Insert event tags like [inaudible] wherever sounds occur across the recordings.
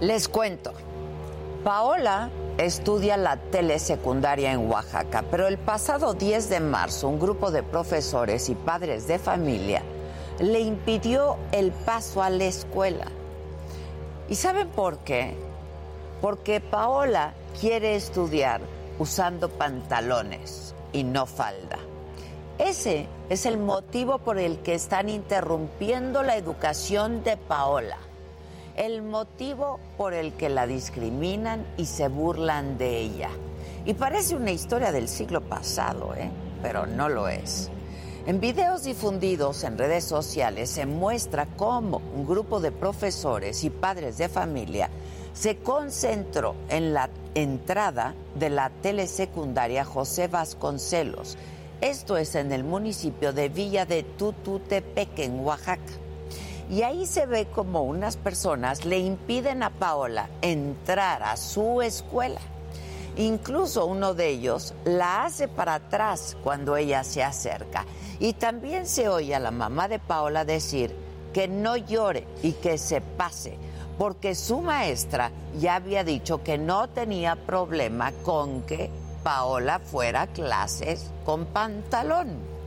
Les cuento. Paola estudia la telesecundaria en Oaxaca, pero el pasado 10 de marzo un grupo de profesores y padres de familia le impidió el paso a la escuela. ¿Y saben por qué? Porque Paola quiere estudiar usando pantalones y no falda. Ese es el motivo por el que están interrumpiendo la educación de Paola el motivo por el que la discriminan y se burlan de ella. Y parece una historia del siglo pasado, ¿eh? pero no lo es. En videos difundidos en redes sociales se muestra cómo un grupo de profesores y padres de familia se concentró en la entrada de la telesecundaria José Vasconcelos. Esto es en el municipio de Villa de Tututepec, en Oaxaca. Y ahí se ve como unas personas le impiden a Paola entrar a su escuela. Incluso uno de ellos la hace para atrás cuando ella se acerca. Y también se oye a la mamá de Paola decir que no llore y que se pase, porque su maestra ya había dicho que no tenía problema con que Paola fuera a clases con pantalón.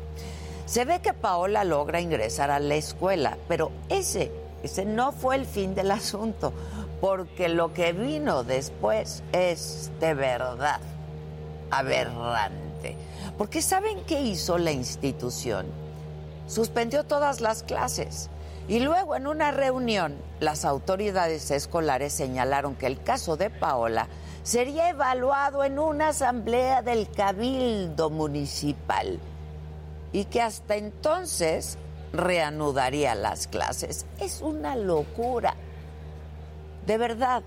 Se ve que Paola logra ingresar a la escuela, pero ese, ese no fue el fin del asunto, porque lo que vino después es de verdad aberrante. Porque ¿saben qué hizo la institución? Suspendió todas las clases. Y luego en una reunión, las autoridades escolares señalaron que el caso de Paola sería evaluado en una asamblea del Cabildo Municipal y que hasta entonces reanudaría las clases. Es una locura. De verdad,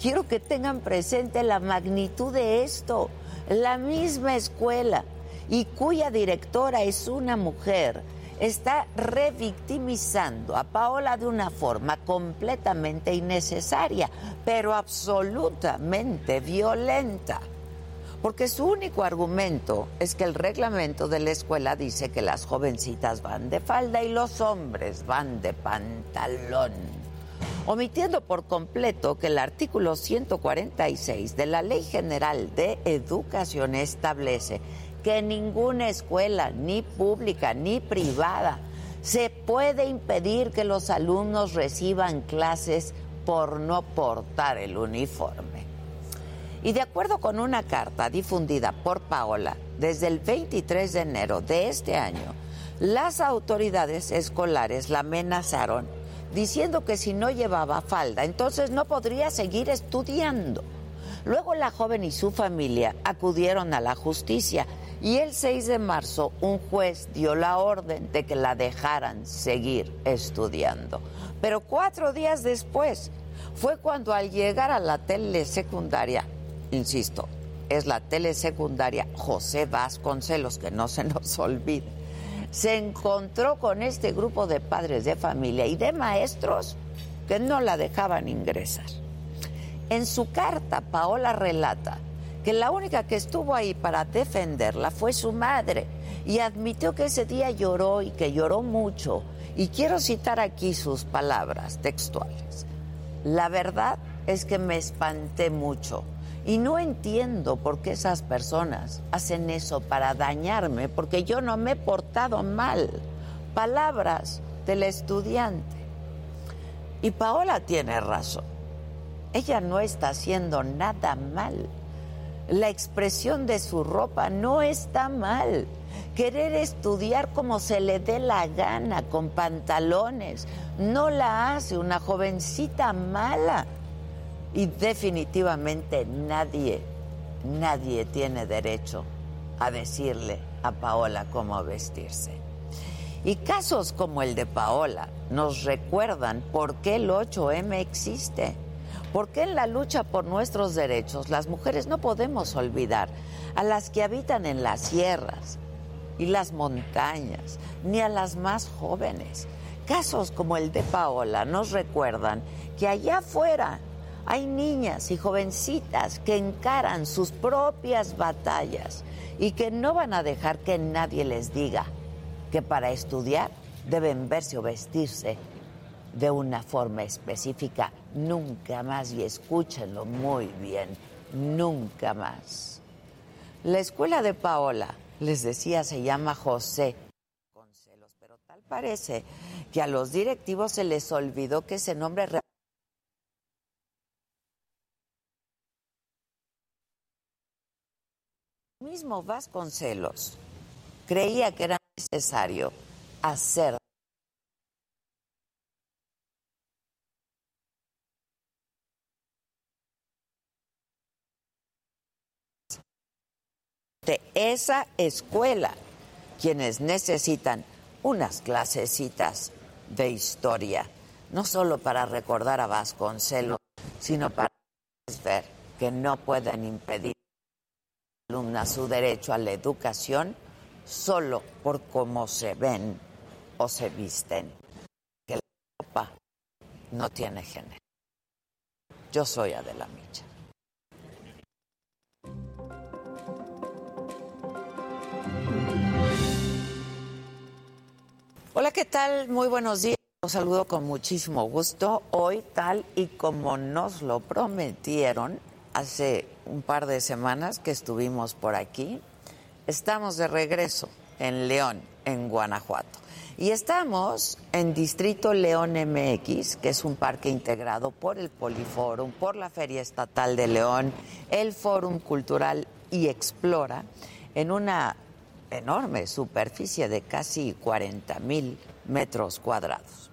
quiero que tengan presente la magnitud de esto. La misma escuela y cuya directora es una mujer está revictimizando a Paola de una forma completamente innecesaria, pero absolutamente violenta porque su único argumento es que el reglamento de la escuela dice que las jovencitas van de falda y los hombres van de pantalón, omitiendo por completo que el artículo 146 de la Ley General de Educación establece que ninguna escuela, ni pública ni privada, se puede impedir que los alumnos reciban clases por no portar el uniforme. Y de acuerdo con una carta difundida por Paola desde el 23 de enero de este año, las autoridades escolares la amenazaron diciendo que si no llevaba falda, entonces no podría seguir estudiando. Luego la joven y su familia acudieron a la justicia y el 6 de marzo un juez dio la orden de que la dejaran seguir estudiando. Pero cuatro días después fue cuando al llegar a la telesecundaria insisto, es la telesecundaria José Vasconcelos, que no se nos [laughs] olvide, se encontró con este grupo de padres de familia y de maestros que no la dejaban ingresar. En su carta, Paola relata que la única que estuvo ahí para defenderla fue su madre y admitió que ese día lloró y que lloró mucho. Y quiero citar aquí sus palabras textuales. La verdad es que me espanté mucho y no entiendo por qué esas personas hacen eso para dañarme, porque yo no me he portado mal. Palabras del estudiante. Y Paola tiene razón. Ella no está haciendo nada mal. La expresión de su ropa no está mal. Querer estudiar como se le dé la gana, con pantalones, no la hace una jovencita mala. Y definitivamente nadie, nadie tiene derecho a decirle a Paola cómo vestirse. Y casos como el de Paola nos recuerdan por qué el 8M existe. por qué en la lucha por nuestros derechos las mujeres no podemos olvidar a las que habitan en las sierras y las montañas, ni a las más jóvenes. Casos como el de Paola nos recuerdan que allá afuera hay niñas y jovencitas que encaran sus propias batallas y que no van a dejar que nadie les diga que para estudiar deben verse o vestirse de una forma específica. nunca más, y escúchenlo muy bien, nunca más. La escuela de Paola, les decía, se llama José pero tal parece que a los directivos se les olvidó que ese nombre mismo Vasconcelos creía que era necesario hacer de esa escuela quienes necesitan unas clasecitas de historia, no solo para recordar a Vasconcelos, sino para ver que no pueden impedir alumnas su derecho a la educación solo por cómo se ven o se visten. Que la ropa no tiene género. Yo soy Adela Micha. Hola, ¿qué tal? Muy buenos días. Los saludo con muchísimo gusto. Hoy, tal y como nos lo prometieron hace un par de semanas que estuvimos por aquí, estamos de regreso en León, en Guanajuato. Y estamos en Distrito León MX, que es un parque integrado por el Poliforum, por la Feria Estatal de León, el Fórum Cultural y Explora, en una enorme superficie de casi 40 mil metros cuadrados.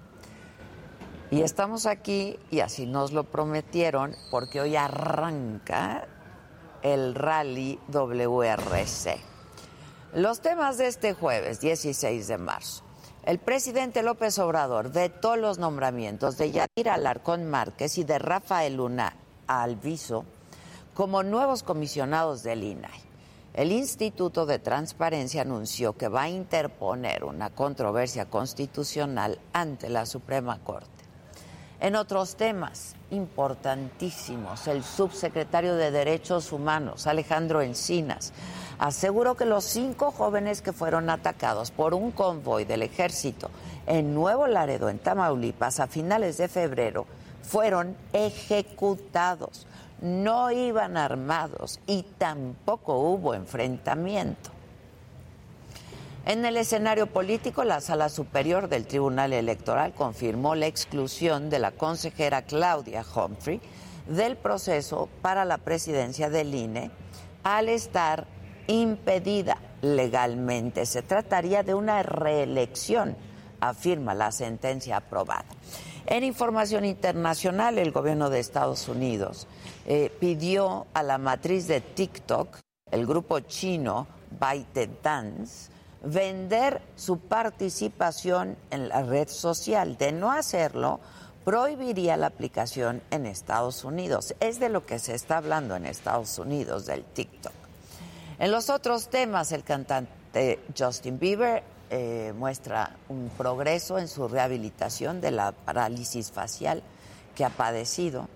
Y estamos aquí, y así nos lo prometieron, porque hoy arranca el rally WRC. Los temas de este jueves, 16 de marzo. El presidente López Obrador vetó los nombramientos de Yadir Alarcón Márquez y de Rafael Luna Alviso como nuevos comisionados del INAI. El Instituto de Transparencia anunció que va a interponer una controversia constitucional ante la Suprema Corte. En otros temas importantísimos, el subsecretario de Derechos Humanos, Alejandro Encinas, aseguró que los cinco jóvenes que fueron atacados por un convoy del ejército en Nuevo Laredo, en Tamaulipas, a finales de febrero, fueron ejecutados no iban armados y tampoco hubo enfrentamiento. En el escenario político, la Sala Superior del Tribunal Electoral confirmó la exclusión de la consejera Claudia Humphrey del proceso para la presidencia del INE al estar impedida legalmente. Se trataría de una reelección, afirma la sentencia aprobada. En información internacional, el gobierno de Estados Unidos eh, pidió a la matriz de TikTok, el grupo chino ByteDance, vender su participación en la red social. De no hacerlo, prohibiría la aplicación en Estados Unidos. Es de lo que se está hablando en Estados Unidos, del TikTok. En los otros temas, el cantante Justin Bieber eh, muestra un progreso en su rehabilitación de la parálisis facial que ha padecido.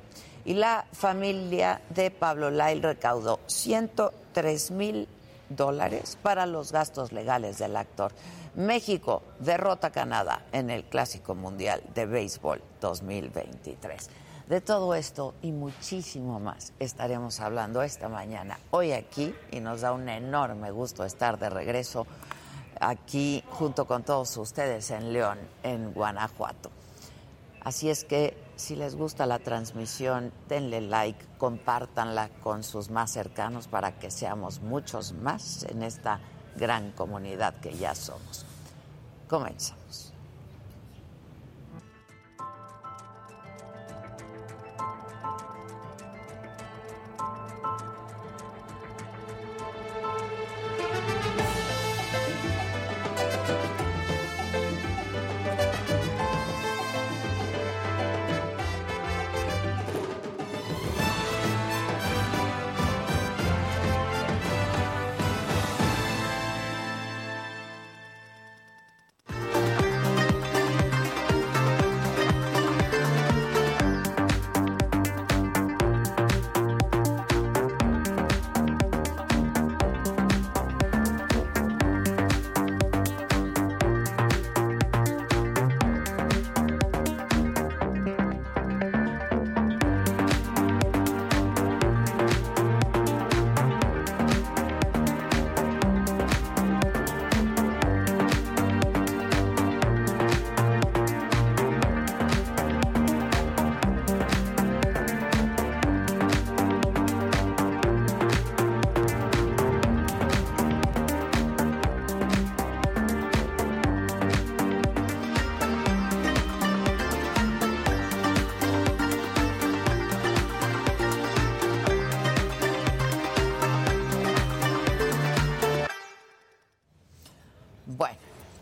Y la familia de Pablo Lyle recaudó 103 mil dólares para los gastos legales del actor. México derrota a Canadá en el Clásico Mundial de Béisbol 2023. De todo esto y muchísimo más estaremos hablando esta mañana, hoy aquí, y nos da un enorme gusto estar de regreso aquí junto con todos ustedes en León, en Guanajuato. Así es que si les gusta la transmisión, denle like, compártanla con sus más cercanos para que seamos muchos más en esta gran comunidad que ya somos. Comenzamos.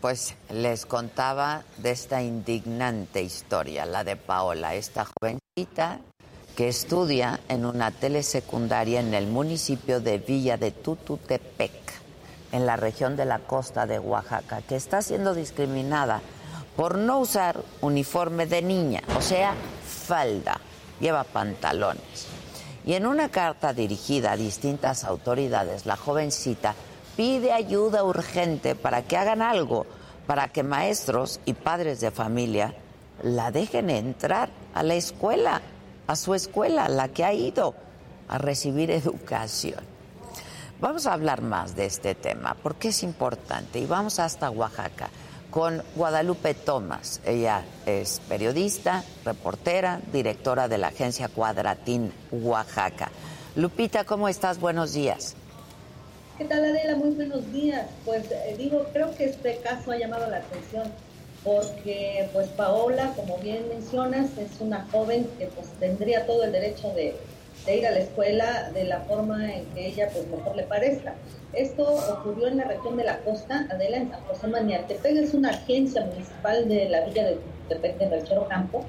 Pues les contaba de esta indignante historia, la de Paola, esta jovencita que estudia en una telesecundaria en el municipio de Villa de Tututepec, en la región de la costa de Oaxaca, que está siendo discriminada por no usar uniforme de niña, o sea, falda, lleva pantalones. Y en una carta dirigida a distintas autoridades, la jovencita pide ayuda urgente para que hagan algo, para que maestros y padres de familia la dejen entrar a la escuela a su escuela, la que ha ido a recibir [laughs] educación. Vamos a hablar más de este tema porque es importante y vamos hasta Oaxaca con Guadalupe Tomás. Ella es periodista, reportera, directora de la agencia Cuadratín Oaxaca. Lupita, ¿cómo estás? Buenos días. ¿Qué tal Adela? Muy buenos días. Pues eh, digo, creo que este caso ha llamado la atención porque pues Paola, como bien mencionas, es una joven que pues tendría todo el derecho de, ir a la escuela de la forma en que ella pues mejor le parezca. Esto ocurrió en la región de la costa, Adela, en San José Manialtepec, es una agencia municipal de la villa de Tepec de Melchoro Campo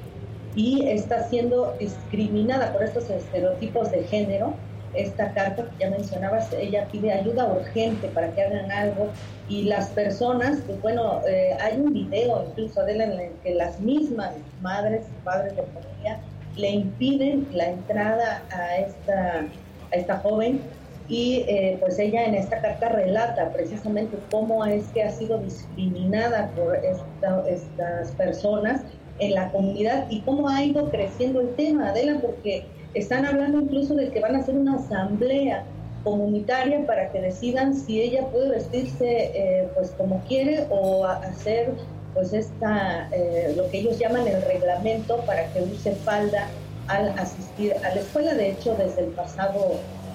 y está siendo discriminada por estos estereotipos de género esta carta que ya mencionabas, ella pide ayuda urgente para que hagan algo y las personas, pues bueno, eh, hay un video incluso de en el que las mismas madres padres de familia le impiden la entrada a esta, a esta joven y eh, pues ella en esta carta relata precisamente cómo es que ha sido discriminada por estas personas en la comunidad y cómo ha ido creciendo el tema, Adela, porque están hablando incluso de que van a hacer una asamblea comunitaria para que decidan si ella puede vestirse eh, pues como quiere o hacer pues esta eh, lo que ellos llaman el reglamento para que use falda al asistir a la escuela. De hecho, desde el pasado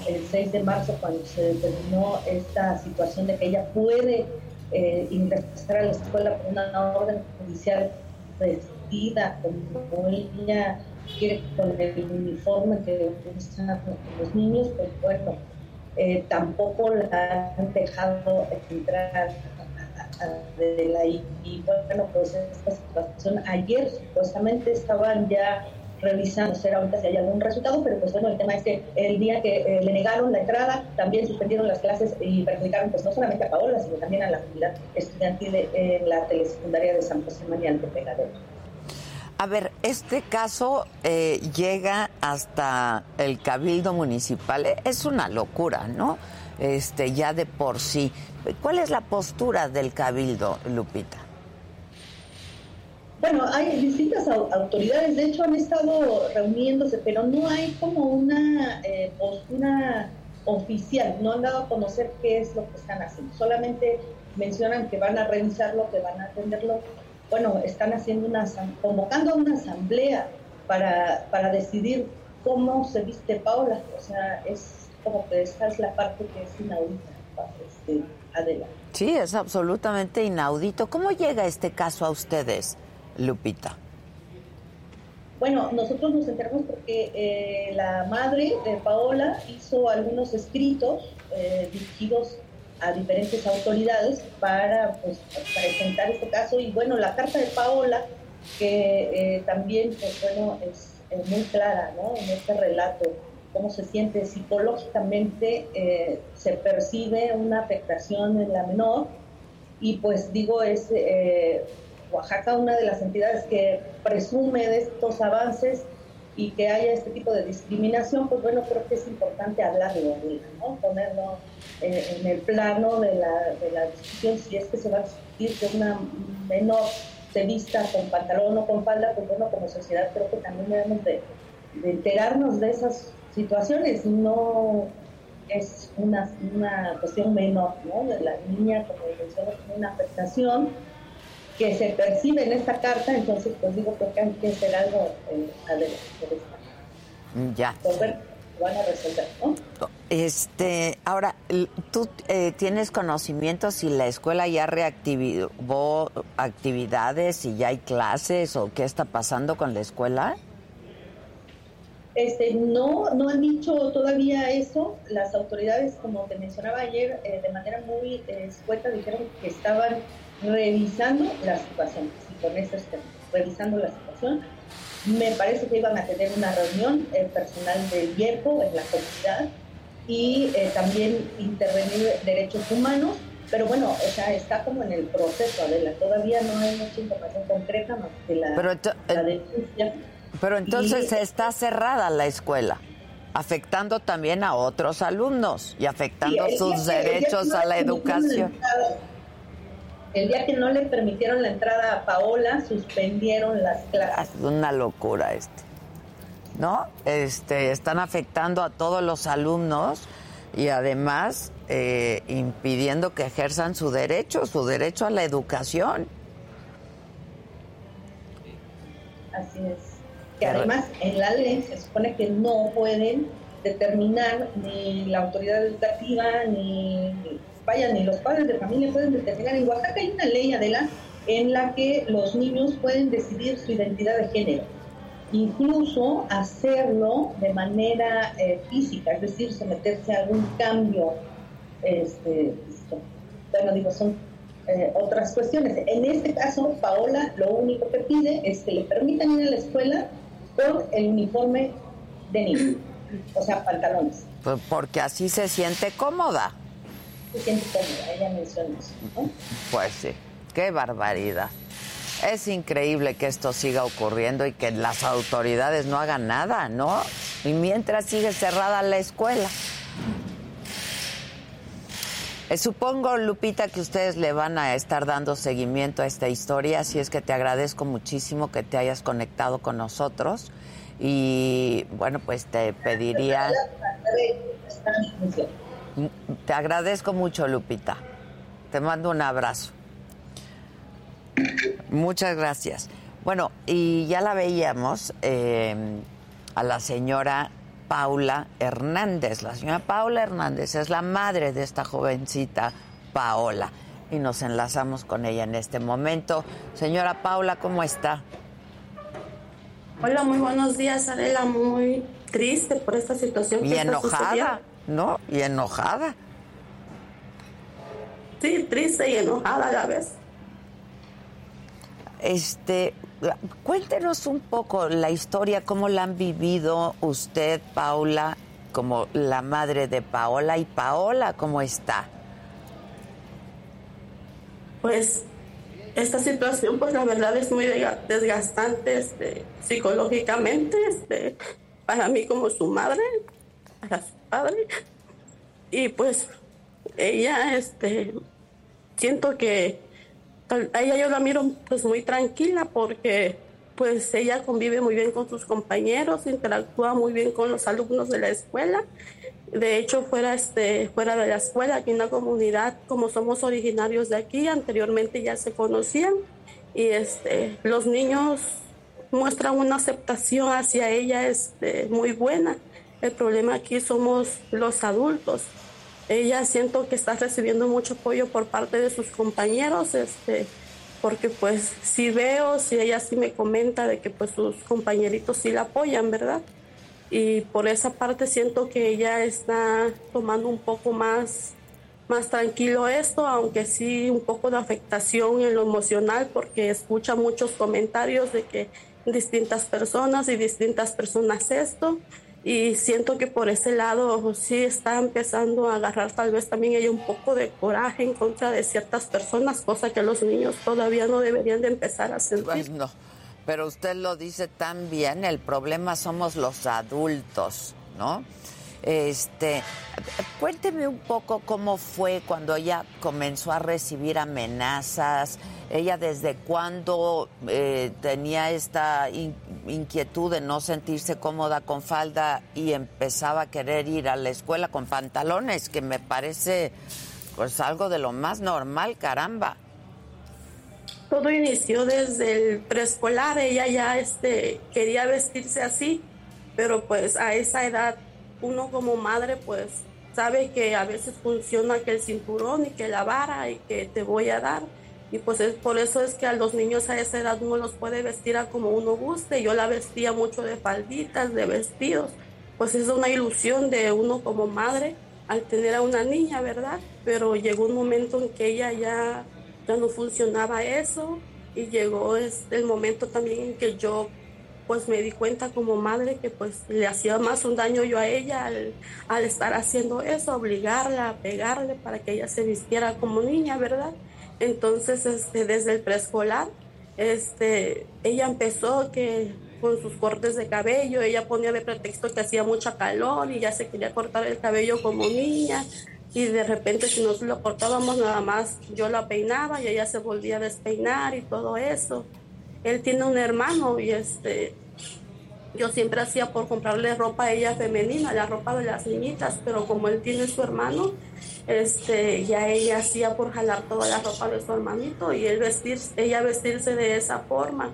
el 6 de marzo, cuando se determinó esta situación de que ella puede eh, ingresar a la escuela por una orden judicial vestida como ella con el uniforme que usan los niños, pues bueno, eh, tampoco la han dejado entrar de la y, bueno, pues esta situación ayer supuestamente estaban ya revisando, sé ahorita si hay algún resultado, pero pues bueno, el tema es que el día que eh, le negaron la entrada, también suspendieron las clases y perjudicaron pues no solamente a Paola, sino también a la comunidad estudiantil en la telesecundaria de San José María de Pegadero. A ver, este caso eh, llega hasta el cabildo municipal. Es una locura, ¿no? Este, ya de por sí. ¿Cuál es la postura del cabildo, Lupita? Bueno, hay distintas autoridades, de hecho han estado reuniéndose, pero no hay como una eh, postura oficial, no han dado a conocer qué es lo que están haciendo, solamente mencionan que van a revisarlo, que van a atenderlo, bueno, están haciendo una, convocando a una asamblea para, para decidir cómo se viste Paula. O sea, es como que esta es la parte que es inaudita, este, adelante. Sí, es absolutamente inaudito. ¿Cómo llega este caso a ustedes, Lupita? Bueno, nosotros nos enteramos porque eh, la madre de Paola hizo algunos escritos eh, dirigidos a diferentes autoridades para pues, presentar este caso. Y bueno, la carta de Paola, que eh, también pues, bueno, es, muy clara ¿no? en este relato, cómo se siente psicológicamente, eh, se percibe una afectación en la menor. Y pues digo, es eh, Oaxaca una de las entidades que presume de estos avances y que haya este tipo de discriminación, pues bueno, creo que es importante hablarlo, ¿no? ponerlo eh, en el plano de la, de la discusión, si es que se va a discutir que una menor se vista con pantalón o con falda, pues bueno, como sociedad creo que también debemos de, enterarnos de esas situaciones, no es una, una cuestión menor, ¿no? De la niña, como mencioné, tiene una afectación que se percibe en esta carta, entonces pues digo creo que hay que hacer algo eh, adelante. Ya. van a resolver, ¿no? Este, ahora, ¿tú eh, tienes conocimiento si la escuela ya reactivó actividades, si ya hay clases o qué está pasando con la escuela? Este, no, no han dicho todavía eso. Las autoridades, como te mencionaba ayer, eh, de manera muy eh, escueta dijeron que estaban revisando la situación, y con eso revisando la situación. Me parece que iban a tener una reunión el personal del viejo en la comunidad y eh, también intervenir derechos humanos, pero bueno, o sea, está como en el proceso, Adela. Todavía no hay mucha información concreta más que la, la denuncia pero entonces está cerrada la escuela, afectando también a otros alumnos y afectando sus derechos a la educación. El día que no le permitieron la entrada a Paola, suspendieron las clases. Es una locura este. ¿No? Este, están afectando a todos los alumnos y además eh, impidiendo que ejerzan su derecho, su derecho a la educación. Así es que además en la ley se supone que no pueden determinar ni la autoridad educativa ni, vaya ni los padres de familia pueden determinar en Oaxaca hay una ley Adela en la que los niños pueden decidir su identidad de género incluso hacerlo de manera eh, física es decir someterse a algún cambio este, bueno digo son eh, otras cuestiones en este caso Paola lo único que pide es que le permitan ir a la escuela con el uniforme de niño, o sea, pantalones. Pues porque así se siente cómoda. Se siente cómoda, ella menciona eso. Pues sí, qué barbaridad. Es increíble que esto siga ocurriendo y que las autoridades no hagan nada, ¿no? Y mientras sigue cerrada la escuela. Eh, supongo, Lupita, que ustedes le van a estar dando seguimiento a esta historia, así es que te agradezco muchísimo que te hayas conectado con nosotros y bueno, pues te pediría... Te agradezco mucho, Lupita. Te mando un abrazo. Muchas gracias. Bueno, y ya la veíamos eh, a la señora Paula Hernández. La señora Paula Hernández es la madre de esta jovencita Paola y nos enlazamos con ella en este momento. Señora Paula, ¿cómo está? Hola, muy buenos días, Arela. Muy triste por esta situación. Y enojada, ¿no? Y enojada. Sí, triste y enojada a la vez. Este, cuéntenos un poco la historia, cómo la han vivido usted, Paula, como la madre de Paola, y Paola, ¿cómo está? Pues esta situación, pues la verdad es muy desgastante este, psicológicamente este, para mí como su madre, padre. Y pues ella, este, siento que a ella yo la miro pues muy tranquila porque pues ella convive muy bien con sus compañeros, interactúa muy bien con los alumnos de la escuela. De hecho, fuera, este, fuera de la escuela, aquí en la comunidad, como somos originarios de aquí, anteriormente ya se conocían y este, los niños muestran una aceptación hacia ella este, muy buena. El problema aquí somos los adultos ella siento que está recibiendo mucho apoyo por parte de sus compañeros, este, porque pues si veo, si ella sí me comenta de que pues sus compañeritos sí la apoyan, ¿verdad? Y por esa parte siento que ella está tomando un poco más, más tranquilo esto, aunque sí un poco de afectación en lo emocional, porque escucha muchos comentarios de que distintas personas y distintas personas esto y siento que por ese lado sí está empezando a agarrar tal vez también ella un poco de coraje en contra de ciertas personas, cosa que los niños todavía no deberían de empezar a sentir. Pues no, pero usted lo dice tan bien, el problema somos los adultos, ¿no? Este, cuénteme un poco cómo fue cuando ella comenzó a recibir amenazas, ella desde cuándo eh, tenía esta inquietud de no sentirse cómoda con falda y empezaba a querer ir a la escuela con pantalones, que me parece pues algo de lo más normal, caramba. Todo inició desde el preescolar, ella ya este, quería vestirse así, pero pues a esa edad uno como madre pues sabe que a veces funciona que el cinturón y que la vara y que te voy a dar Y pues es, por eso es que a los niños a esa edad uno los puede vestir a como uno guste. Yo la vestía mucho de falditas, de vestidos. Pues es una ilusión de uno como madre al tener a una niña, ¿verdad? Pero llegó un momento en que ella ya, ya no funcionaba eso y llegó el momento también en que yo pues me di cuenta como madre que pues le hacía más un daño yo a ella al, estar haciendo eso, obligarla a pegarle para que ella se vistiera como niña, ¿verdad? Entonces, este, desde el preescolar, este, ella empezó que con sus cortes de cabello, ella ponía de pretexto que hacía mucha calor y ya se quería cortar el cabello como niña y de repente si nos lo cortábamos nada más yo la peinaba y ella se volvía a despeinar y todo eso. Él tiene un hermano y este yo siempre hacía por comprarle ropa a ella femenina, la ropa de las niñitas, pero como él tiene su hermano, este, ya ella hacía por jalar toda la ropa de su hermanito y él vestir, ella vestirse de esa forma.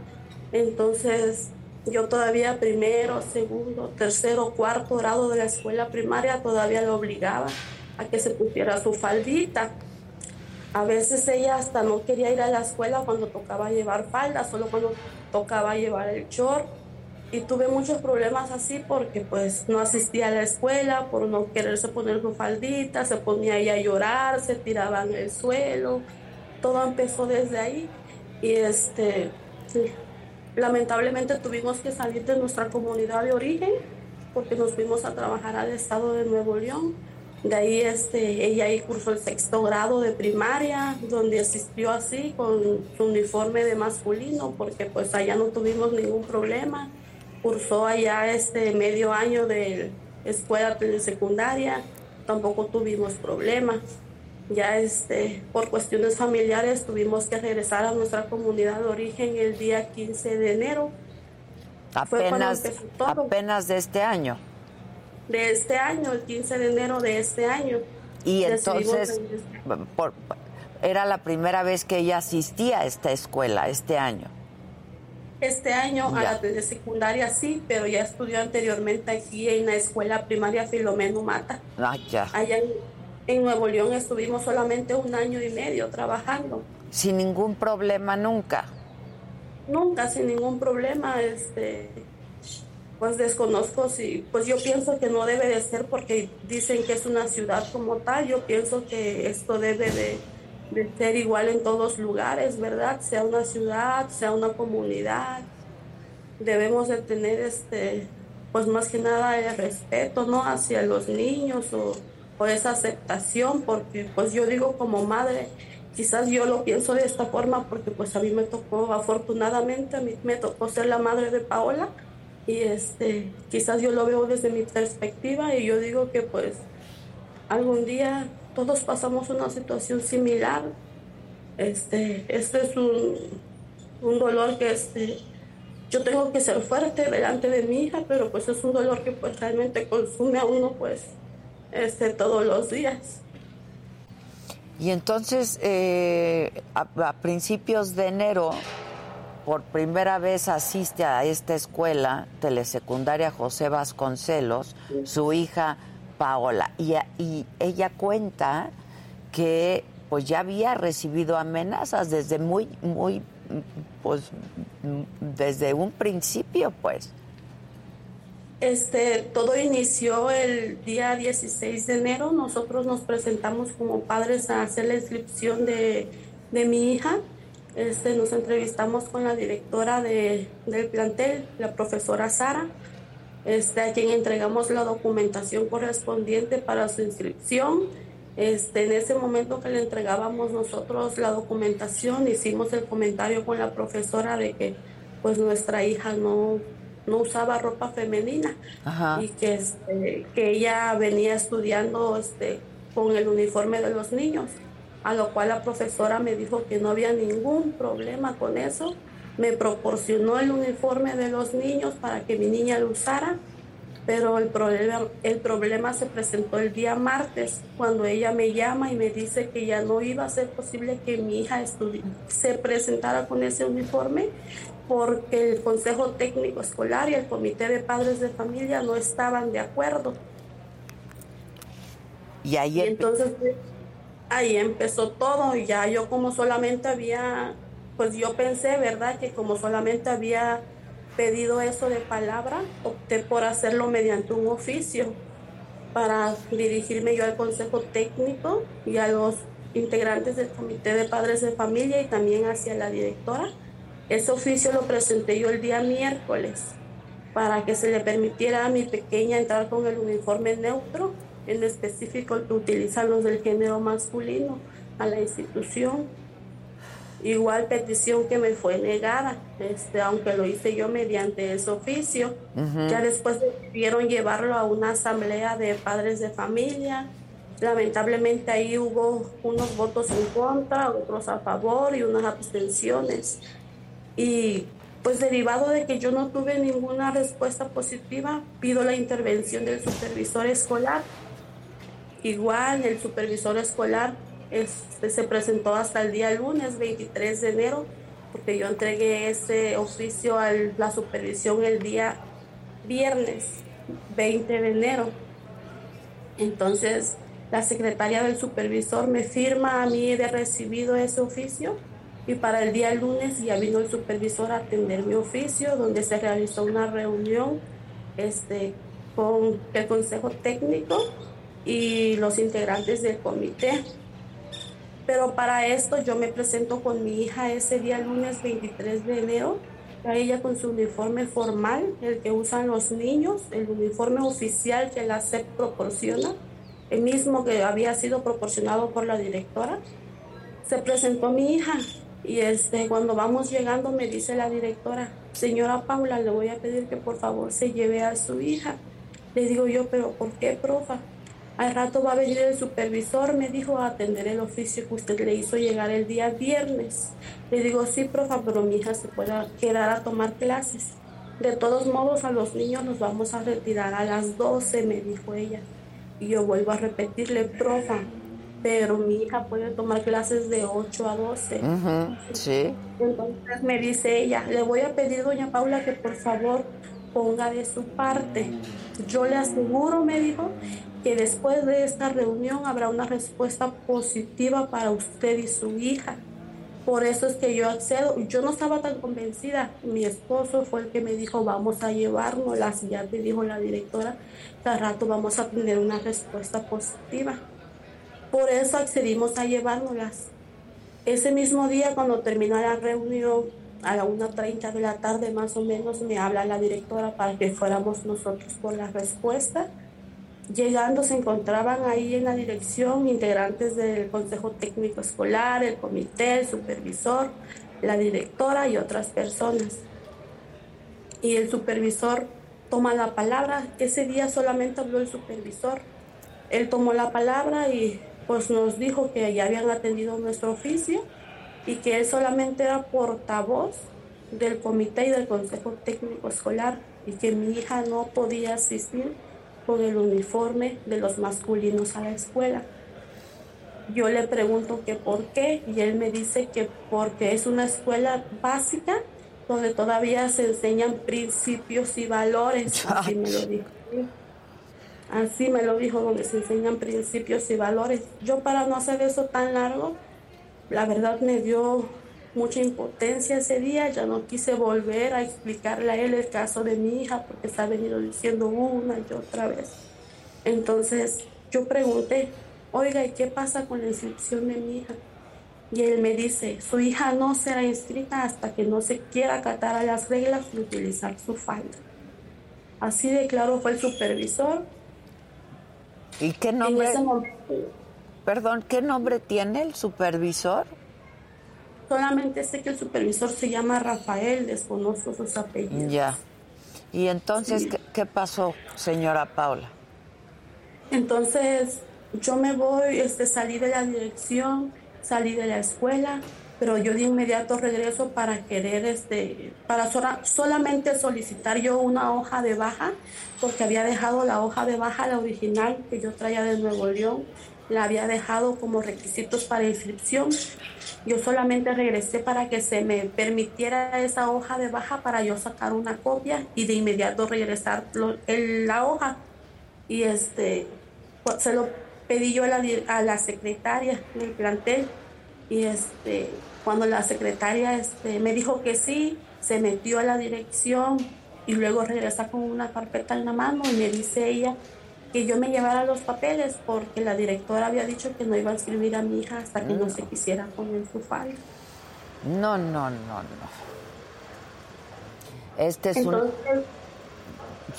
Entonces, yo todavía primero, segundo, tercero, cuarto grado de la escuela primaria todavía lo obligaba a que se pusiera su faldita. A veces ella hasta no quería ir a la escuela cuando tocaba llevar falda, solo cuando tocaba llevar el short. Y tuve muchos problemas así porque pues no asistía a la escuela por no quererse poner su faldita, se ponía ahí a llorar, se tiraba en el suelo, todo empezó desde ahí y este lamentablemente tuvimos que salir de nuestra comunidad de origen porque nos fuimos a trabajar al estado de Nuevo León. De ahí este, ella ahí cursó el sexto grado de primaria, donde asistió así con su uniforme de masculino, porque pues allá no tuvimos ningún problema cursó allá este medio año de escuela secundaria, tampoco tuvimos problemas. Ya este, por cuestiones familiares tuvimos que regresar a nuestra comunidad de origen el día 15 de enero. Apenas, apenas de este año. De este año, el 15 de enero de este año. Y entonces, era la primera vez que ella asistía a esta escuela este año. Este año a la de secundaria sí, pero ya estudió anteriormente aquí en la escuela primaria Filomeno Mata. Ah, ya. Allá en, Nuevo León estuvimos solamente un año y medio trabajando. Sin ningún problema nunca. Nunca, sin ningún problema. Este, pues desconozco si, pues yo pienso que no debe de ser porque dicen que es una ciudad como tal. Yo pienso que esto debe de ser igual en todos lugares, ¿verdad? Sea una ciudad, sea una comunidad. Debemos de tener este, pues más que nada el respeto, ¿no? Hacia los niños o, o esa aceptación, porque pues yo digo como madre, quizás yo lo pienso de esta forma porque pues a mí me tocó, afortunadamente, a mí me tocó ser la madre de Paola y este, quizás yo lo veo desde mi perspectiva y yo digo que pues algún día todos pasamos una situación similar. Este, este es un, un dolor que este, yo tengo que ser fuerte delante de mi hija, pero pues es un dolor que pues realmente consume a uno pues este, todos los días. Y entonces, eh, a, principios de enero, por primera vez asiste a esta escuela telesecundaria José Vasconcelos, su hija Paola. Y, y ella cuenta que pues ya había recibido amenazas desde muy, muy, pues desde un principio, pues. Este, todo inició el día 16 de enero. Nosotros nos presentamos como padres a hacer la inscripción de, de mi hija. Este, nos entrevistamos con la directora de, del plantel, la profesora Sara este, a quien entregamos la documentación correspondiente para su inscripción. Este, en ese momento que le entregábamos nosotros la documentación, hicimos el comentario con la profesora de que pues nuestra hija no, no usaba ropa femenina y que, este, que ella venía estudiando este, con el uniforme de los niños, a lo cual la profesora me dijo que no había ningún problema con eso me proporcionó el uniforme de los niños para que mi niña lo usara, pero el problema, el problema se presentó el día martes, cuando ella me llama y me dice que ya no iba a ser posible que mi hija se presentara con ese uniforme porque el Consejo Técnico Escolar y el Comité de Padres de Familia no estaban de acuerdo. Y ahí entonces ahí empezó todo ya yo como solamente había, pues yo pensé, ¿verdad? Que como solamente había pedido eso de palabra, opté por hacerlo mediante un oficio para dirigirme yo al consejo técnico y a los integrantes del comité de padres de familia y también hacia la directora. Ese oficio lo presenté yo el día miércoles para que se le permitiera a mi pequeña entrar con el uniforme neutro en específico utilizan los del género masculino a la institución. Igual petición que me fue negada, este, aunque lo hice yo mediante ese oficio. Ya después decidieron llevarlo a una asamblea de padres de familia. Lamentablemente ahí hubo unos votos en contra, otros a favor y unas abstenciones. Y pues derivado de que yo no tuve ninguna respuesta positiva, pido la intervención del supervisor escolar Igual el supervisor escolar este, se presentó hasta el día lunes 23 de enero, porque yo entregué ese oficio a la supervisión el día viernes 20 de enero. Entonces, la secretaria del supervisor me firma a mí de recibido ese oficio y para el día lunes ya vino el supervisor a atender mi oficio, donde se realizó una reunión este, con el consejo técnico y los integrantes del comité. Pero para esto yo me presento con mi hija ese día lunes 23 de enero, a ella con su uniforme formal, el que usan los niños, el uniforme oficial que la SEP proporciona, el mismo que había sido proporcionado por la directora. Se presentó mi hija y este, cuando vamos llegando me dice la directora, señora Paula, le voy a pedir que por favor se lleve a su hija. Le digo yo, pero ¿por qué, profa? Al rato va a venir el supervisor, me dijo, a atender el oficio que usted le hizo llegar el día viernes. Le digo, sí, profa, pero mi hija se puede quedar a tomar clases. De todos modos, a los niños nos vamos a retirar a las 12, me dijo ella. Y yo vuelvo a repetirle, profa, pero mi hija puede tomar clases de 8 a 12. sí. Entonces me dice ella, le voy a pedir, doña Paula, que por favor ponga de su parte. Yo le aseguro, me dijo, que después de esta reunión habrá una respuesta positiva para usted y su hija. Por eso es que yo accedo. Yo no estaba tan convencida. Mi esposo fue el que me dijo, vamos a llevárnoslas. Ya te dijo la directora, al rato vamos a tener una respuesta positiva. Por eso accedimos a llevárnoslas. Ese mismo día, cuando terminó la reunión, a la 1.30 de la tarde más o menos, me habla la directora para que fuéramos nosotros por la respuesta Llegando se encontraban ahí en la dirección integrantes del Consejo Técnico Escolar, el comité, el supervisor, la directora y otras personas. Y el supervisor toma la palabra. Ese día solamente habló el supervisor. Él tomó la palabra y pues nos dijo que ya habían atendido nuestro oficio y que él solamente era portavoz del comité y del Consejo Técnico Escolar y que mi hija no podía asistir con el uniforme de los masculinos a la escuela. Yo le pregunto que por qué y él me dice que porque es una escuela básica donde todavía se enseñan principios y valores. [laughs] Así me lo dijo. Así me lo dijo, donde se enseñan principios y valores. Yo para no hacer eso tan largo, la verdad me dio mucha impotencia ese día, ya no quise volver a explicarle a él el caso de mi hija porque se ha venido diciendo una y otra vez. Entonces yo pregunté, oiga, ¿y qué pasa con la inscripción de mi hija? Y él me dice, su hija no será inscrita hasta que no se quiera acatar a las reglas y utilizar su falda. Así de claro fue el supervisor. ¿Y qué nombre? Perdón, ¿qué nombre tiene el supervisor? Solamente sé que el supervisor se llama Rafael, desconozco sus apellidos. Ya. ¿Y entonces ¿qué, pasó, señora Paula? Entonces yo me voy, este, salí de la dirección, salí de la escuela, pero yo de inmediato regreso para querer, este, para solamente solicitar yo una hoja de baja, porque había dejado la hoja de baja, la original que yo traía de Nuevo León, la había dejado como requisitos para inscripción. Yo solamente regresé para que se me permitiera esa hoja de baja para yo sacar una copia y de inmediato regresar la hoja. Y este, pues, se lo pedí yo a la, a la secretaria del plantel y este, cuando la secretaria este, me dijo que sí, se metió a la dirección y luego regresa con una carpeta en la mano y me dice ella que yo me llevara los papeles porque la directora había dicho que no iba a escribir a mi hija hasta que no, se quisiera poner su falda. No, no, no, no. Este es Entonces,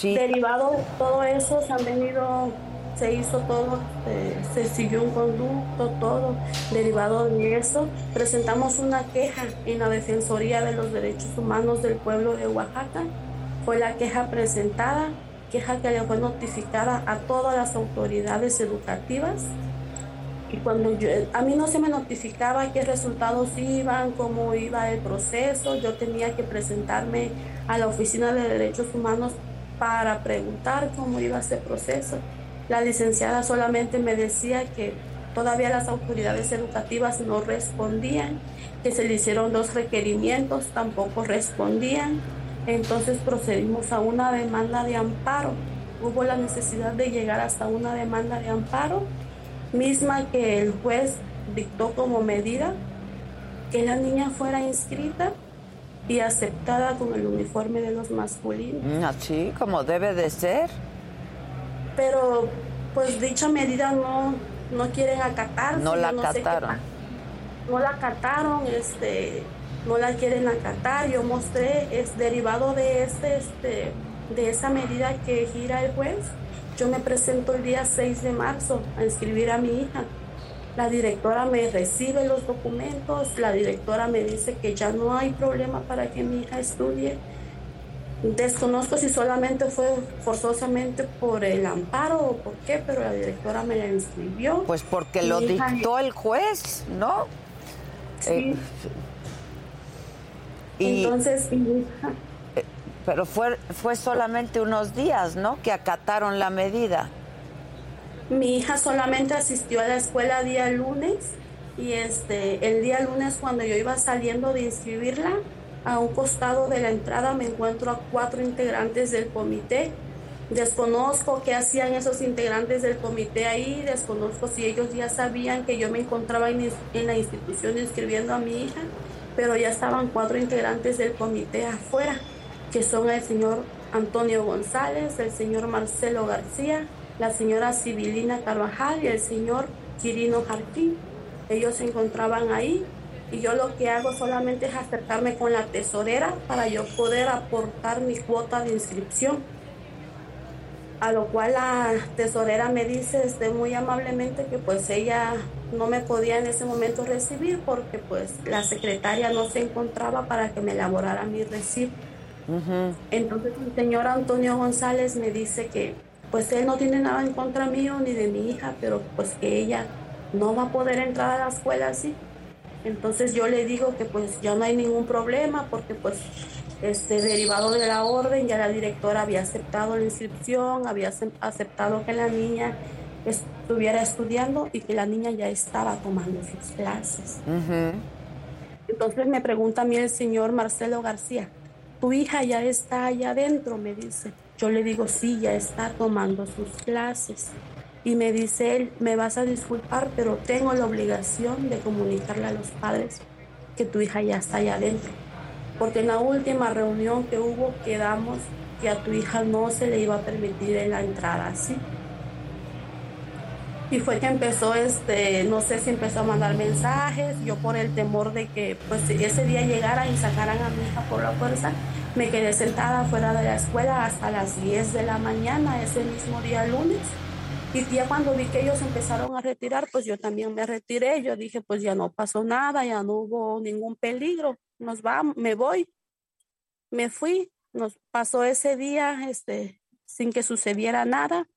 un... derivado de todo eso se han venido se hizo todo, eh, se siguió un conducto, todo. Derivado de eso, presentamos una queja en la Defensoría de los Derechos Humanos del pueblo de Oaxaca. Fue la queja presentada, que le fue notificada a todas las autoridades educativas. Y cuando yo, a mí no se me notificaba qué resultados iban, cómo iba el proceso, yo tenía que presentarme a la Oficina de Derechos Humanos para preguntar cómo iba ese proceso. La licenciada solamente me decía que todavía las autoridades educativas no respondían, que se le hicieron dos requerimientos, tampoco respondían. Entonces procedimos a una demanda de amparo. Hubo la necesidad de llegar hasta una demanda de amparo, misma que el juez dictó como medida que la niña fuera inscrita y aceptada con el uniforme de los masculinos. Así como debe de ser pero pues dicha medida no, no quieren acatar. No la acataron. no la acataron, este, no la quieren acatar. Yo mostré, es derivado de este, este, de esa medida que gira el juez. Yo me presento el día 6 de marzo a inscribir a mi hija. La directora me recibe los documentos, la directora me dice que ya no hay problema para que mi hija estudie Desconozco si solamente fue forzosamente por el amparo o por qué, pero la directora me la inscribió. Pues porque lo dictó el juez, ¿no? Sí. Eh, y, Entonces, eh, pero fue, fue solamente unos días, ¿no? Que acataron la medida. Mi hija solamente asistió a la escuela día lunes y este el día lunes cuando yo iba saliendo de inscribirla, a un costado de la entrada me encuentro a cuatro integrantes del comité. Desconozco qué hacían esos integrantes del comité ahí, desconozco si ellos ya sabían que yo me encontraba en, la institución inscribiendo a mi hija, pero ya estaban cuatro integrantes del comité afuera, que son el señor Antonio González, el señor Marcelo García, la señora Sibilina Carvajal y el señor Quirino Jarquín. Ellos se encontraban ahí y yo lo que hago solamente es acercarme con la tesorera para yo poder aportar mi cuota de inscripción. A lo cual la tesorera me dice este, muy amablemente que pues ella no me podía en ese momento recibir porque pues la secretaria no se encontraba para que me elaborara mi recibo. Entonces el señor Antonio González me dice que pues él no tiene nada en contra mío ni de mi hija, pero pues que ella no va a poder entrar a la escuela así entonces yo le digo que pues ya no hay ningún problema porque pues este derivado de la orden ya la directora había aceptado la inscripción, había aceptado que la niña estuviera estudiando y que la niña ya estaba tomando sus clases. Entonces me pregunta a mí el señor Marcelo García, ¿tu hija ya está allá adentro? Me dice. Yo le digo, sí, ya está tomando sus clases y me dice él, me vas a disculpar, pero tengo la obligación de comunicarle a los padres que tu hija ya está allá adentro. Porque en la última reunión que hubo quedamos que a tu hija no se le iba a permitir en la entrada así. Y fue que empezó, este, no sé si empezó a mandar mensajes, yo por el temor de que pues ese día llegaran y sacaran a mi hija por la fuerza, me quedé sentada fuera de la escuela hasta las 10 de la mañana ese mismo día lunes y ya cuando vi que ellos empezaron a retirar, pues yo también me retiré. Yo dije, pues ya no pasó nada, ya no hubo ningún peligro. Nos vamos, me voy. Me fui. Nos pasó ese día este, sin que sucediera nada.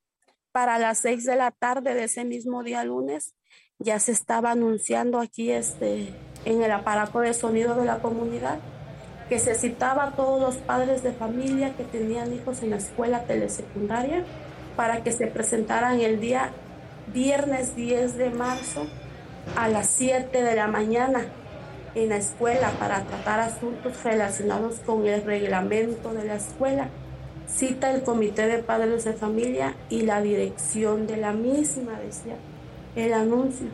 Para las seis de la tarde de ese mismo día lunes, ya se estaba anunciando aquí este, en el aparato de sonido de la comunidad que se citaba a todos los padres de familia que tenían hijos en la escuela telesecundaria para que se presentaran el día viernes 10 de marzo a las 7 de la mañana en la escuela para tratar asuntos relacionados con el reglamento de la escuela. Cita el comité de padres de familia y la dirección de la misma, decía. el anuncio.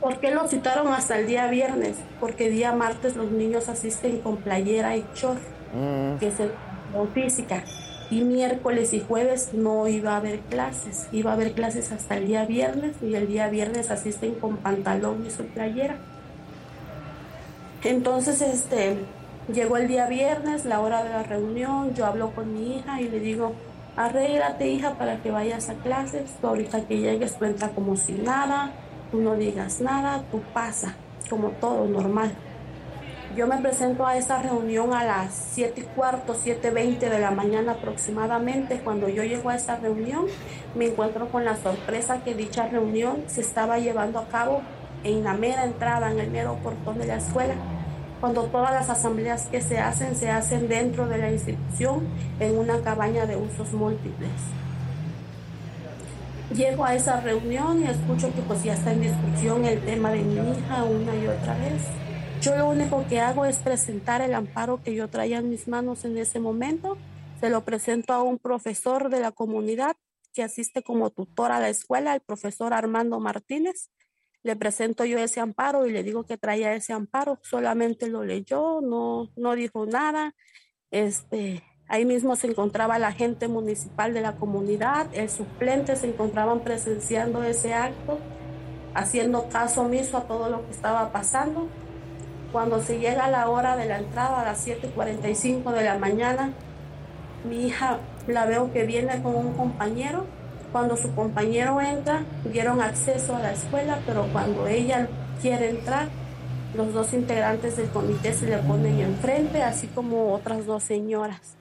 ¿Por qué lo citaron hasta el día viernes? Porque día martes los niños asisten con playera y short, mm. que es el física. Y miércoles y jueves no iba a haber clases, iba a haber clases hasta el día viernes y el día viernes asisten con pantalón y su playera. Entonces, este, llegó el día viernes, la hora de la reunión, yo hablo con mi hija y le digo, arréglate hija para que vayas a clases, tú ahorita que llegues cuenta como si nada, tú no digas nada, tú pasa, como todo normal. Yo me presento a esta reunión a las 7 y cuarto, 7.20 de la mañana aproximadamente. Cuando yo llego a esta reunión, me encuentro con la sorpresa que dicha reunión se estaba llevando a cabo en la mera entrada, en el mero portón de la escuela. Cuando todas las asambleas que se hacen, se hacen dentro de la institución, en una cabaña de usos múltiples. Llego a esa reunión y escucho que pues ya está en discusión el tema de mi hija una y otra vez. Yo lo único que hago es presentar el amparo que yo traía en mis manos en ese momento. Se lo presento a un profesor de la comunidad que asiste como tutor a la escuela, el profesor Armando Martínez. Le presento yo ese amparo y le digo que traía ese amparo. Solamente lo leyó, no, no dijo nada. Este, ahí mismo se encontraba la gente municipal de la comunidad, el suplente se encontraban presenciando ese acto, haciendo caso omiso a todo lo que estaba pasando. Cuando se llega la hora de la entrada a las 7.45 de la mañana, mi hija la veo que viene con un compañero. Cuando su compañero entra, dieron acceso a la escuela, pero cuando ella quiere entrar, los dos integrantes del comité se le ponen enfrente, así como otras dos señoras.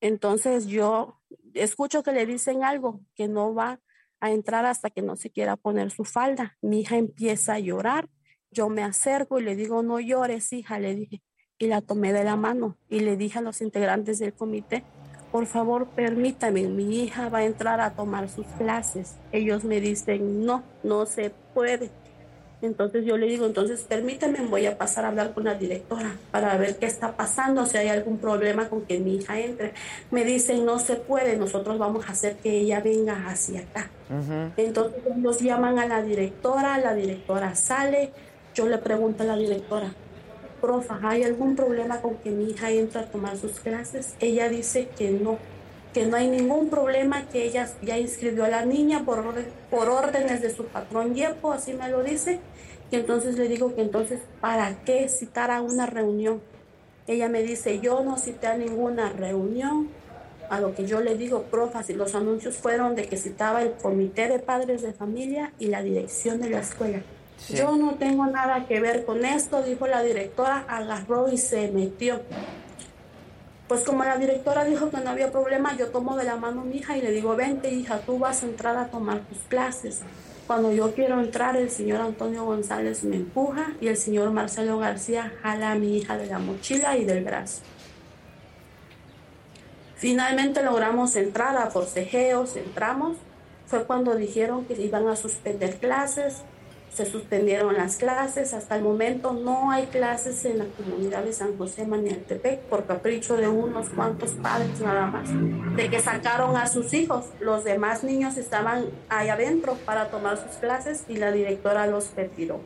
Entonces yo escucho que le dicen algo, que no va a entrar hasta que no se quiera poner su falda. Mi hija empieza a llorar yo me acerco y le digo, no llores, hija, le dije. Y la tomé de la mano y le dije a los integrantes del comité, por favor, permítame, mi hija va a entrar a tomar sus clases. Ellos me dicen, no, no se puede. Entonces yo le digo, entonces permítame, voy a pasar a hablar con la directora para ver qué está pasando, si hay algún problema con que mi hija entre. Me dicen, no se puede, nosotros vamos a hacer que ella venga hacia acá. Entonces nos llaman a la directora, la directora sale, yo le pregunto a la directora, profa, ¿hay algún problema con que mi hija entre a tomar sus clases? Ella dice que no, que no hay ningún problema, que ella ya inscribió a la niña por, por órdenes de su patrón Yepo, así me lo dice. Y entonces le digo que entonces, ¿para qué citar a una reunión? Ella me dice, yo no cité a ninguna reunión. A lo que yo le digo, profa, si los anuncios fueron de que citaba el comité de padres de familia y la dirección de la escuela. Yo no tengo nada que ver con esto, dijo la directora, agarró y se metió. Pues como la directora dijo que no había problema, yo tomo de la mano a mi hija y le digo, vente hija, tú vas a entrar a tomar tus clases. Cuando yo quiero entrar, el señor Antonio González me empuja y el señor Marcelo García jala a mi hija de la mochila y del brazo. Finalmente logramos entrar a forcejeos, entramos. Fue cuando dijeron que iban a suspender clases, se suspendieron las clases. Hasta el momento no hay clases en la comunidad de San José Manialtepec por capricho de unos cuantos padres nada más. De que sacaron a sus hijos. Los demás niños estaban ahí adentro para tomar sus clases y la directora los retiró.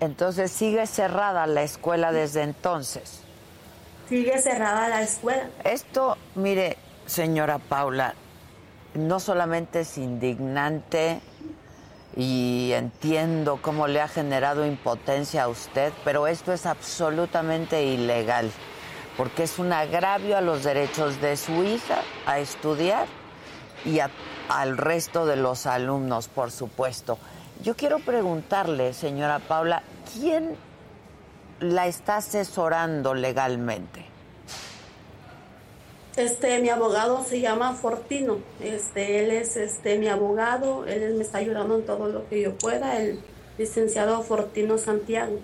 Entonces sigue cerrada la escuela desde entonces. Sigue cerrada la escuela. Esto, mire, señora Paula, no solamente es indignante, y entiendo cómo le ha generado impotencia a usted, pero esto es absolutamente ilegal, porque es un agravio a los derechos de su hija a estudiar y al resto de los alumnos, por supuesto. Yo quiero preguntarle, señora Paula, ¿quién la está asesorando legalmente? Este, mi abogado se llama Fortino. Este, él es este mi abogado, él me está ayudando en todo lo que yo pueda, el licenciado Fortino Santiago.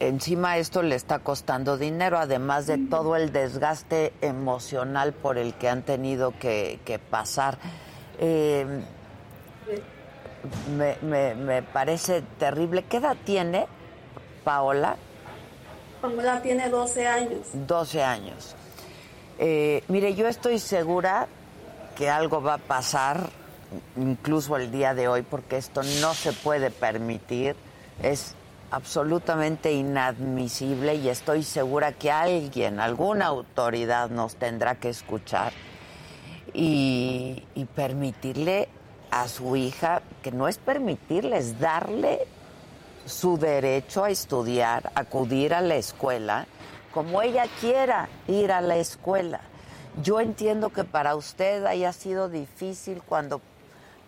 Encima esto le está costando dinero, además de todo el desgaste emocional por el que han tenido que, pasar. Em, me, me, me parece terrible. ¿Qué edad tiene Paola? Paola tiene 12 años. 12 años. Eh, mire, yo estoy segura que algo va a pasar incluso el día de hoy, porque esto no se puede permitir. Es absolutamente inadmisible y estoy segura que alguien, alguna autoridad nos tendrá que escuchar y, y permitirle a su hija, que no es permitirle, es darle su derecho a estudiar, acudir a la escuela, como ella quiera ir a la escuela. Yo entiendo que para usted haya sido difícil cuando,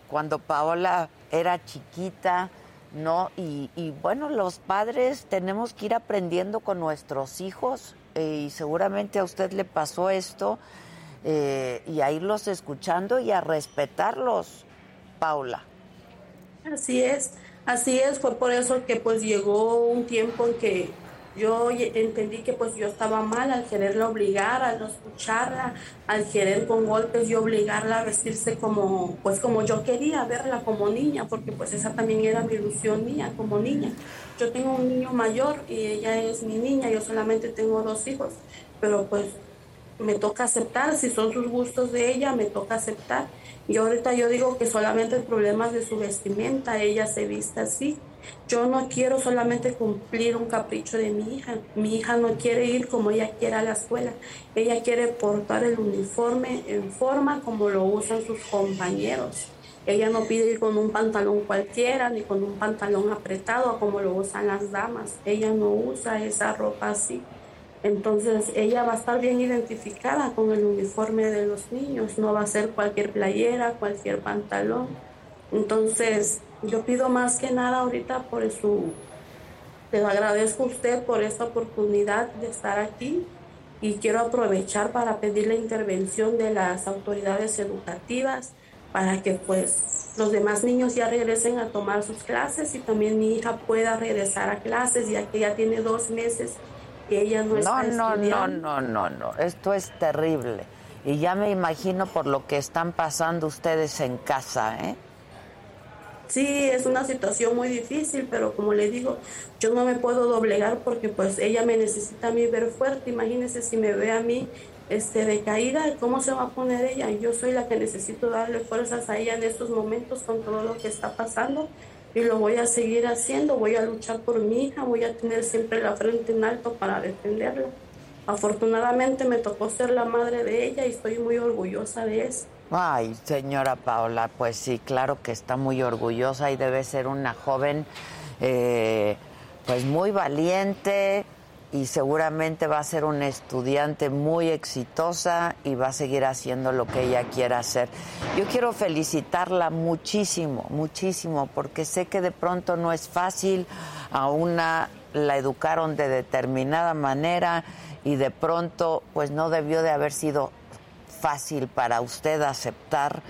cuando Paola era chiquita, ¿no? Y, bueno, los padres tenemos que ir aprendiendo con nuestros hijos eh, y seguramente a usted le pasó esto eh, y a irlos escuchando y a respetarlos, Paula. Así es, así es, fue por eso que pues llegó un tiempo en que yo entendí que pues yo estaba mal al quererla obligar, al no escucharla, al querer con golpes y obligarla a vestirse como, pues como yo quería verla como niña, porque pues esa también era mi ilusión mía como niña. Yo tengo un niño mayor y ella es mi niña, yo solamente tengo dos hijos, pero pues me toca aceptar, si son sus gustos de ella, me toca aceptar. Y ahorita yo digo que solamente el problema es de su vestimenta, ella se viste así yo no quiero solamente cumplir un capricho de mi hija. Mi hija no quiere ir como ella quiere a la escuela. Ella quiere portar el uniforme en forma como lo usan sus compañeros. Ella no pide ir con un pantalón cualquiera ni con un pantalón apretado como lo usan las damas. Ella no usa esa ropa así. Entonces ella va a estar bien identificada con el uniforme de los niños. No va a ser cualquier playera, cualquier pantalón. Entonces yo pido más que nada ahorita por su, le agradezco a usted por esta oportunidad de estar aquí y quiero aprovechar para pedir la intervención de las autoridades educativas para que pues los demás niños ya regresen a tomar sus clases y también mi hija pueda regresar a clases ya que ya tiene dos meses que ella no, está no, No, no, no, no, esto es terrible. Y ya me imagino por lo que están pasando ustedes en casa, ¿eh? Sí, es una situación muy difícil, pero como le digo, yo no me puedo doblegar porque pues ella me necesita a mí ver fuerte. Imagínese si me ve a mí este, decaída, ¿cómo se va a poner ella? Yo soy la que necesito darle fuerzas a ella en estos momentos con todo lo que está pasando y lo voy a seguir haciendo, voy a luchar por mi hija, voy a tener siempre la frente en alto para defenderla. Afortunadamente me tocó ser la madre de ella y estoy muy orgullosa de eso. Ay, señora Paola, pues sí, claro que está muy orgullosa y debe ser una joven, eh, pues muy valiente y seguramente va a ser una estudiante muy exitosa y va a seguir haciendo lo que ella quiera hacer. Yo quiero felicitarla muchísimo, muchísimo, porque sé que de pronto no es fácil, a una la educaron de determinada manera y de pronto pues no debió de haber sido fácil para usted aceptar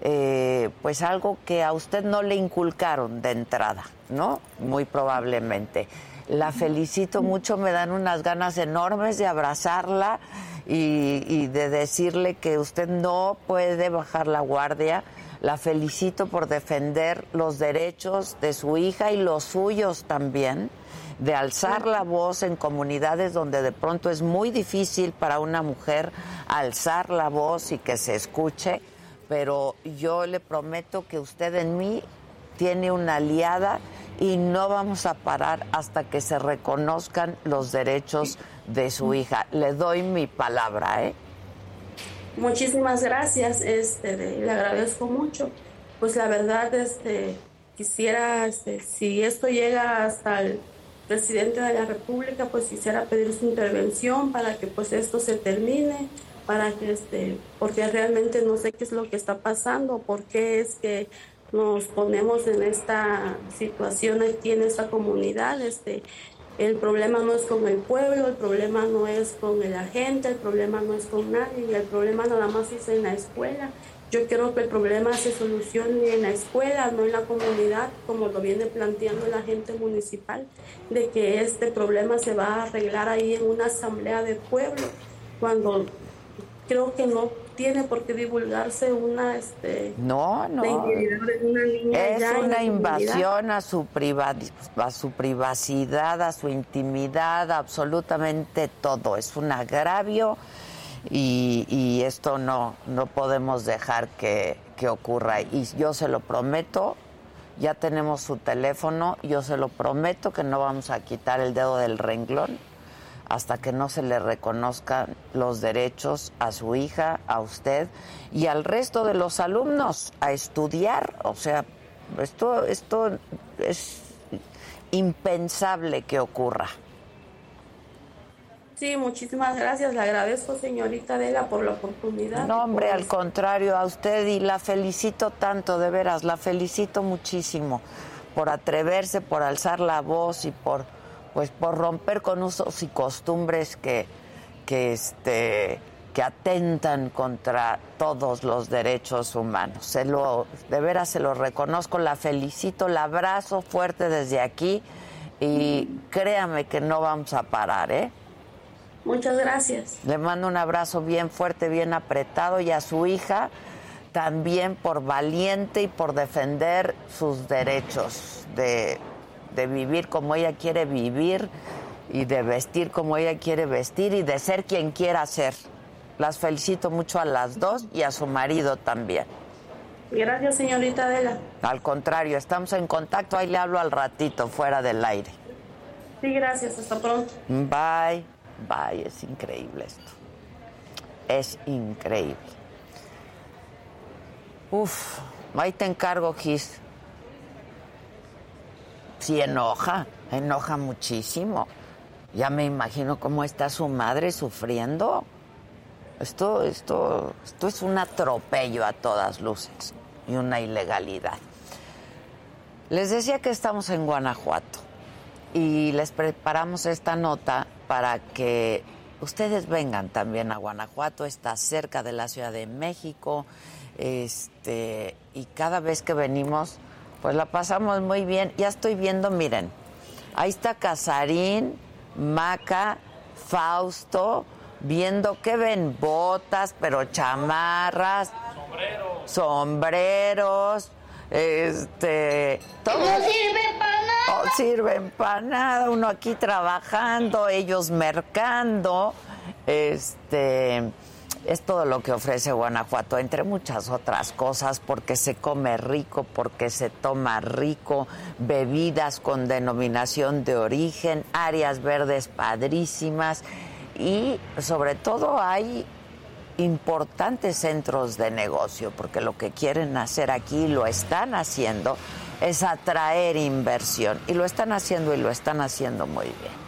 eh, pues algo que a usted no le inculcaron de entrada, ¿no? Muy probablemente. La felicito mucho, me dan unas ganas enormes de abrazarla y, y de decirle que usted no puede bajar la guardia. La felicito por defender los derechos de su hija y los suyos también de alzar la voz en comunidades donde de pronto es muy difícil para una mujer alzar la voz y que se escuche, pero yo le prometo que usted en mí tiene una aliada y no vamos a parar hasta que se reconozcan los derechos de su hija. Le doy mi palabra, ¿eh? Muchísimas gracias, este, le agradezco mucho. Pues la verdad, este, quisiera, este, si esto llega hasta el presidente de la República, pues quisiera pedir su intervención para que pues esto se termine, para que este, porque realmente no sé qué es lo que está pasando, por qué es que nos ponemos en esta situación aquí en esta comunidad, este, el problema no es con el pueblo, el problema no es con la gente, el problema no es con nadie, el problema nada más es en la escuela yo quiero que el problema se solucione en la escuela, no en la comunidad, como lo viene planteando la gente municipal, de que este problema se va a arreglar ahí en una asamblea de pueblo, cuando creo que no tiene por qué divulgarse una este no no. es una invasión a su a su privacidad a su intimidad absolutamente todo. Es un agravio y, esto no, no podemos dejar que, que ocurra. Y yo se lo prometo, ya tenemos su teléfono, yo se lo prometo que no vamos a quitar el dedo del renglón hasta que no se le reconozcan los derechos a su hija, a usted y al resto de los alumnos a estudiar. O sea, esto, esto es impensable que ocurra. Sí, muchísimas gracias. Le agradezco, señorita Adela, por la oportunidad. No, hombre, al contrario, a usted y la felicito tanto, de veras, la felicito muchísimo por atreverse, por alzar la voz y por, pues, por romper con usos y costumbres que, que, este, que atentan contra todos los derechos humanos. Se lo, de veras se lo reconozco, la felicito, la abrazo fuerte desde aquí y créame que no vamos a parar, ¿eh? Muchas gracias. Le mando un abrazo bien fuerte, bien apretado y a su hija también por valiente y por defender sus derechos de, de vivir como ella quiere vivir y de vestir como ella quiere vestir y de ser quien quiera ser. Las felicito mucho a las dos y a su marido también. Gracias, señorita Adela. Al contrario, estamos en contacto. Ahí le hablo al ratito, fuera del aire. Sí, gracias. Hasta pronto. Bye. Vaya, es increíble esto. Es increíble. Uf, ahí te encargo, Gis. Sí enoja, enoja muchísimo. Ya me imagino cómo está su madre sufriendo. Esto, esto, esto es un atropello a todas luces y una ilegalidad. Les decía que estamos en Guanajuato y les preparamos esta nota para que ustedes vengan también a Guanajuato, está cerca de la Ciudad de México, este, y cada vez que venimos, pues la pasamos muy bien. Ya estoy viendo, miren, ahí está Casarín, Maca, Fausto, viendo que ven botas, pero chamarras, sombreros, sombreros este, todo no sirve para nada. No sirven para nada. Uno aquí trabajando, ellos mercando. Este es todo lo que ofrece Guanajuato, entre muchas otras cosas, porque se come rico, porque se toma rico, bebidas con denominación de origen, áreas verdes padrísimas y sobre todo hay importantes centros de negocio, porque lo que quieren hacer aquí, lo están haciendo, es atraer inversión. Y lo están haciendo y lo están haciendo muy bien.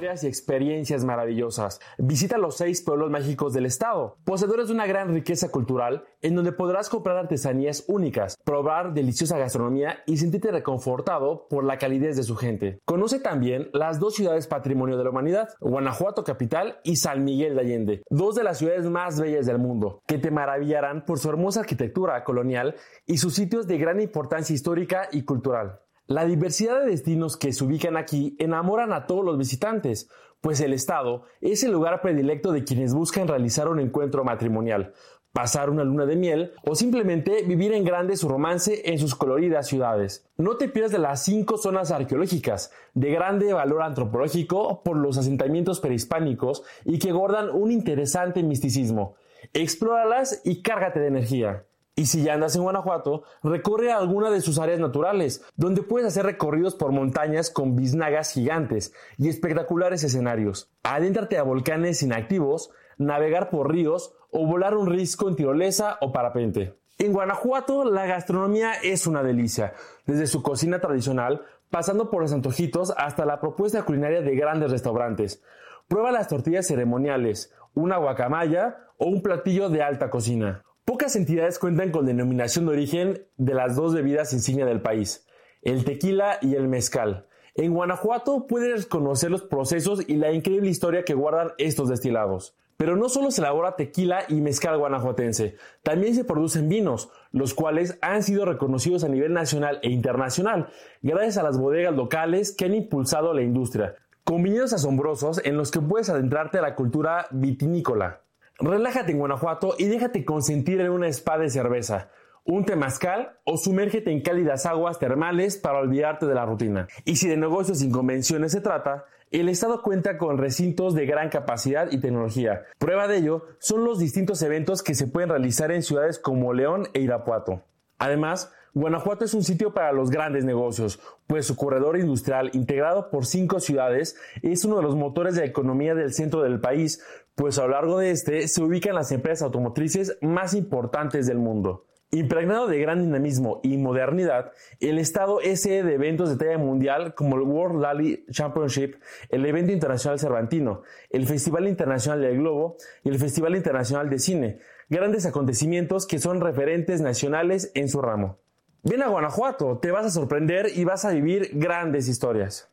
Y experiencias maravillosas. Visita los seis pueblos mágicos del estado, poseedores de una gran riqueza cultural, en donde podrás comprar artesanías únicas, probar deliciosa gastronomía y sentirte reconfortado por la calidez de su gente. Conoce también las dos ciudades patrimonio de la humanidad, Guanajuato capital y San Miguel de Allende, dos de las ciudades más bellas del mundo, que te maravillarán por su hermosa arquitectura colonial y sus sitios de gran importancia histórica y cultural. La diversidad de destinos que se ubican aquí enamoran a todos los visitantes, pues el estado es el lugar predilecto de quienes buscan realizar un encuentro matrimonial, pasar una luna de miel o simplemente vivir en grande su romance en sus coloridas ciudades. No te pierdas de las cinco zonas arqueológicas de grande valor antropológico por los asentamientos prehispánicos y que guardan un interesante misticismo. Explóralas y cárgate de energía. Y si ya andas en Guanajuato, recorre alguna de sus áreas naturales, donde puedes hacer recorridos por montañas con biznagas gigantes y espectaculares escenarios. Adéntrate a volcanes inactivos, navegar por ríos o volar un risco en tirolesa o parapente. En Guanajuato, la gastronomía es una delicia, desde su cocina tradicional, pasando por los antojitos hasta la propuesta culinaria de grandes restaurantes. Prueba las tortillas ceremoniales, una guacamaya o un platillo de alta cocina. Pocas entidades cuentan con denominación de origen de las dos bebidas insignia del país, el tequila y el mezcal. En Guanajuato puedes conocer los procesos y la increíble historia que guardan estos destilados. Pero no solo se elabora tequila y mezcal guanajuatense, también se producen vinos, los cuales han sido reconocidos a nivel nacional e internacional, gracias a las bodegas locales que han impulsado la industria, con viñedos asombrosos en los que puedes adentrarte a la cultura vitinícola. Relájate en Guanajuato y déjate consentir en una spa de cerveza, un temazcal o sumérgete en cálidas aguas termales para olvidarte de la rutina. Y si de negocios sin convenciones se trata, el Estado cuenta con recintos de gran capacidad y tecnología. Prueba de ello son los distintos eventos que se pueden realizar en ciudades como León e Irapuato. Además, Guanajuato es un sitio para los grandes negocios, pues su corredor industrial, integrado por cinco ciudades, es uno de los motores de la economía del centro del país, pues a lo largo de este se ubican las empresas automotrices más importantes del mundo. Impregnado de gran dinamismo y modernidad, el estado es sede de eventos de talla mundial como el World Rally Championship, el evento internacional Cervantino, el Festival Internacional del Globo y el Festival Internacional de Cine, grandes acontecimientos que son referentes nacionales en su ramo. Ven a Guanajuato, te vas a sorprender y vas a vivir grandes historias.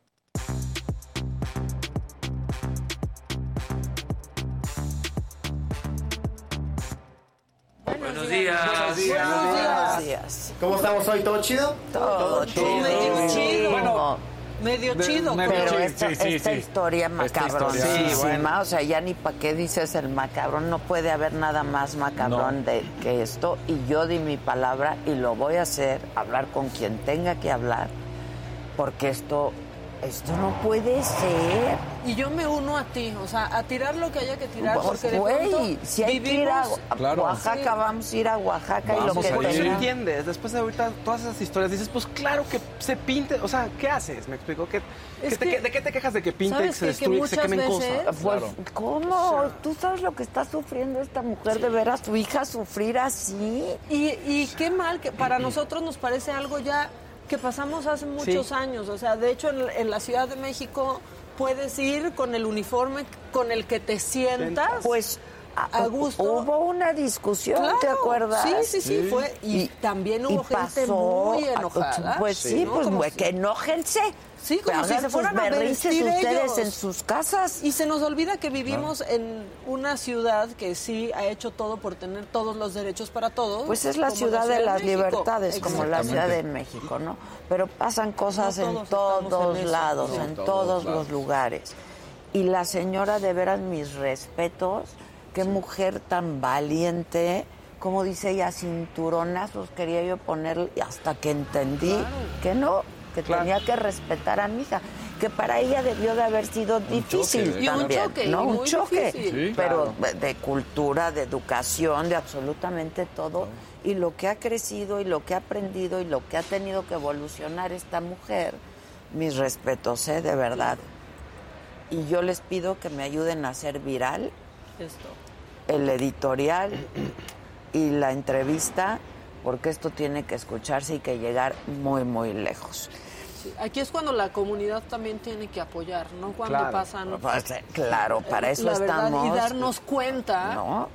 Buenos días. Buenos días. ¿Cómo estamos hoy? ¿Todo chido? Todo chido. Medio chido. Bueno, Medio chido. medio pero chido. esta, sí, sí, esta sí. historia macabronísima, o sea, ya ni para qué dices el macabrón, no puede haber nada más macabrón de que esto, y yo di mi palabra y lo voy a hacer, hablar con quien tenga que hablar, porque esto, esto no puede ser. Y yo me uno a ti, o sea, a tirar lo que haya que tirar. Pues, Porque de pronto si hay que ir a, vivimos- a Claro. Oaxaca, Sí. vamos a ir a Oaxaca y lo que Por eso entiendes, después de ahorita todas esas historias, dices, pues claro que se pinte, o sea, ¿qué haces? ¿Me explico? ¿Qué, que- ¿De qué te quejas de que pinte, ¿Sabes que se destruye, que se quemen veces- cosas? Pues, Claro. ¿cómo? ¿Tú sabes lo que está sufriendo esta mujer de ver a su hija sufrir así? Y, y qué mal que para nosotros nos parece algo ya que pasamos hace muchos Sí. años. O sea, de hecho, en, en la Ciudad de México puedes ir con el uniforme con el que te sientas. Pues A gusto. Hubo una discusión, Claro. ¿te acuerdas? Sí, sí, sí, fue. Y, también hubo y gente pasó, muy enojada. Pues sí, ¿no? pues Como que enójense. Sí, como Hagan si se fueran a vestir ustedes ellos. en sus casas. Y se nos olvida que vivimos en una ciudad que sí ha hecho todo por tener todos los derechos para todos. Pues es la ciudad de las México. libertades, como la Ciudad de México, ¿no? Pero pasan cosas No en todos en lados, No, en todos, los lugares. Y la señora, de veras, mis respetos, qué mujer tan valiente, como dice ella, cinturonazos quería yo ponerle, hasta que entendí que no, que Claro. tenía que respetar a mi hija, que para ella debió de haber sido difícil choque, ¿eh? Y un también, choque, ¿no? y Un choque. Sí, pero de- de cultura, de educación, de absolutamente todo. Y lo que ha crecido y lo que ha aprendido y lo que ha tenido que evolucionar esta mujer, mis respetos, ¿eh? de verdad. Y yo les pido que me ayuden a hacer viral Esto. El editorial y la entrevista, porque esto tiene que escucharse y que llegar muy, muy lejos. Sí, Aquí es cuando la comunidad también tiene que apoyar, ¿no? Cuando Claro. pasan. Pues, eh, claro, para eso la verdad, estamos. Y darnos cuenta ¿No?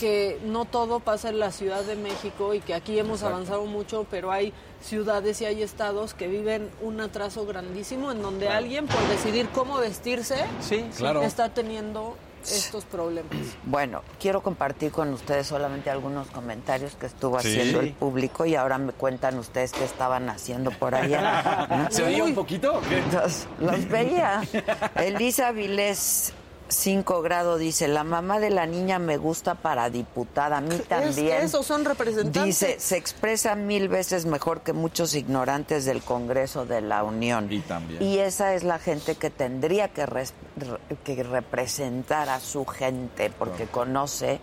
que no todo pasa en la Ciudad de México y que aquí hemos avanzado mucho, pero hay ciudades y hay estados que viven un atraso grandísimo en donde alguien por decidir cómo vestirse Sí, Claro. está teniendo estos problemas. Bueno, quiero compartir con ustedes solamente algunos comentarios que estuvo Sí. haciendo el público y ahora me cuentan ustedes qué estaban haciendo por allá. [laughs] ¿no? ¿Se oía un poquito? Los, los veía. [laughs] Elisa Vilés, 5 grado, dice, la mamá de la niña me gusta para diputada, a mí también. Es- esos son representantes. Dice, se expresa mil veces mejor que muchos ignorantes del Congreso de la Unión. Y también. Y esa es la gente que tendría que, re- que representar a su gente, porque conoce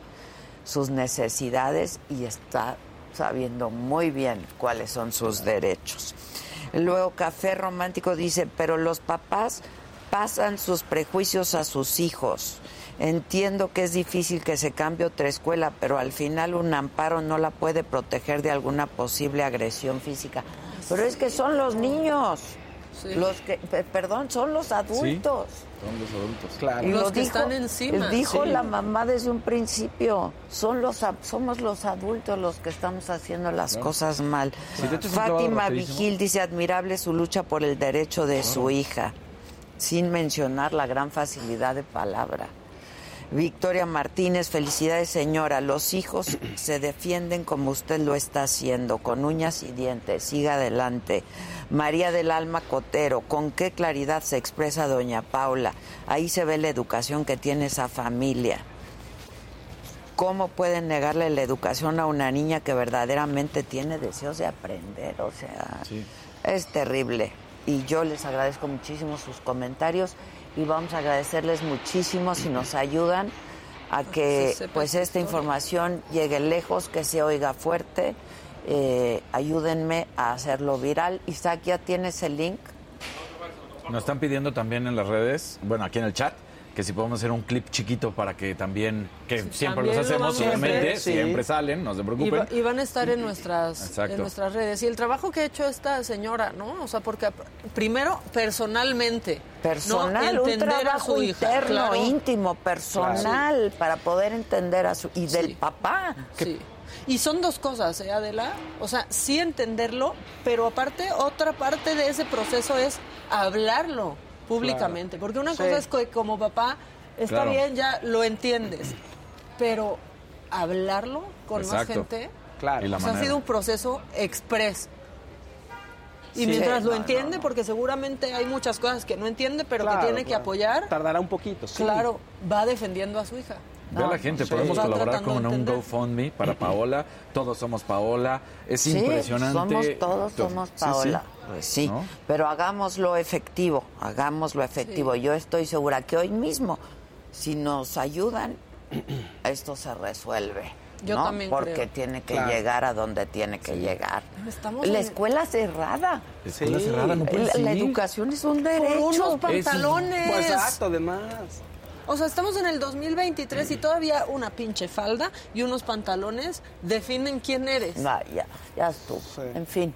sus necesidades y está sabiendo muy bien cuáles son sus derechos. Luego Café Romántico dice, pero los papás pasan sus prejuicios a sus hijos. Entiendo que es difícil que se cambie otra escuela, pero al final un amparo no la puede proteger de alguna posible agresión física. Pero es que son los niños. Sí. Los que, pe- perdón, son los adultos. Son los adultos. Claro. Y Los lo que están encima, Dijo sí. la mamá desde un principio. Son los, somos los adultos los que estamos haciendo las cosas mal. Fátima. Vigil dice admirable su lucha por el derecho de su hija, sin mencionar la gran facilidad de palabra. Victoria Martínez, felicidades señora. Los hijos [clears throat] se defienden como usted lo está haciendo, con uñas y dientes. Siga adelante. María del Alma Cotero, con qué claridad se expresa doña Paula. Ahí se ve la educación que tiene esa familia. ¿Cómo pueden negarle la educación a una niña que verdaderamente tiene deseos de aprender? O sea, Sí. es terrible. Y yo les agradezco muchísimo sus comentarios y vamos a agradecerles muchísimo si nos ayudan a que se sepa pues esta información llegue lejos, que se oiga fuerte. Eh, ayúdenme a hacerlo viral. Isaac, ¿ya tienes el link? Nos están pidiendo también en las redes, bueno, aquí en el chat, que si podemos hacer un clip chiquito para que también, que siempre también los lo hacemos, obviamente, sí. siempre salen, no se Y, preocupen. va- y van a estar en nuestras, Exacto. en nuestras redes. Y el trabajo que ha hecho esta señora, ¿no? O sea, porque primero, personalmente. ¿no? Personal, un Entender a su hija, interno, claro. íntimo, personal, para poder entender a su... Y del Sí. papá. Sí. Y son dos cosas, ¿eh, Adela? O sea, sí entenderlo, pero aparte, otra parte de ese proceso es hablarlo públicamente. Porque una cosa es que como papá, está Claro. bien, ya lo entiendes, pero hablarlo con más gente, Claro. Sea, ha sido un proceso express. Y Sí. mientras lo No, entiende, no. porque seguramente hay muchas cosas que no entiende, pero Claro, que tiene que apoyar, Tardará un poquito, sí. claro, va defendiendo a su hija. Ve a la gente, sí. podemos colaborar con un entender. GoFundMe para [clears throat] Paola. Todos somos Paola. Es Sí, impresionante. somos todos, To- somos Sí, sí. Paola. Pues sí, ¿No? pero hagámoslo efectivo, hagámoslo efectivo. Yo estoy segura que hoy mismo, si nos ayudan, [clears throat] esto se resuelve. Yo ¿no? también Porque creo. tiene que Claro. llegar a donde tiene que llegar. Estamos La en- escuela cerrada. Escuela Sí. cerrada, no puedes La, la educación es un Por derecho. unos pantalones. Pues exacto, además. O sea, estamos en el 2023 y todavía una pinche falda y unos pantalones definen quién eres. Va, ya, ya estuvo. En fin.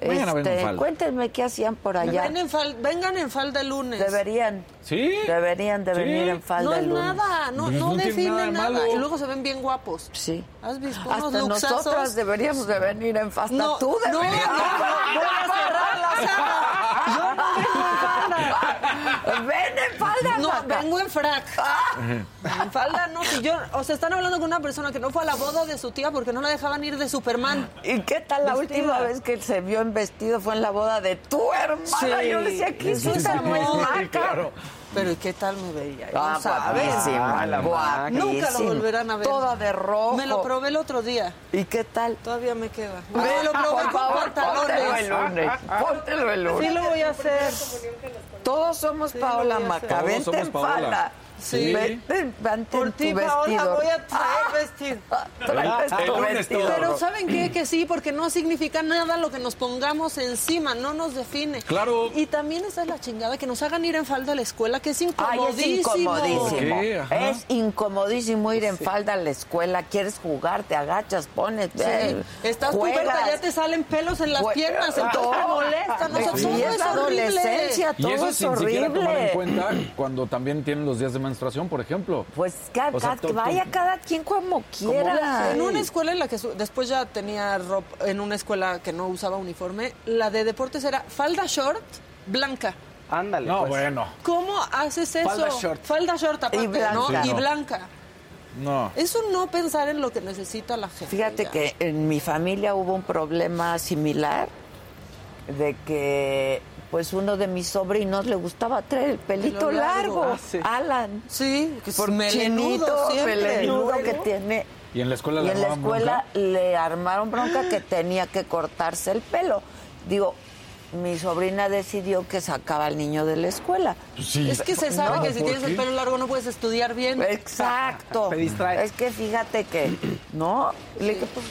En Este, cuéntenme qué hacían por allá. Ven en fal- vengan en falda el lunes. Deberían. ¿Sí? Deberían de Sí. venir en falda no el lunes. nada, no, Pues no, no tiene define nada. Y luego se ven bien guapos. Sí. ¿Has visto unos luxazos? nosotras deberíamos de venir en falda. No, tú no, no, deberías. voy a cerrar la sala. Yo no vengo en falda. Ven en falda, Vengo en frac. En falda no, si yo, o sea, están hablando con una persona que no fue a la boda de su tía porque no la dejaban ir de Superman. ¿Y qué tal la Vestida. última vez que se vio en vestido fue en la boda de tu hermana? Sí. Yo decía no es claro. Pero ¿y qué tal me veía? Ah, No sabes. guapísima, Ah, guapísima. Nunca lo volverán a ver. Toda de rojo. Me lo probé el otro día. ¿Y qué tal? Todavía me queda. Ven, Me lo probé por con favor, póntelo el pantalones. lunes. Póntelo el lunes. Sí lo voy a hacer. Todos somos Sí, Paola. Maca. Todos Vente somos en Paola. falda. Sí. Por ti, Paola, voy a traer vestido. Tráete El tu lunes vestido. todo. Pero ¿saben qué? Que sí, porque no significa nada lo que nos pongamos encima, no nos define. Claro. Y también esa es la chingada, que nos hagan ir en falda a la escuela, que es Ay, es incomodísimo. Es incomodísimo ir en falda a la escuela. Quieres jugar, te agachas, pones. Sí. eh, Estás puberta, ya te salen pelos en las Jue- piernas, entonces todo. te molesta. No, Sí, Eso todo es es horrible. adolescencia, Y eso es sin siquiera tomar en horrible. cuenta cuando también tienen los días de menstruación, por ejemplo. Pues ca- O sea, vaya cada quien como quiera. En una escuela en la que su- después ya tenía ropa, en una escuela que no usaba uniforme, la de deportes era falda short blanca. Ándale. No, pues. bueno. ¿Cómo haces eso? Falda short. Falda short aparte, Y blanca. ¿no? Sí, Y blanca. No. Eso no pensar en lo que necesita la gente. Fíjate ya. que en mi familia hubo un problema similar de que pues uno de mis sobrinos le gustaba traer el pelito Pelo largo. largo, Ah, sí. Alan. Sí, que Por melenudo melenudo que tiene. Y en la escuela Y le en la escuela bronca. le armaron bronca que tenía que cortarse el pelo. Digo, mi sobrina decidió que sacaba al niño de la escuela. Pues sí. Es que se sabe No, que si ¿por tienes el pelo largo no puedes estudiar bien. Exacto. Es que fíjate que, [clears throat] ¿no? Le dije, pues,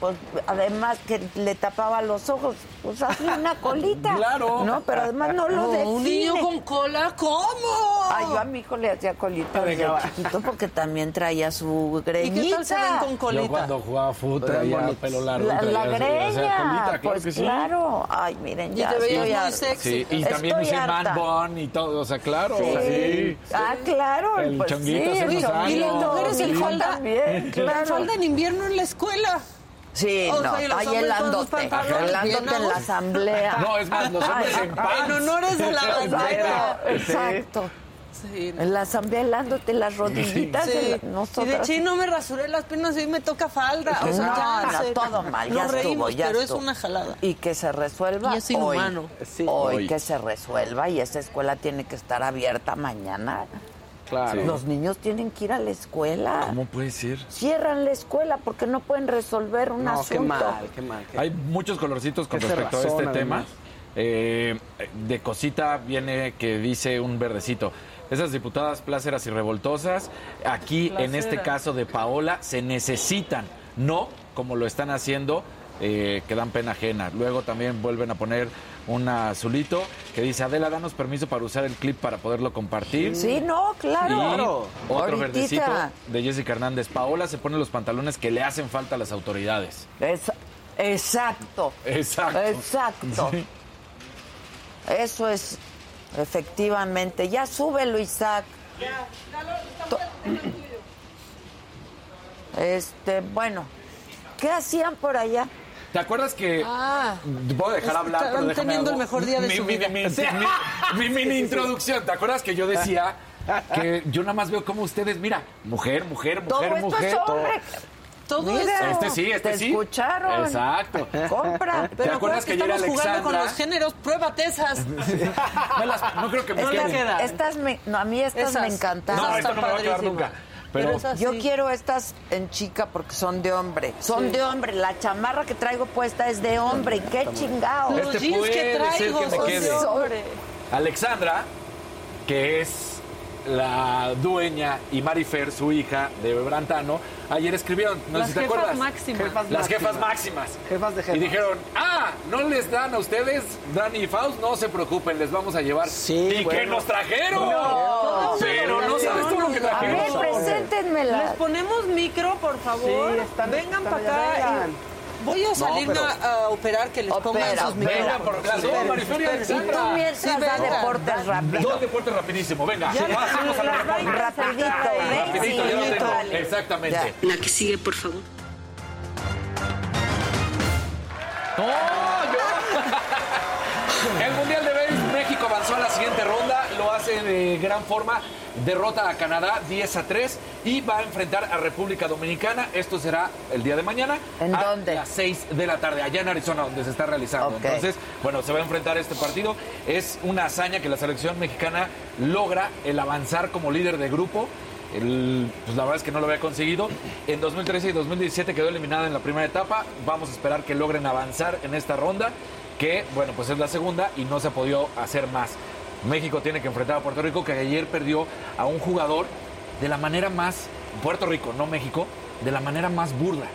pues, además que le tapaba los ojos, pues hazle una [laughs] colita. Claro. No, pero además no lo define. un niño con cola, ¿cómo? Ay, yo a mi hijo le hacía colita Te desde chiquito porque también traía su ¿Y greñita. qué tal se ven con Yo colita? cuando jugaba fútbol traía pelo largo. La, la así, greña, colita, claro pues que sí. claro. Ay, miren, Y ya te veías estoy muy harta. sexy. Sí, y también usé man bun y todo, o sea, claro. Sí. Sí. Ah, claro. El pues chonguito sí, hace unos. Y las mujeres en falda, también, en claro. falda en invierno en la escuela. Sí, O no, sea, sus helándote, en la asamblea. [laughs] No, es más, los hombres en [laughs] pants. En honores a la [laughs] bandera. Exacto. Sí. En la asamblea helándote las rodillitas. Sí. de la- Y de nosotras- chino me rasuré las piernas y hoy me toca falda. O sea, no, ya, no, todo mal, ya Nos estuvo, reímos, ya pero estuvo. es una jalada. Y que se resuelva Y es hoy. inhumano. Sí. Hoy, Hoy. que se resuelva y esa escuela tiene que estar abierta mañana. Claro. Los niños tienen que ir a la escuela. ¿Cómo puede ser? Cierran la escuela porque no pueden resolver un No, asunto. qué mal, qué mal. qué- Hay muchos colorcitos con respecto a este tema. Eh, de cosita viene que dice un verdecito. Esas diputadas pláceras y revoltosas, aquí en este caso de Paola, se necesitan, no como lo están haciendo, eh, que dan pena ajena. Luego también vuelven a poner un azulito que dice, Adela, danos permiso para usar el clip para poderlo compartir. Sí, no, Y claro. otro Ahorita. verdecito de Jessica Hernández. Paola se pone los pantalones que le hacen falta a las autoridades. Es- exacto. Exacto. Exacto. Sí. Eso es, efectivamente. Ya súbelo, Isaac. To- Este, bueno, ¿qué hacían por allá? ¿Te acuerdas que Ah. puedo dejar hablar? Estaban pero teniendo el mejor día de mi, su mi- vida. Mi, mi- [laughs] mi mini introducción. ¿Te acuerdas que yo decía que yo nada más veo como ustedes, mira, mujer, mujer, Todo mujer, esto mujer. es hombre. Todo Mira, eso. Este sí, este te sí. escucharon. Exacto. Compra. ¿Te Pero acuerdas acuérdate que estamos jugando con los géneros? Pruébate esas. [laughs] Las- no creo que me No le queden. queda. Estas me, no, a mí estas Esas. me encantaron. No, esto no me va a quedar nunca. Pero, Pero Yo quiero estas en chica porque son de hombre. Son de hombre. La chamarra que traigo puesta es de hombre. ¡Qué chingado! Los Este jeans puede que traigo que son quede. de hombre. Alexandra, que es la dueña, y Marifer, su hija, de Brantano, ayer escribieron, no Las sé si te jefas acuerdas. máximas. Jefas Las jefas máximas. Jefas de Y jefas. dijeron, ah, no les dan a ustedes, Dani y Faust, no se preocupen, les vamos a llevar. Sí, ¿Y qué bueno. nos trajeron? Pero no sabes tú lo que A ver, trajeron. Les preséntenmela. ponemos micro, por favor. Sí, están- Vengan están para acá. Voy a salirme pero- a, operar que les pongan Opera, sus. Venga, por Marifer y tú mientras Sí, da deportes rápido. Dos deportes rapidísimo, venga. Ya, Pasamos a la reforma. Rapidito, Rapidito, lo tengo. Dale. Exactamente. Ya. La que sigue, por favor. ¡No! yo- [laughs] El Mundial de Béisbol, México avanzó a la siguiente ronda, hace de gran forma, derrota a Canadá 10 a 3 y va a enfrentar a República Dominicana. Esto será el día de mañana. ¿En a dónde? las 6 de la tarde, allá en Arizona, donde se está realizando. Entonces, bueno, se va a enfrentar este partido. Es una hazaña que la selección mexicana logra el avanzar como líder de grupo. El- pues la verdad es que no lo había conseguido. En 2013 y 2017 quedó eliminada en la primera etapa. Vamos a esperar que logren avanzar en esta ronda, que bueno, pues es la segunda y no se ha podido hacer más. México tiene que enfrentar a Puerto Rico, que ayer perdió a un jugador de la manera más, Puerto Rico, no México, de la manera más burda.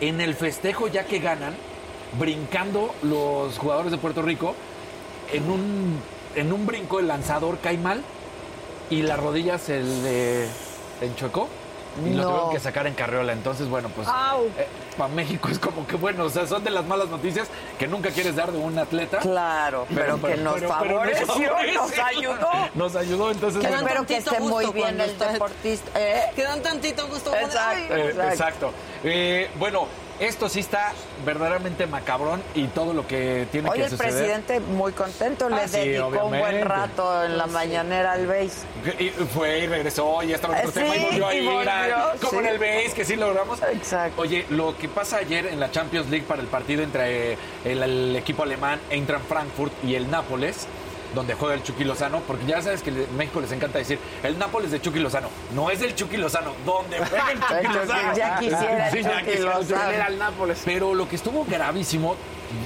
En el festejo ya que ganan, brincando los jugadores de Puerto Rico, en un, en un brinco el lanzador cae mal y la rodilla se le enchuecó y lo No. tuvieron que sacar en carriola. Entonces, bueno, pues Au. para México es como que bueno, o sea, son de las malas noticias que nunca quieres dar de un atleta. Claro, pero, que nos pero- pero favoreció, favorece. nos ayudó. Nos ayudó, entonces. Quedan bueno, Espero que esté muy bien el deportista. ¿eh? Quedan tantito gusto. Exacto. Eh, Exacto. exacto. Eh, bueno, esto sí está verdaderamente macabrón y todo lo que tiene Hoy que el suceder. presidente muy contento, le Ah, sí, dedicó un buen rato en la mañanera al BASE. Y fue y regresó y estaba otro Eh, tema y sí, volvió a ir. como sí. en el BASE, que sí logramos. Exacto. Oye, lo que pasa ayer en la Champions League para el partido entre eh, el, el equipo alemán Eintracht Frankfurt y el Nápoles, donde juega el Chucky Lozano, porque ya sabes que en México les encanta decir el Nápoles de Chucky Lozano. No es del Chucky Lozano, donde juega el Chucky [laughs] Lozano. ya quisiera el Sí, ya Chucky quisiera el Era el Nápoles. Pero lo que estuvo gravísimo,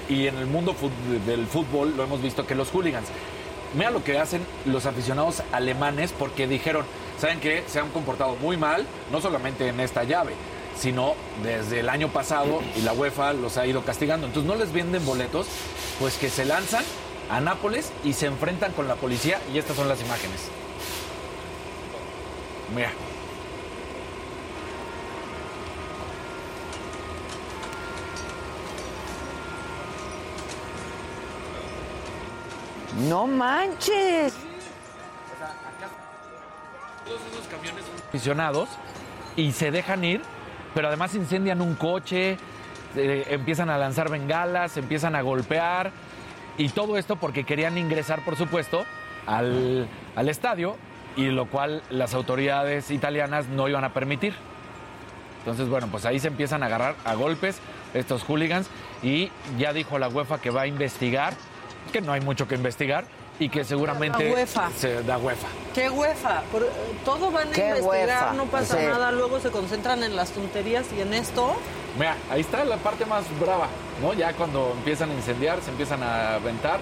y en el mundo del fútbol lo hemos visto, que los hooligans. Mira lo que hacen los aficionados alemanes porque dijeron, ¿saben qué? Se han comportado muy mal, no solamente en esta llave, sino desde el año pasado y la UEFA los ha ido castigando. Entonces no les venden boletos, pues que se lanzan a Nápoles y se enfrentan con la policía y estas son las imágenes. Mira. No manches. todos esos camiones son aficionados y se dejan ir, pero además incendian un coche, eh, empiezan a lanzar bengalas, empiezan a golpear y todo esto porque querían ingresar, por supuesto, al, al estadio y lo cual las autoridades italianas no iban a permitir. Entonces, bueno, pues ahí se empiezan a agarrar a golpes estos hooligans y ya dijo la UEFA que va a investigar, que no hay mucho que investigar, y que seguramente La UEFA. se da UEFA. Qué huefa. Por- todo van a investigar, huefa. no pasa Sí. nada. Luego se concentran en las tonterías y en esto. Mira, ahí está la parte más brava, ¿no? Ya cuando empiezan a incendiar, se empiezan a aventar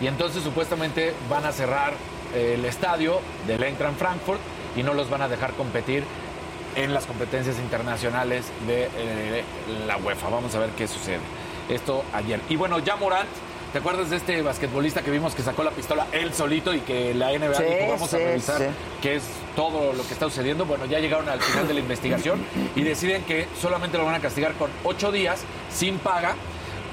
y entonces supuestamente van a cerrar eh, el estadio del Eintracht Frankfurt y no los van a dejar competir en las competencias internacionales de eh, la UEFA. Vamos a ver qué sucede. Esto ayer. Y bueno, ya Morant, ¿te acuerdas de este basquetbolista que vimos que sacó la pistola él solito y que la NBA Sí, dijo vamos a revisar sí. qué es todo lo que está sucediendo? Bueno, ya llegaron al final de la investigación y deciden que solamente lo van a castigar con ocho días sin paga.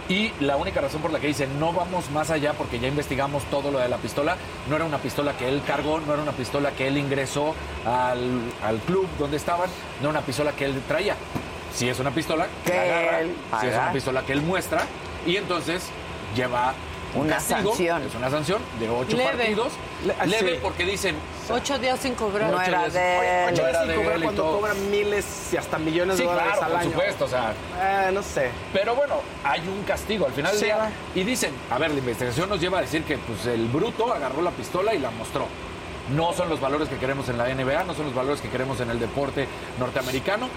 Y la única razón por la que dicen no vamos más allá porque ya investigamos todo lo de la pistola, no era una pistola que él cargó, no era una pistola que él ingresó al, al club donde estaban, no era una pistola que él traía. Si es una pistola que, Que agarra, él si es una pistola que él muestra y entonces lleva un Una castigo, sanción. es una sanción de ocho Leve. partidos, Le- leve sí. porque dicen Ocho días sin cobrar. No ocho era días- de ocho sí, de cobrar cuando todo. cobran miles y hasta millones Sí, de dólares claro, al por año. supuesto, o sea, Eh, no sé. pero bueno, hay un castigo al final del Sí. día. Y dicen, a ver, la investigación nos lleva a decir que pues, el bruto agarró la pistola y la mostró. No son los valores que queremos en la NBA, no son los valores que queremos en el deporte norteamericano.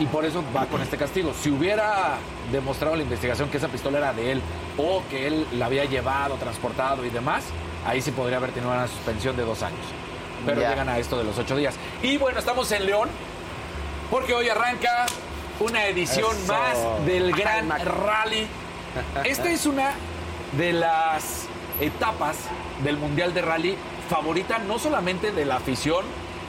Y por eso va con este castigo. Si hubiera demostrado la investigación que esa pistola era de él o que él la había llevado, transportado y demás, ahí sí podría haber tenido una suspensión de dos años. Pero Ya. llegan a esto de los ocho días. Y bueno, estamos en León porque hoy arranca una edición Eso. más del Gran Ay. Rally. Esta es una de las etapas del Mundial de Rally favorita no solamente de la afición,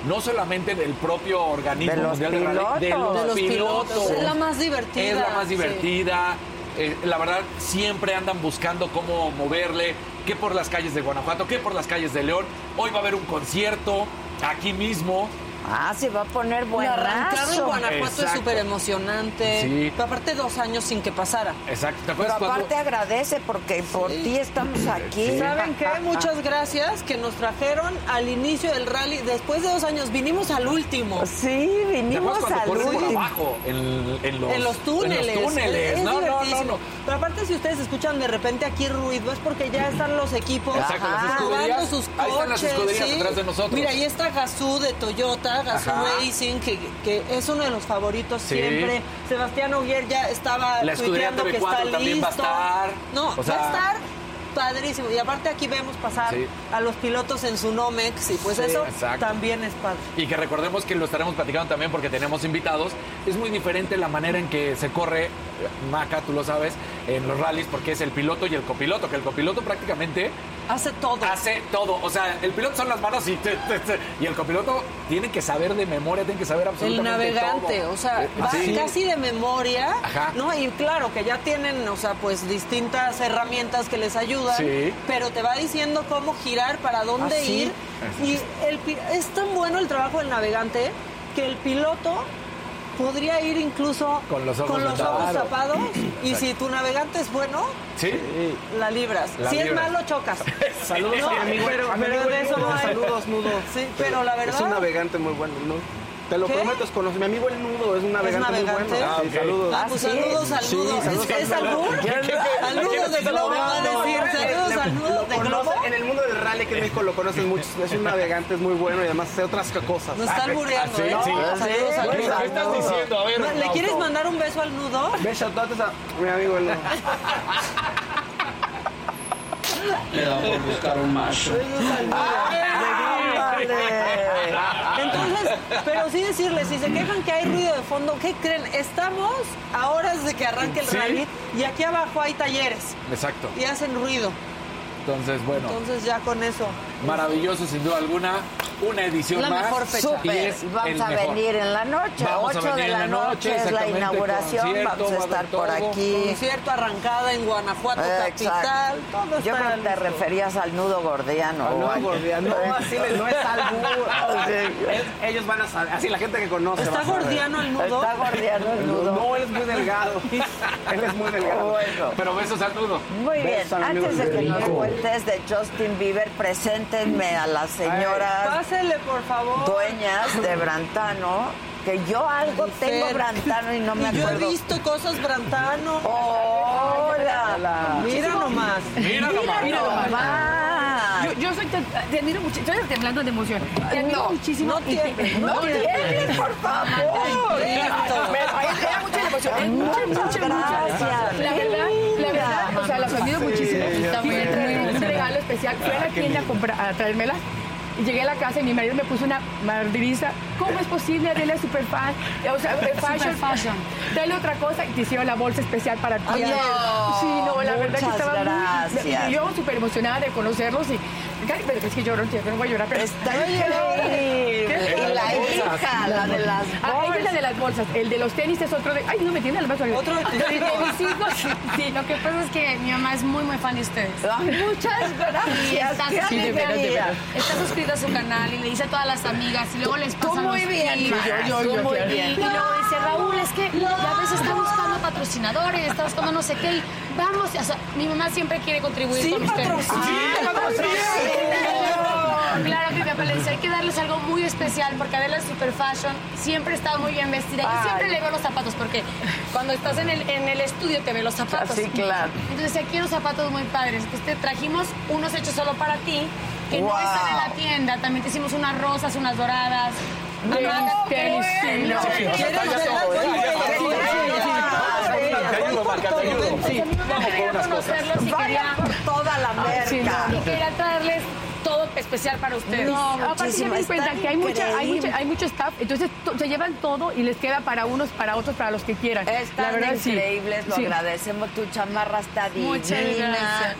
no solamente del propio organismo De los mundial de rally, de pilotos. los, De los pilotos. pilotos. Es la más divertida. Es la más sí. divertida. Eh, la verdad, siempre andan buscando cómo moverle, que por las calles de Guanajuato, que por las calles de León. Hoy va a haber un concierto aquí mismo. Ah, se va a poner La arrancada en. Guanajuato es súper emocionante. Sí. Pero aparte, dos años sin que pasara. Exacto. ¿Te Pero cuando- aparte agradece porque por ti estamos aquí. ¿Saben qué? [laughs] Muchas gracias que nos trajeron al inicio del rally. Después de dos años, vinimos al último. Sí, ¿Te vinimos al último. abajo? En, en los, en los túneles. En los túneles. Es no, no, no. Pero aparte, si ustedes escuchan de repente aquí ruido, es porque ya están los equipos Exacto, las sus Ahí están las coches, escuderías ¿sí? atrás de nosotros. Mira, ahí está Gazoo de Toyota, Gazoo Ajá. Racing, que, que es uno de los favoritos Sí. siempre. Sebastián Oguier ya estaba La escudería que TV4 está también va a listo. estar. No, O sea- va a estar padrísimo. Y aparte aquí vemos pasar Sí. a los pilotos en su Nomex y pues Sí, eso exacto. también es padre. Y que recordemos que lo estaremos platicando también porque tenemos invitados. Es muy diferente la manera en que se corre, Maca, tú lo sabes, en los rallies, porque es el piloto y el copiloto, que el copiloto prácticamente Hace todo. hace todo. O sea, el piloto son las manos y, te- te- te- y el copiloto tiene que saber de memoria, tiene que saber El absolutamente navegante, todo. o sea, Eh, va sí. casi de memoria, Ajá. ¿no? Y claro que ya tienen, o sea, pues distintas herramientas que les ayudan, Sí. pero te va diciendo cómo girar, para dónde ¿Ah, sí? ir. Y el, es tan bueno el trabajo del navegante que el piloto podría ir incluso Con los ojos ojos vendados. tapados y si tu navegante es bueno, ¿Sí? la libras. La si libras. es malo, chocas. [laughs] Saludos No, amigo, pero- a mi pero amigo de eso no hay. Saludos, Nudo. Sí, pero la verdad... Es un navegante muy bueno, ¿no? Te lo ¿Qué? prometo, es conoce. Mi amigo el Nudo es un navegante, navegante? muy bueno. Ah, Sí, ok. saludos. Ah, pues ¿Ah, saludos al Sí, saludos ¿Es al nudo. albur? Al nudo de globo va a decir. Saludos al nudo de Lo globo. En el mundo del rally que en México lo conocen muchos. Es un navegante, es muy bueno y además hace otras cosas. Nos está albureando, Ah, sí, ¿eh? sí. Saludos al nudo. ¿Qué estás diciendo? A ver, ¿Le quieres mandar un beso al nudo? Ve, shoutouts a mi amigo el Nudo. Entonces, pero sí decirles, si se quejan que hay ruido de fondo, ¿qué creen? Estamos a horas de que arranque el Sí. rally y aquí abajo hay talleres Exacto. y hacen ruido. Entonces, bueno, Entonces ya con eso. Maravilloso sin duda alguna. Una edición La más. mejor fecha. Y el Vamos a mejor. venir en la noche. Vamos a 8 de venir la noche, noche, es la inauguración. concierto, Vamos va a a estar por todo. aquí. Concierto arrancada en Guanajuato Eh, capital. Todo Yo creo que te referías al nudo gordiano. Al- gordiano. [laughs] No, así le- no es. Es- Ellos van a saber. Así la gente que conoce. ¿Está a gordiano el nudo? Está gordiano el nudo. [laughs] No, él es muy delgado. Él es muy delgado. Bueno. Pero besos al nudo. Muy bien, al antes de que nos cuentes de Justin Bieber, preséntenme a las señoras Pásele, por favor. dueñas de Brantano, que yo algo tengo. Brantano y no me Y yo he acuerdo. visto cosas Brantano. Hola. Mira nomás. Mira nomás. Mira nomás. Yo, te, te admiro mucho. Estoy temblando de emoción. Te admiro No, muchísimo. no tiembles, no tiembles, por favor. Me da mucha emoción. Es mucha, mucha, mucha. gracias. La verdad, la verdad, o sea, las admiro muchísimo. está muy regalo especial. Fui a la tienda a, comprar, a traérmela. Llegué a la casa y mi marido me puso una madriza. ¿Cómo es posible? Adela super fan. O sea, [laughs] fashion. fashion. Dale otra cosa y te hicieron la bolsa especial para ti. Ay, no. sí, no, la verdad que Muchas estaba gracias. muy... y Yo súper emocionada de conocerlos y... Pero es que lloro, entiendo, no voy a llorar, pero... Está increíble. [laughs] Y la hija, la de las Ah, ella es la bolsas. de las bolsas. El de los tenis es otro de... Ay, no me tiene el vaso. Otro de mis hijos. [laughs] Sí, Lo que pasa es que mi mamá es muy, muy fan de ustedes. Muchas gracias. Está Sí, de veras, de alegría. veras. Está suscrita a su canal y le dice a todas las amigas y luego les Tú pasan muy los bien. Mara, yo, tú yo, muy claro. bien. Y luego dice, Raúl, es que ya a veces está buscando patrocinadores, está buscando no sé qué. Y vamos, o sea, mi mamá siempre quiere contribuir Sí, con ustedes. patrocina. Claro que mi papá le dice, hay que darles algo muy especial porque Adela es super fashion, siempre está muy bien vestida. Yo Ay. siempre le veo los zapatos porque cuando estás en el, en el estudio te ve los zapatos. Sí, claro. Entonces aquí unos zapatos muy padres. Entonces te trajimos unos hechos solo para ti, que no Wow. están en la tienda. También te hicimos unas rosas, unas doradas. Tenis, no. Sí. Vaya por toda la merca. y quería especial para ustedes. No, Aparte se me está cuenta que hay, mucha, hay, mucha, hay mucho staff, entonces to- se llevan todo y les queda para unos, para otros, para los que quieran. Están La verdad, sí. increíbles, lo Sí. agradecemos. Tu chamarra está divina. Muchas gracias.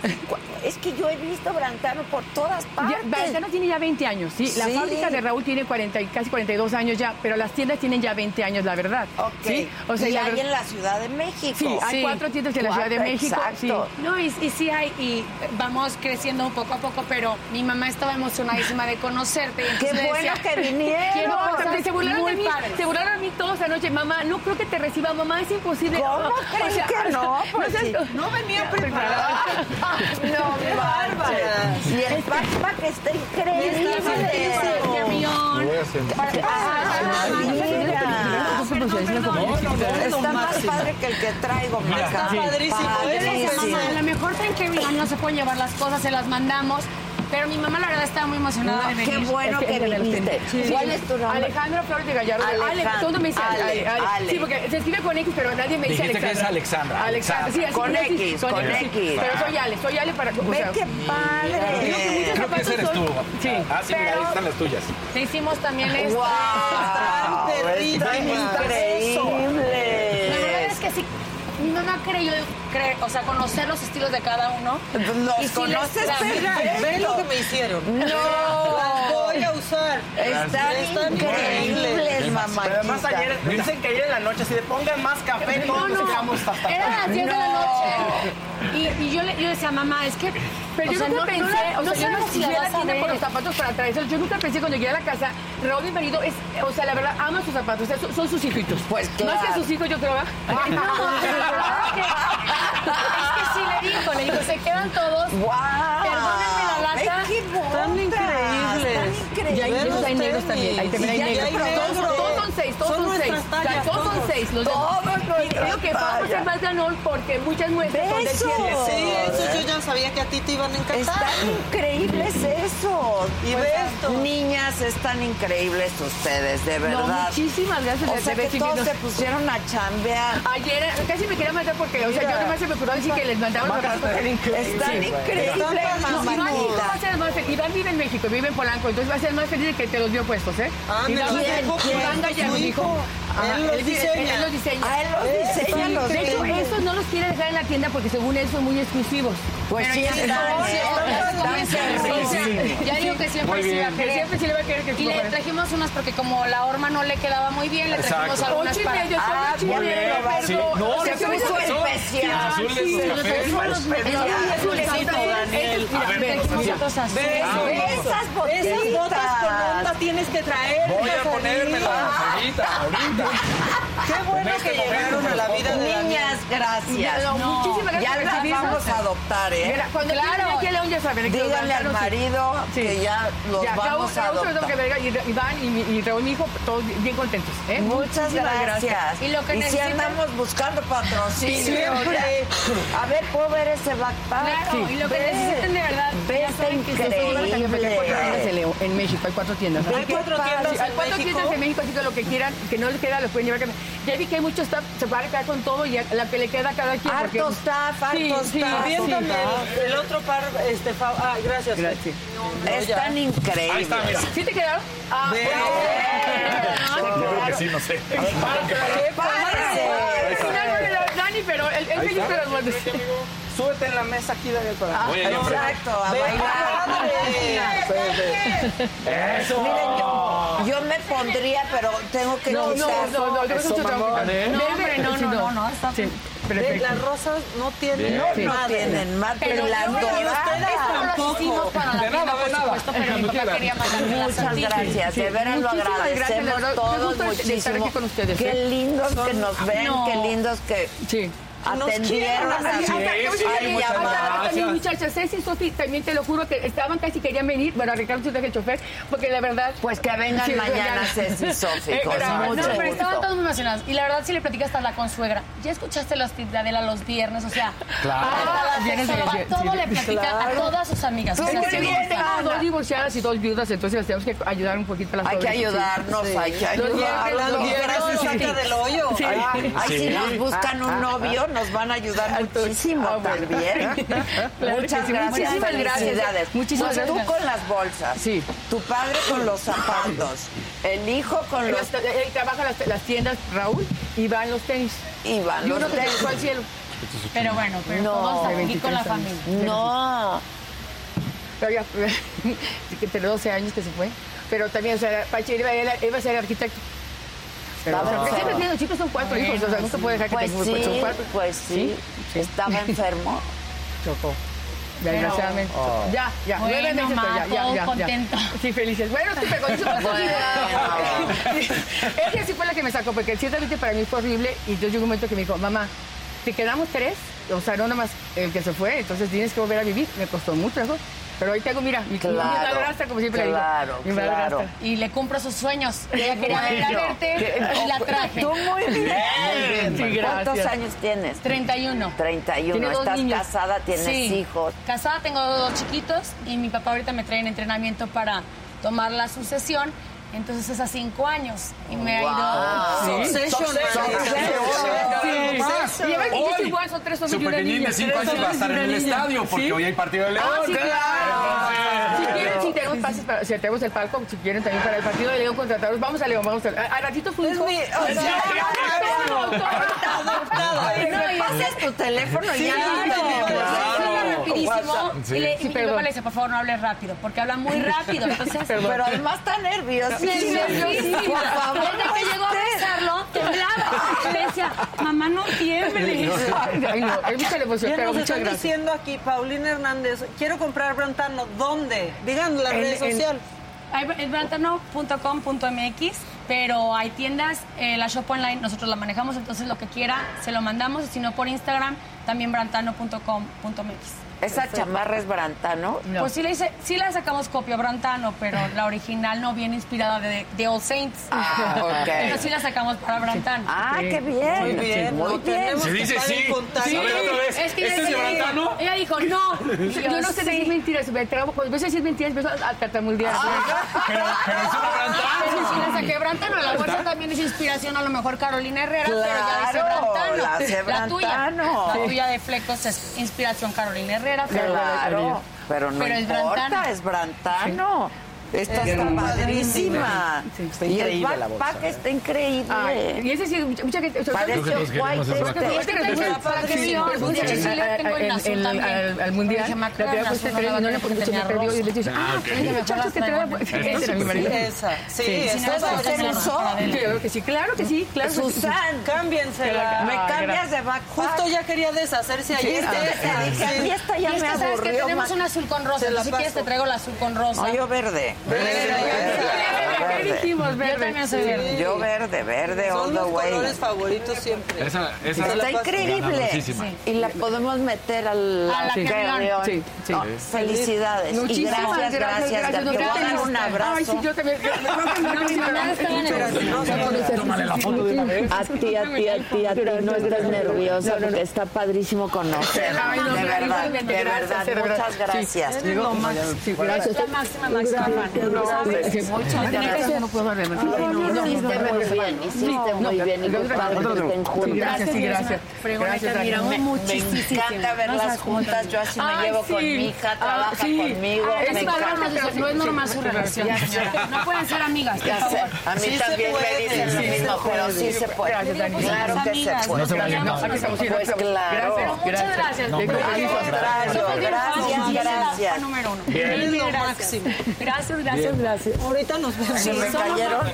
Es que yo he visto Brantano por todas Ya, partes. Valentano tiene ya 20 años, sí. La Sí. fábrica de Raúl tiene 40, y casi 42 años ya, pero las tiendas tienen ya 20 años, la verdad. Ok. ¿sí? O sea, y la hay en la Ciudad de México. Sí, hay Sí. cuatro tiendas en la Ciudad de México. Sí. exacto. No, y, y sí hay, y vamos creciendo poco a poco, pero mi mamá estaba emocionadísima de conocerte. y Qué bueno decía, que vinieron. Quiero No, se burlaron muy de mí, padres. se burlaron de mí todos anoche. Mamá, no creo que te reciba, mamá, es imposible. ¿Cómo O sea, que no? Pues sí. no venía preparada. No, bárbara. Y el backpack está increíble. Este avión. Está más padre que el que traigo. Está padrísimo. A lo mejor en que no se pueden llevar las cosas, se las mandamos. Pero mi mamá, la verdad, estaba muy emocionada No, de venir. qué bueno Es que que viniste. tenis. ¿Cuál es tu nombre? Alejandro Flores de Gallardo. Ale, Alejandro. todo el mundo me dice Ale, Ale, Ale. Ale. Sí, porque se escribe con X, pero nadie me dice Dijiste que Alexandra. es Alexandra. Alexandra, sí, así Con X, con sí. X. Pero soy Ale, soy Ale para... o Ve sea, qué padre. Digo que Creo que ese eres tú. Sí. Ah, sí, mira, ahí están las tuyas. Te hicimos también esto. ¡Wow! Está La verdad increíble. es que sí. Mamá creyó, cre- o sea, conocer los estilos de cada uno. Los Y sí conoces les-. Ve lo que me hicieron. No. [laughs] Las voy a usar. Están Están increíbles, mamá. Además ayer, dicen que ayer en la noche, si le pongan más café, todos nos quedamos hasta Era las 10 de la noche. Y, y yo, le, yo decía, mamá, es que. Pero o yo sea, nunca no- pensé, no o no sea, yo no si la tienda por los zapatos para traerlos. Yo nunca pensé cuando llegué a la casa, Raúl, mi marido, es, o sea, la verdad, ama sus zapatos, o sea, son, son sus hijitos. Pues Más que claro. sus hijos, yo creo, [laughs] ¿verdad? No, pero la verdad es que, es que sí le dijo, le dijo, se quedan todos. ¡Wow! Hay, negros también, ahí también hay negros. Todos, son seis, todos Son seis. todos son seis. Los. Y creo que vamos a más ganón porque muchas muestras son del siete. Sí, eso yo ya sabía que a ti te iban a encantar. Están increíbles esos. Y Pues, ve esto. Niñas, están increíbles ustedes, de No, verdad. muchísimas gracias. O sea que todos se pusieron a chambear. Ayer casi me quería matar porque, o sea, yo nomás se me ocurrió decir que les mandaban los. Están increíbles, No, Iván, mamacita. va a ser el más feliz. Iván vive en México, vive en Polanco, entonces va a ser el más feliz de que te los dio puestos, ¿eh? Ah, Iván me que Iván es Gallardo dijo. hijo. Ajá, Él los él- diseña. Él los diseña. A él los diseñan los De hecho, esos no los quiere dejar en la tienda porque según él son muy exclusivos. Pues sí, ya digo que siempre sí iba a Que querer. siempre sí le va a querer que Y le trajimos unas porque como la horma no le quedaba muy bien, le trajimos Exacto. algunas Ocho y para... Ah, ocho y muy medio, bien, perdón. sí. No, O sea, se puso especial. Esas botitas. Esas botas con onda tienes que traer. Voy a ponérmelas ahorita, ahorita. [laughs] Qué bueno que llegaron a la vida de Niñas, gracias. No, muchísimas gracias Ya las vamos a adoptar, ¿eh? Mira, cuando Claro. aquí a León ya saben. Díganle al sí. marido que ya los Ya, vamos Raúl, a Raúl, adoptar. que venga, y Iván y, Raúl, mi hijo, todos bien contentos. ¿eh? Muchas gracias. Y lo que si necesitan- andamos buscando patrocinio. Siempre. A ver, ¿puedo ver ese backpack? Claro, y lo que necesiten de verdad, Ve, está increíble. En México, hay cuatro tiendas. Hay cuatro tiendas en cuatro México. tiendas en México, así que lo que quieran, que no les los pueden llevar. Ya vi que hay mucho staff, se van a quedar con todo y la que le queda a cada quien. porque- Harto staff, harto Sí, sí, staff. El, el otro par, este, fa- ah, gracias. Gracias. Están increíbles. Ahí está, mira. ¿Sí te quedaron? Ah, Ve. Yo creo que sí, no sé. Súbete en la mesa aquí, Daniel, para... Ahí enfrente. Exacto, a bailar. Eso. Miren, yo, yo me pondría, pero tengo que No, no, no, no, yo Eso, ¿eh? No, hombre, no, no, no, no, está Sí, perfecto. Las rosas no tienen No, no madre. tienen más, pero las doradas. hicimos para la De nada, de por nada. supuesto, pero mi papá quería Muchas gracias, Sí, de veras lo gracias, agradecemos todos muchísimo. ustedes, Qué ¿eh? lindos que nos ven, No. qué lindos que Sí. Atendieron quieren, a sí, Hasta- Ay, hasta- llamada. hasta mis muchachas, Ceci y Sofi, también te lo juro que estaban casi querían venir. Bueno, a Ricardo se el chofer, porque la verdad. Pues que vengan Sí, mañana ya. Ceci y Sofi, [laughs] con gracias. mucho No, pero estaban todos muy emocionados. Y la verdad, si le platicas hasta la consuegra, ya escuchaste los tips de Adela los viernes, o sea, Claro. Viernes, todo le platica a todas sus amigas. Tengo dos divorciadas y dos viudas, entonces las tenemos que ayudar un poquito a las Hay que ayudarnos, hay que Los ayudarnos. Eso, saca del hoyo. Sí. Ay, ay, si nos buscan un novio, nos van a ayudar muchísimo Ah, bueno. también. [laughs] Claro que Muchas sí. gracias, Muchísimas felicidades. Muchísimas Pues gracias. Tú con las bolsas, Sí. tu padre con los zapatos, el hijo con los... Los- Él trabaja las, las tiendas, Raúl, y va en los tenis. Y van Y los uno se tres. fue al cielo. Pero bueno, pero No, todos aquí 23 con la años. familia. No. Pero ya, [laughs] que tiene 12 años que se fue. Pero también, o sea, Pachi iba, a- iba a ser arquitecto. Pero, Estaba o sea, porque enfermo. siempre, tiene- siempre son cuatro hijos, o sea, no se puede dejar que Pues tenga sí, son cuatro. pues sí. Estaba enfermo. Chocó. Desgraciadamente. Ya, ya. Bueno, nueve meses, ma, pero ya, ya, todo ya, ya. contento. Sí, felices. Bueno, sí, pero con Bueno. [laughs] Ella sí fue la que me sacó, porque ciertamente para mí fue horrible. Y entonces llegó un momento que me dijo, mamá, te quedamos tres, o sea, no nomás el que se fue, entonces tienes que volver a vivir. Me costó mucho eso. Pero ahí tengo, mira, mi, Claro, mi como siempre claro, le digo. Mi claro. Y le cumplo sus sueños. Ella quería venir a verte y la traje. Tú muy bien. Sí, ¿Cuántos años tienes? 31. 31. Tiene Estás niños. casada, tienes Sí. hijos. Casada, tengo dos chiquitos y mi papá ahorita me trae en entrenamiento para tomar la sucesión. Entonces es a cinco años y me ha ido. Succession. Y y igual, son tres hombres Su y pequeñín de 5 Tres años va a y estar en el estadio porque hoy hay partido de León. Ah, claro. Si quieren, si tenemos pases para, si tenemos el palco, si quieren también para el partido de León vamos a León, vamos a a ratito o sea, [laughs] adoptada. Oye, ¿me pasas tu teléfono Sí, ya? rapidísimo y, y mi perdón. papá le dice, por favor, no hables rápido, porque habla muy rápido. Entonces, [laughs] Pero además está nerviosísima. Nerviosísima. Por favor, Desde que llegó a besarlo, temblaba. Le decía, mamá, no tiembles. Ay, no, es mucha emoción, Ya pero nos muchas están gracias. diciendo aquí, Paulina Hernández, quiero comprar Brantano. ¿Dónde? Digan la red social. Es brantano.com.mx, pero hay tiendas, eh, la shop online nosotros la manejamos, entonces lo que quiera se lo mandamos, y si no por Instagram, también brantano.com.mx. Esa chamarra es Brantano. No. Pues sí le, hice- sí le sacamos copia a Brantano, pero la original no viene inspirada de, de All Saints. Ah, ok. Pero sí la sacamos para Brantano. Ah, Sí. qué bien. Muy bien, Muy bien. Se dice sí. contacto. A ver, otra vez. Es que ¿Este es de Brantano? Ella dijo, no. Yo no sé decir mentiras, me trago, cuando empiezo a decir mentiras, empiezo a tartamudear. Pero, pero es una Pero si Brantano. la saqué Brantano, la bolsa también es inspiración a lo mejor Carolina Herrera, pero ya dice Claro, Brantano. la hace La tuya, Brantano. la tuya de flecos es inspiración Carolina Herrera, pero Claro, pero no Pero es importa, Brantano. es Brantano. Esta Es está hermosa. padrísima. Sí, está y el increíble la backpack ¿eh? está increíble. Ay, y ese sí, mucha, gente. Parece Y es. Al, al mundial, Dije, la puesto azul tres no y no le voy a porque se me perdió. Y le dice, rosa. ah, dije, muchachos, que traigo. Ese era mi marido. Esa, sí, esa es Claro que sí, claro que sí, claro que sí. Susan, Cámbiensela. me Ah, cambias de backpack. Justo ya quería deshacerse ayer. es esa, dije, sí. aquí esta ya Y es me que sabes que aburrió. tenemos un azul con rosa. Si quieres te traigo el azul con rosa. Yo verde. Verde. ¿Qué dijimos? Yo Verde. también soy verde. Yo verde, verde, all Son the los way. colores favoritos siempre. Esa, esa Está increíble. Y la podemos meter al A la al carrión. carrión. Sí, sí. No, Felicidades. Y Muchísimas gracias, gracias. Te voy a dar un abrazo. Ay, sí, yo también. [laughs] Tómale la foto de una vez. A ti, a ti, a ti, a ti, no estés nerviosa porque está padrísimo conocerla. De verdad, de gracias, verdad. Muchas gracias. Gracias. La máxima gracias. No puedo muy bien, hiciste muy bien. Y. Gracias, sí, gracias. Gracias. Me encanta verlas juntas. Yo así me llevo con mi hija, Ah, trabaja conmigo. Ah, no es normal su relación. No pueden ser amigas, a mí Sí se también puede, me dicen lo mismo, pero sí se puede. Gracias. Claro que se Amigas, puede. No se vayan. No, aquí estamos, sí, Pues claro. Gracias, Muchas gracias. Corazón. contrario, gracias, gracias. Máximo. Gracias, gracias, gracias. Ahorita nos vemos. ¿Se me cayeron?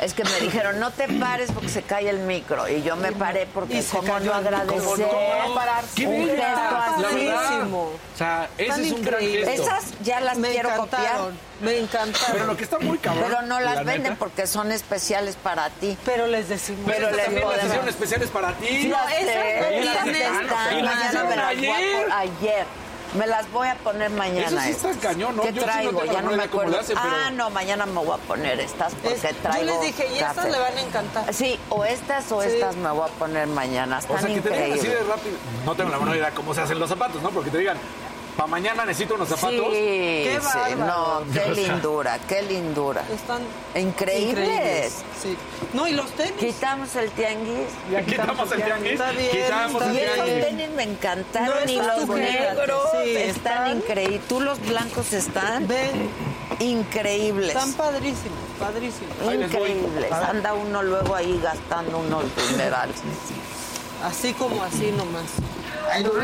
Es que me dijeron, no te pares porque se cae el micro. Y yo me paré porque cayó no agradecer ¿Cómo no? ¿Cómo no pararse? ¡Qué un gesto así. O sea, ese Tan es un gran gesto. Esas ya las Me quiero copiar. Me encantaron. Pero lo que está muy cabrón. Pero no las la venden neta, porque son especiales para ti. Pero les decimos. Pero estas les también las hicieron especiales para ti. No, esas están. Las Mañana hicieron me las voy a ayer. poner. Ayer. Me las voy a poner mañana. Eso sí estas. está cañón, ¿no? ¿Qué Yo sí no traigo? ya no me acuerdo. hace, pero- Ah, no, mañana me voy a poner estas porque Es- traigo yo les dije, y estas le van a encantar. Sí, o estas o Sí. estas me voy a poner mañana. Están O sea, que te digan así increíbles. de rápido. No tengo la menor idea cómo se hacen los zapatos, ¿no? Porque te digan, para mañana necesito unos zapatos. Sí, Qué sí, no, qué lindura, qué lindura. Están Increíbles. Sí. No, y los tenis. Quitamos el tianguis. Quitamos el tianguis. Está bien, Quitamos está el Y esos tianguis. tenis me encantaron No, y los negros Sí, están, están- increíbles. Tú los blancos están Ven, increíbles. están padrísimos, padrísimos. Increíbles. Anda uno luego ahí gastando unos dinerales. Así como así nomás. ¡Ay, nos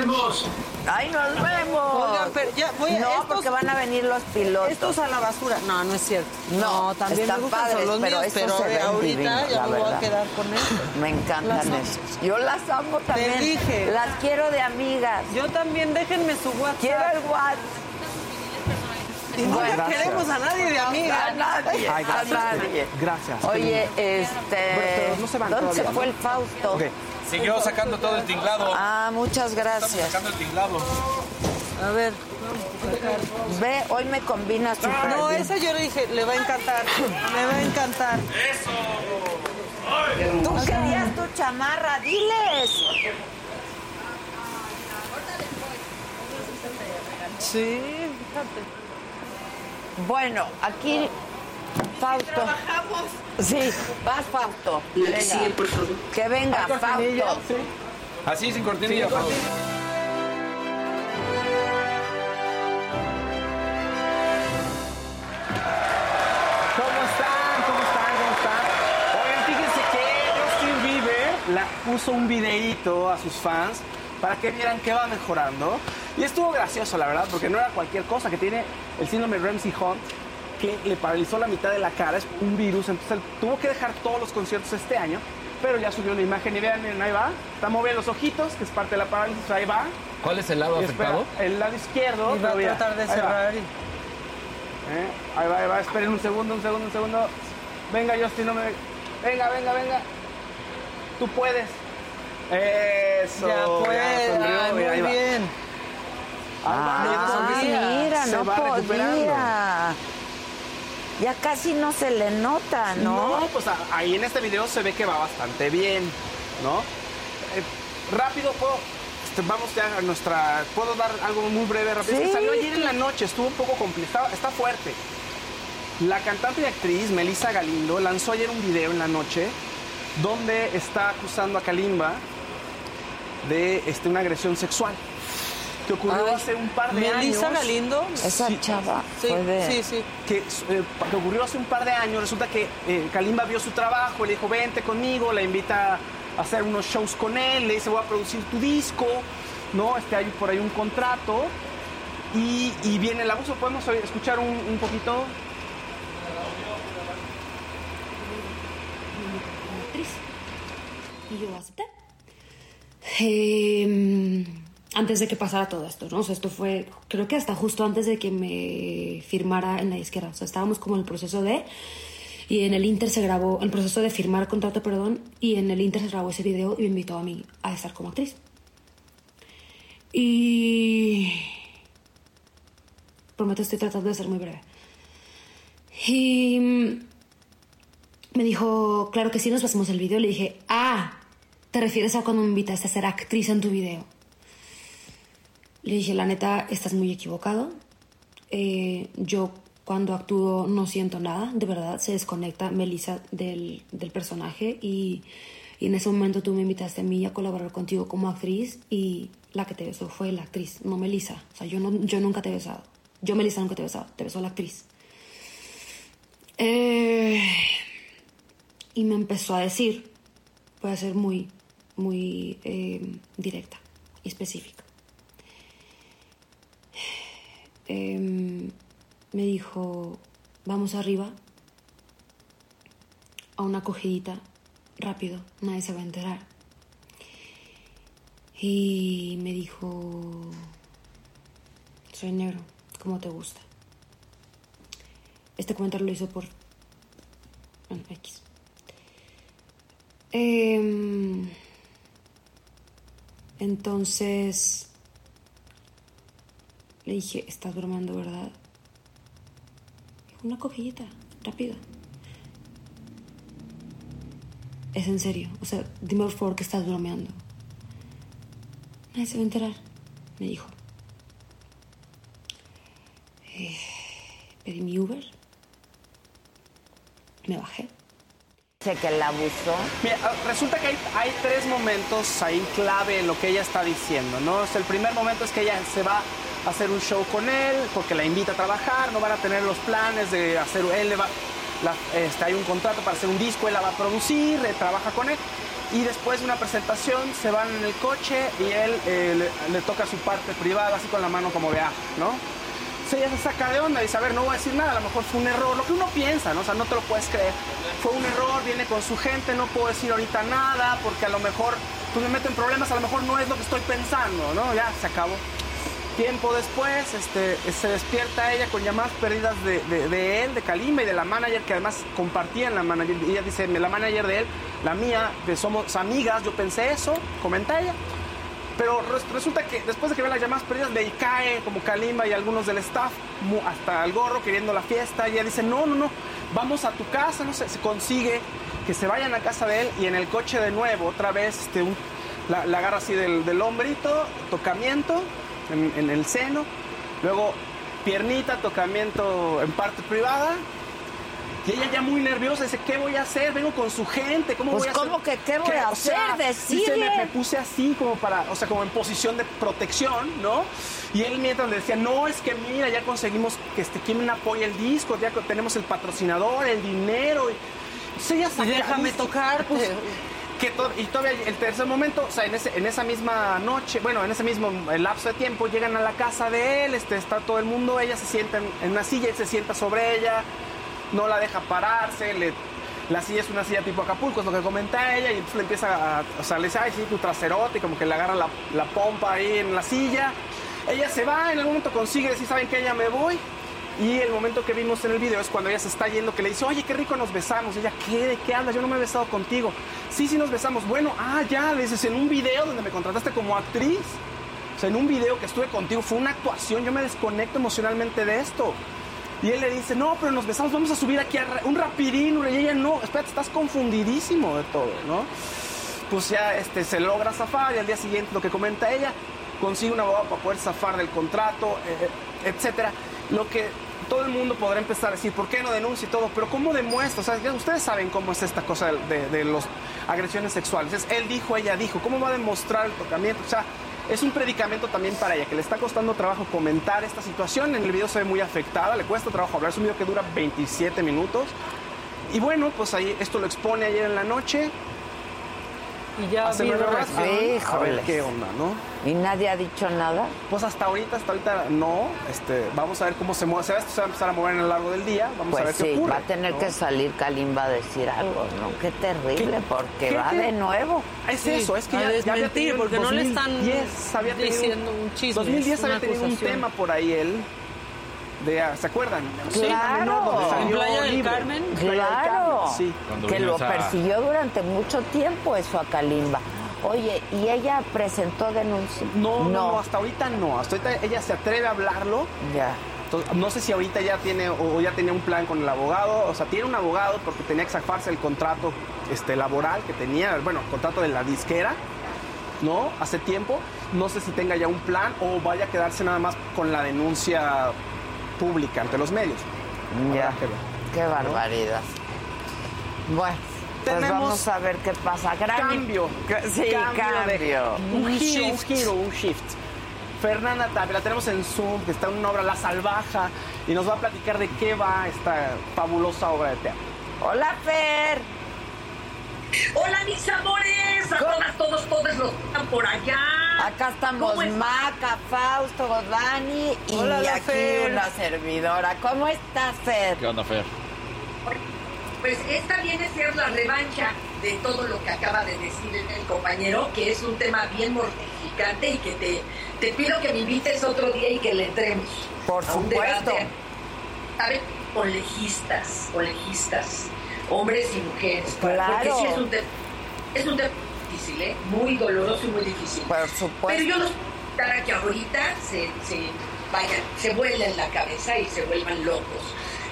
vemos! Oigan, pero ya voy a- No, estos- porque van a venir los pilotos. Estos a la basura. No, no es cierto. No, también están me gustan padres, los pero míos, estos pero se ven ahorita divinos, ya la me voy verdad. a quedar con esto. [laughs] Me encantan esos. Yo las amo también. dije. Las quiero de amigas. Yo también, déjenme su WhatsApp. Quiero el WhatsApp. Y no le Bueno. queremos a nadie de amiga. A nadie. Ay, a gracias. nadie. Gracias. Oye, pero este. no se van ¿Dónde se fue ¿no? el Fausto? Ok. Siguió sacando todo el tinglado. Ah, muchas Estamos gracias. sacando el tinglado. A ver. Ve, hoy me combina súper No, esa yo le dije, le va a encantar. Me va a encantar. Tú querías tu chamarra, diles. Sí, fíjate. Bueno, aquí Fausto. Sí, vas Fausto. Venga. Que venga Fausto. Así, sin cortinilla. Pau. ¿Cómo están? ¿Cómo están? ¿Cómo están? Oigan, fíjense que Justin Bieber la puso un videíto a sus fans para que vieran que va mejorando. Y estuvo gracioso, la verdad, porque no era cualquier cosa, que tiene el síndrome Ramsey-Hunt, que le paralizó la mitad de la cara, es un virus, entonces él tuvo que dejar todos los conciertos este año, pero ya subió una imagen y vean, miren, ahí va, está moviendo los ojitos, que es parte de la parálisis, ahí va. ¿Cuál es el lado Y espera, afectado? el lado izquierdo. Y va a tratar de ahí va. cerrar. y- ¿Eh? Ahí va, ahí va, esperen un segundo, un segundo, un segundo. Venga, Justin, no me... Venga, venga, venga. Tú puedes. Eso. Ya sonrió, ay, ahí muy va. bien. Ah, ya Ah, mira, Se no va recuperando. Ya casi no se le nota, ¿no? No, pues ahí en este video se ve que va bastante bien, ¿no? Eh, rápido, puedo... este, vamos ya a nuestra... ¿Puedo dar algo muy breve, rápido? Sí. salió ayer en la noche, estuvo un poco complicado, está fuerte. La cantante y actriz Melissa Galindo lanzó ayer un video en la noche donde está acusando a Kalimba de este, una agresión sexual que ocurrió Ay, hace un par de Melissa años. Galindo. Esa chava Sí, de... sí, sí. Que, eh, que ocurrió hace un par de años. Resulta que eh, Kalimba vio su trabajo, le dijo, vente conmigo, la invita a hacer unos shows con él, le dice, voy a producir tu disco, ¿no? Este, hay por ahí un contrato. Y, y viene el abuso. ¿Podemos escuchar un, un poquito? Y yo acepté. Eh, antes de que pasara todo esto, ¿no? O sea, esto fue, creo que hasta justo antes de que me firmara en la disquera. O sea, estábamos como en el proceso de... Y en el Inter se grabó, el proceso de firmar contrato, perdón, y en el Inter se grabó ese video y me invitó a mí a estar como actriz. Y... Prometo, estoy tratando de ser muy breve. Y me dijo, claro que sí, nos pasamos el video. Le dije, ah, ¿te refieres a cuando me invitaste a ser actriz en tu video? Le dije, la neta, estás muy equivocado. Eh, yo cuando actúo no siento nada, de verdad, se desconecta Melissa del, del personaje y, en ese momento tú me invitaste a mí a colaborar contigo como actriz y la que te besó fue la actriz, no Melissa. O sea, yo, no, yo nunca te he besado. Yo, Melissa, nunca te he besado. Te besó la actriz. Eh, y me empezó a decir, voy a ser muy, muy eh, directa y específica. Em, me dijo, vamos arriba a una acogidita, rápido, nadie se va a enterar. Y me dijo, soy negro, ¿cómo te gusta? Este comentario lo hizo por... Bueno, X. Em, entonces le dije, estás bromeando, ¿verdad? Dijo, Una cogillita, rápido. Es en serio. O sea, dime por favor que estás bromeando. Nadie se va a enterar, me dijo. Eh, pedí mi Uber. Me bajé. Sé que la abusó. Mira, ah, resulta que hay, hay tres momentos ahí clave en lo que ella está diciendo, ¿no? O sea, el primer momento es que ella se va hacer un show con él porque la invita a trabajar, no van a tener los planes de hacer, él le va, la- este, hay un contrato para hacer un disco, él la va a producir, eh, trabaja con él. Y después de una presentación se van en el coche y él eh, le, le toca su parte privada así con la mano como vea, ¿no? Entonces ella se saca de onda y dice, a ver, no voy a decir nada, a lo mejor fue un error, lo que uno piensa, ¿no? O sea, no te lo puedes creer. Fue un error, viene con su gente, no puedo decir ahorita nada, porque a lo mejor pues me meto en problemas, a lo mejor no es lo que estoy pensando, ¿no? Ya, se acabó. Tiempo después, este, se despierta ella con llamadas perdidas de, de- de él, de Kalima y de la manager, que además compartían la manager. Ella dice, la manager de él, la mía, que somos amigas, yo pensé eso, comenta ella. Pero res- resulta que después de que ve las llamadas perdidas, le cae como Kalimba y algunos del staff, hasta el gorro queriendo la fiesta. Ella dice, no, no, no, vamos a tu casa, no sé, se consigue que se vayan a casa de él y en el coche de nuevo, otra vez, este, la, la agarra así del, del hombrito, tocamiento en, en el seno, luego piernita, tocamiento en parte privada. Y ella ya muy nerviosa dice, ¿qué voy a hacer? Vengo con su gente, ¿cómo Pues, voy a hacer? ¿cómo que qué voy a O sea, hacer? dice, Decide. me, me puse así como para, o sea, como en posición de protección, ¿no? Y él mientras le decía, no, es que mira, ya conseguimos que este, quien apoye el disco, ya tenemos el patrocinador, el dinero. Y, Entonces ella saca- déjame tocarte. pues, que y todavía el tercer momento, o sea, en, ese- en esa misma noche, bueno, en ese mismo lapso de tiempo, llegan a la casa de él, este, está todo el mundo, ella se sienta en, en una silla, él se sienta sobre ella, no la deja pararse, le, la silla es una silla tipo Acapulco, es lo que comenta ella, y entonces le empieza a, o sea, le dice, ay, sí, tu traserote, y como que le agarra la, la pompa ahí en la silla. Ella se va, en algún momento consigue decir, ¿saben qué? Ya me voy. Y el momento que vimos en el video es cuando ella se está yendo, que le dice, oye, qué rico nos besamos. Ella, ¿qué? ¿De qué hablas? Yo no me he besado contigo. Sí, sí nos besamos. Bueno, ah, ya, le dices, en un video donde me contrataste como actriz. O sea, en un video que estuve contigo, fue una actuación, yo me desconecto emocionalmente de esto. Y él le dice, no, pero nos besamos, vamos a subir aquí a un rapidín. Y ella, no, espérate, estás confundidísimo de todo, ¿no? Pues ya este, se logra zafar y al día siguiente lo que comenta ella, consigue un abogado para poder zafar del contrato, eh, eh, etcétera. Lo que todo el mundo podrá empezar a decir, ¿por qué no denuncia y todo? Pero ¿cómo demuestra? O sea, ustedes saben cómo es esta cosa de, de, de las agresiones sexuales. Es él dijo, ella dijo. ¿Cómo va a demostrar el tocamiento? O sea, es un predicamento también para ella, que le está costando trabajo comentar esta situación. En el video se ve muy afectada, le cuesta trabajo hablar. Es un video que dura 27 minutos. Y bueno, pues ahí esto lo expone ayer en la noche. Y ya hacer vi una dos. reacción, a ver qué onda, ¿no? ¿Y nadie ha dicho nada? Pues hasta ahorita, hasta ahorita no. Este, vamos a ver cómo se mueve. Va, se va a empezar a mover en el largo del día. Vamos a Pues ver sí, qué ocurre. va a tener ¿no? que salir Kalimba a decir algo, ¿no? Qué terrible, porque qué va te- de nuevo. Es Sí, eso, es que a ya, ya había tenido en porque no le están 2010 había tenido- diciendo un chisme, 2010 es había tenido un acusación. tema por ahí él. De, ¿Se acuerdan? Sí, claro. ¿En salió Playa del libre. Carmen? Playa del Claro, Carmen, Sí. Cuando que lo persiguió durante mucho tiempo eso a Kalimba. Oye, ¿y ella presentó denuncia? No, no, no, hasta ahorita no. Hasta ahorita ella se atreve a hablarlo. Ya. Entonces, no sé si ahorita ya tiene o ya tenía un plan con el abogado. O sea, tiene un abogado porque tenía que zafarse el contrato este, laboral que tenía, bueno, el contrato de la disquera, ¿no? Hace tiempo. No sé si tenga ya un plan o vaya a quedarse nada más con la denuncia pública ante los medios. Ya. Qué barbaridad. Bueno, pues Tenemos vamos a ver qué pasa. Gran Cambio. Sí, cambio. de- un Un giro, un shift. giro, un shift. Fernanda Tapia, la tenemos en Zoom, que está en una obra La Salvaja, y nos va a platicar de qué va esta fabulosa obra de teatro. Hola, Fer. Hola mis amores, a todas, todos, todos los que están por allá. Acá estamos. Maca, Fausto, Godani y Hola, la aquí Fer. una servidora. ¿Cómo estás, Fer? ¿Qué onda, Fer? Pues esta viene a ser la revancha de todo lo que acaba de decir el compañero, que es un tema bien mortificante y que te, te pido que me invites otro día y que le entremos. Por a un supuesto. debate, ¿sabe? Con legistas, con legistas, hombres y mujeres. Claro. Porque sí es un tema, es un tema difícil, ¿eh? muy doloroso y muy difícil. Por supuesto. Pero yo los para que ahorita se, se vayan, se vuelen la cabeza y se vuelvan locos.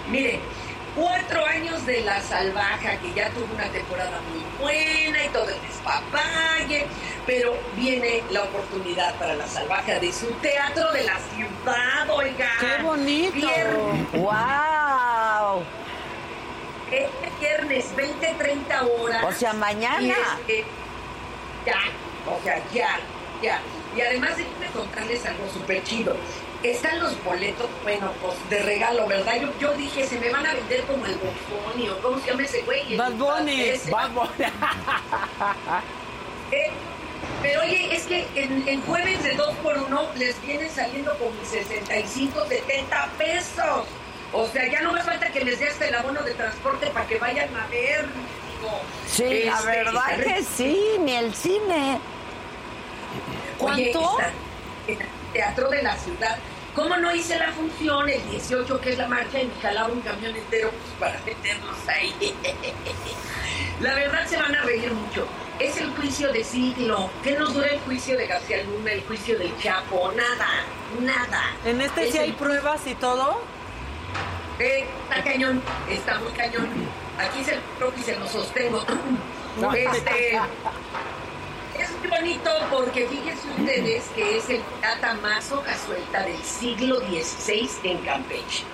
Miren, cuatro años de la salvaja, que ya tuvo una temporada muy buena y todo el despapalle, pero viene la oportunidad para la salvaja de su teatro de la ciudad, oiga. ¡Qué bonito! ¡Wow! Viernes, 20, 30 horas. O sea, mañana. Este, ya, o sea, ya, ya. Y además déjenme contarles algo súper chido. Están los boletos, bueno, pues de regalo, ¿verdad? Yo, yo dije, se me van a vender como el Bunny o cómo se llama ese güey. Bad Bunny. Bad Bunny. [laughs] Eh, pero oye, es que en, en jueves de 2 por 1 les viene saliendo como 65, 70 pesos. O sea, ya no me falta que les dé hasta el abono de transporte para que vayan a ver. digo, Sí, la este, verdad está que sí, ni el cine. Oye, ¿Cuánto? está en el Teatro de la Ciudad. ¿Cómo no hice la función el 18, que es la marcha, y me jalaba un camión entero pues, para meternos ahí? [laughs] La verdad se van a reír mucho. Es el juicio de siglo. ¿Qué nos dura el juicio de García Luna, el juicio del Chapo? Nada, nada. ¿En este Es sí hay pruebas y todo? Eh, está cañón, está muy cañón. Aquí se lo y se lo sostengo. Este, es bonito porque fíjense ustedes que es el pirata más suelta del siglo XVI en Campeche.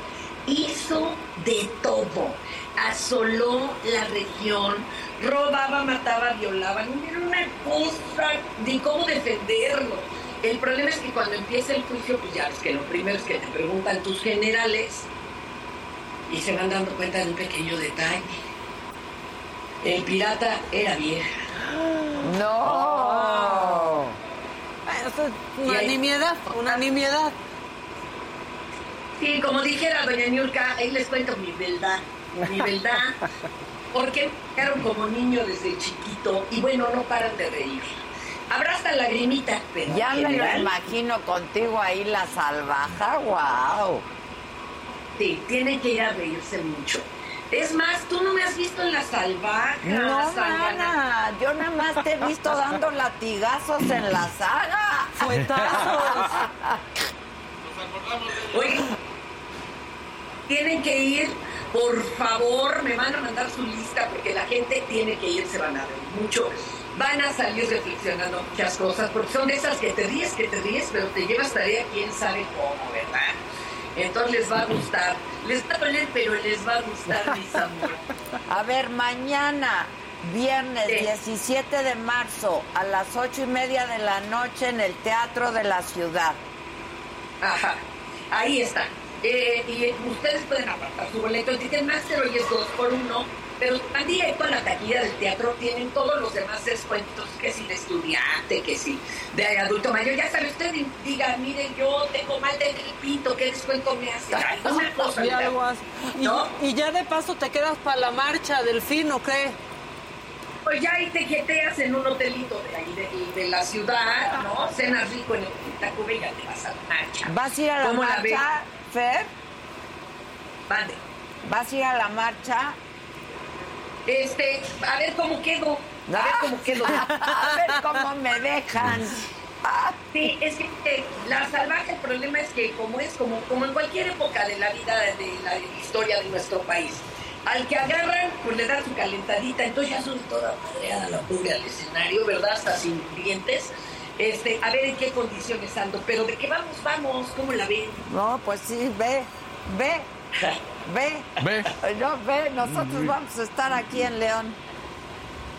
Hizo de todo. Asoló la región, robaba, mataba, violaba. Era una cosa de cómo defenderlo. El problema es que cuando empieza el juicio, pues ya ves que lo primero es que te preguntan tus generales y se van dando cuenta de un pequeño detalle. El pirata era vieja. No. Y una nimiedad, una nimiedad. Sí, como dijera doña Niurka, ahí les cuento mi verdad, mi verdad, [laughs] porque me criaron como niño desde chiquito y bueno, no paran de reír. Habrá hasta lagrimita, pero Ya me lo imagino contigo ahí la salvaja, wow. Sí, tienen que ir a reírse mucho. Es más, tú no me has visto en la salvaja. No, mana, yo nada más te he visto dando latigazos en la saga. Fuetazos. Oye, tienen que ir, por favor, me van a mandar su lista porque la gente tiene que ir, se van a reír mucho. Van a salir reflexionando muchas cosas, porque son de esas que te ríes, que te ríes, pero te llevas tarea quién sabe cómo, ¿verdad? Entonces les va a gustar. Les va a doler, pero les va a gustar, mis amores. [laughs] A ver, mañana, viernes Sí. 17 de marzo, a las ocho y media de la noche en el Teatro de la Ciudad. Ajá, ahí está. Eh, y ustedes pueden apartar su boleto. El Ticketmaster hoy es dos por uno. Pero si van directo a la taquilla del teatro, tienen todos los demás descuentos, que si de estudiante, que si de adulto mayor. Ya sabe, usted diga, mire, yo tengo mal del pito, ¿qué descuento me hace? Ay, una [laughs] cosa, Y. Y- y ya de paso te quedas para la marcha del fin, ¿o qué? Pues ya ahí te jeteas en un hotelito de ahí de, de la ciudad, ¿no? Cenas rico en el Tacuba y ya te vas a la marcha. ¿Vas a ir a la ¿Cómo la marcha, Fer? Mande. ¿Vas a ir a la marcha? Este, a ver cómo quedo. A ver cómo quedo. [laughs] a ver cómo me dejan. [laughs] Sí, es que eh, la salvaje, el problema es que como es como, como en cualquier época de la vida, de la historia de nuestro país, al que agarran, pues le dan su calentadita, entonces ya sube toda madreada la pobre al escenario, ¿verdad? Hasta sin dientes. Este, a ver en qué condiciones ando, pero de qué vamos, vamos, ¿cómo la ven? No, pues sí, ve, ve, [laughs] ve. Ve. No, ve, nosotros vamos a estar aquí en León.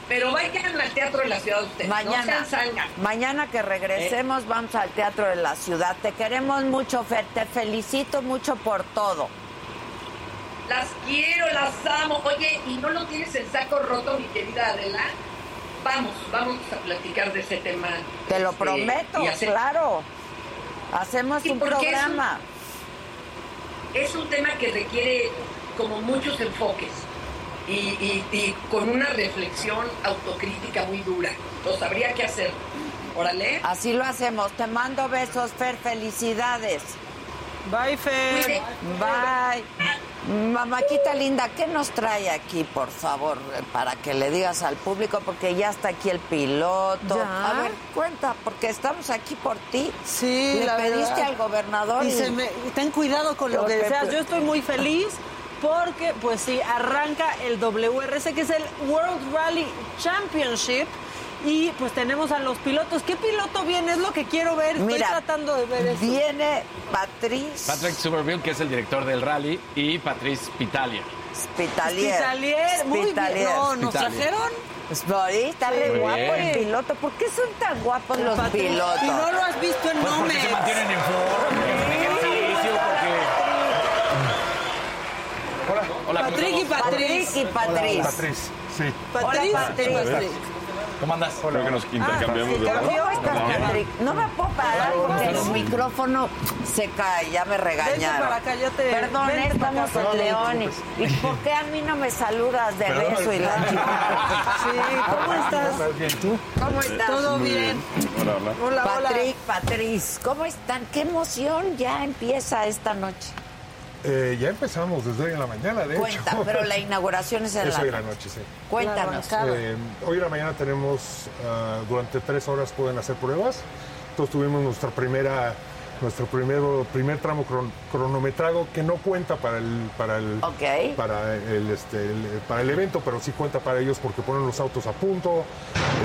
Pero vayan al teatro de la ciudad ustedes, Mañana, no mañana que regresemos vamos al Teatro de la Ciudad. Te queremos mucho, Fer, te felicito mucho por todo. Las quiero, las amo. Oye, ¿y no lo tienes en saco roto, mi querida Adela? Vamos, vamos a platicar de ese tema. Te lo Este, prometo, hacer- claro. Hacemos Sí, un porque es un- programa. Es un tema que requiere como muchos enfoques y, y- con una reflexión autocrítica muy dura. Entonces habría que hacer. Órale. Así lo hacemos. Te mando besos, Fer, felicidades. Bye, Fer. Bye. Mamáquita linda, ¿qué nos trae aquí, por favor, para que le digas al público? Porque ya está aquí el piloto. ¿Ya? A ver, cuenta, porque estamos aquí por ti. Sí, Le la pediste verdad. al gobernador Y y- se me- ten cuidado con lo Lo que que- deseas. Yo estoy muy feliz porque, pues sí, arranca el WRC, que es el World Rally Championship. Y pues tenemos a los pilotos. ¿Qué piloto viene? Es lo que quiero ver. Estoy Mira, tratando de ver eso. Viene Patrice Patrick Somerville, que es el director del rally, y Patrice Pitalia. Spitalier. Spitalier, muy bien. No, nos Spitalier. trajeron. Pues, ahí está re guapo bien. el piloto. ¿Por qué son tan guapos los Patrick. pilotos? Y no lo has visto en Pues porque se mantienen en forma, ejercicio, porque... Hola, hola. ¿cómo Patrick y? Patrice. Patrick y Patrice. Patriz, sí. Hola. Patrick. ¿Cómo andas? Creo que nos intercambiamos ¿Cómo de Patrick? No me puedo parar porque el micrófono se cae, ya me regañaron. Para acá, ya te- Perdón, estamos en León. ¿Y por qué a mí no me saludas de beso y la chica? Sí, ¿cómo estás? ¿Estás bien tú? ¿Cómo estás? Todo bien. Hola, hola. Hola, hola. Patrick, Patrice, ¿cómo están? ¿Qué emoción ya empieza esta noche? Eh, ya empezamos desde hoy en la mañana, de Cuenta, hecho. pero la inauguración es en Es la hoy en la noche. sí. Cuéntanos. Eh, hoy en la mañana tenemos, ah, durante tres horas pueden hacer pruebas. Entonces tuvimos nuestra primera, nuestro primero, primer tramo cron- cronometrado que no cuenta para el, para el, para el, este, el- para el evento, pero sí cuenta para ellos porque ponen los autos a punto,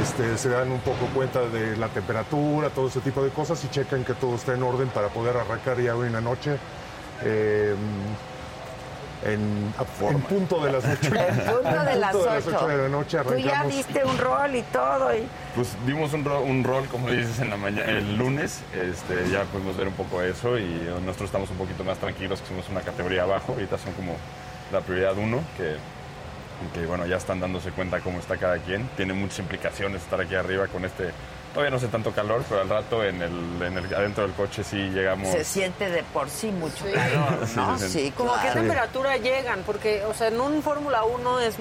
este, se dan un poco cuenta de la temperatura, todo ese tipo de cosas y checan que todo está en orden para poder arrancar ya hoy en la noche. Eh, en, punto de las 8. En punto de las 8. de la noche Tú ya diste un rol y todo. Y... Pues dimos un rol, un rol, como dices, en la mañana, el lunes. Este, ya pudimos ver un poco eso y nosotros estamos un poquito más tranquilos, que somos una categoría abajo. Ahorita son como la prioridad uno, que, que bueno, ya están dándose cuenta cómo está cada quien. Tiene muchas implicaciones estar aquí arriba con este. Todavía no hace tanto calor, pero al rato en el, en el- adentro del coche sí llegamos. Se siente de por sí mucho Sí. calor, ¿no? Sí. Como a qué claro. temperatura llegan, porque, o sea, en un Fórmula 1 es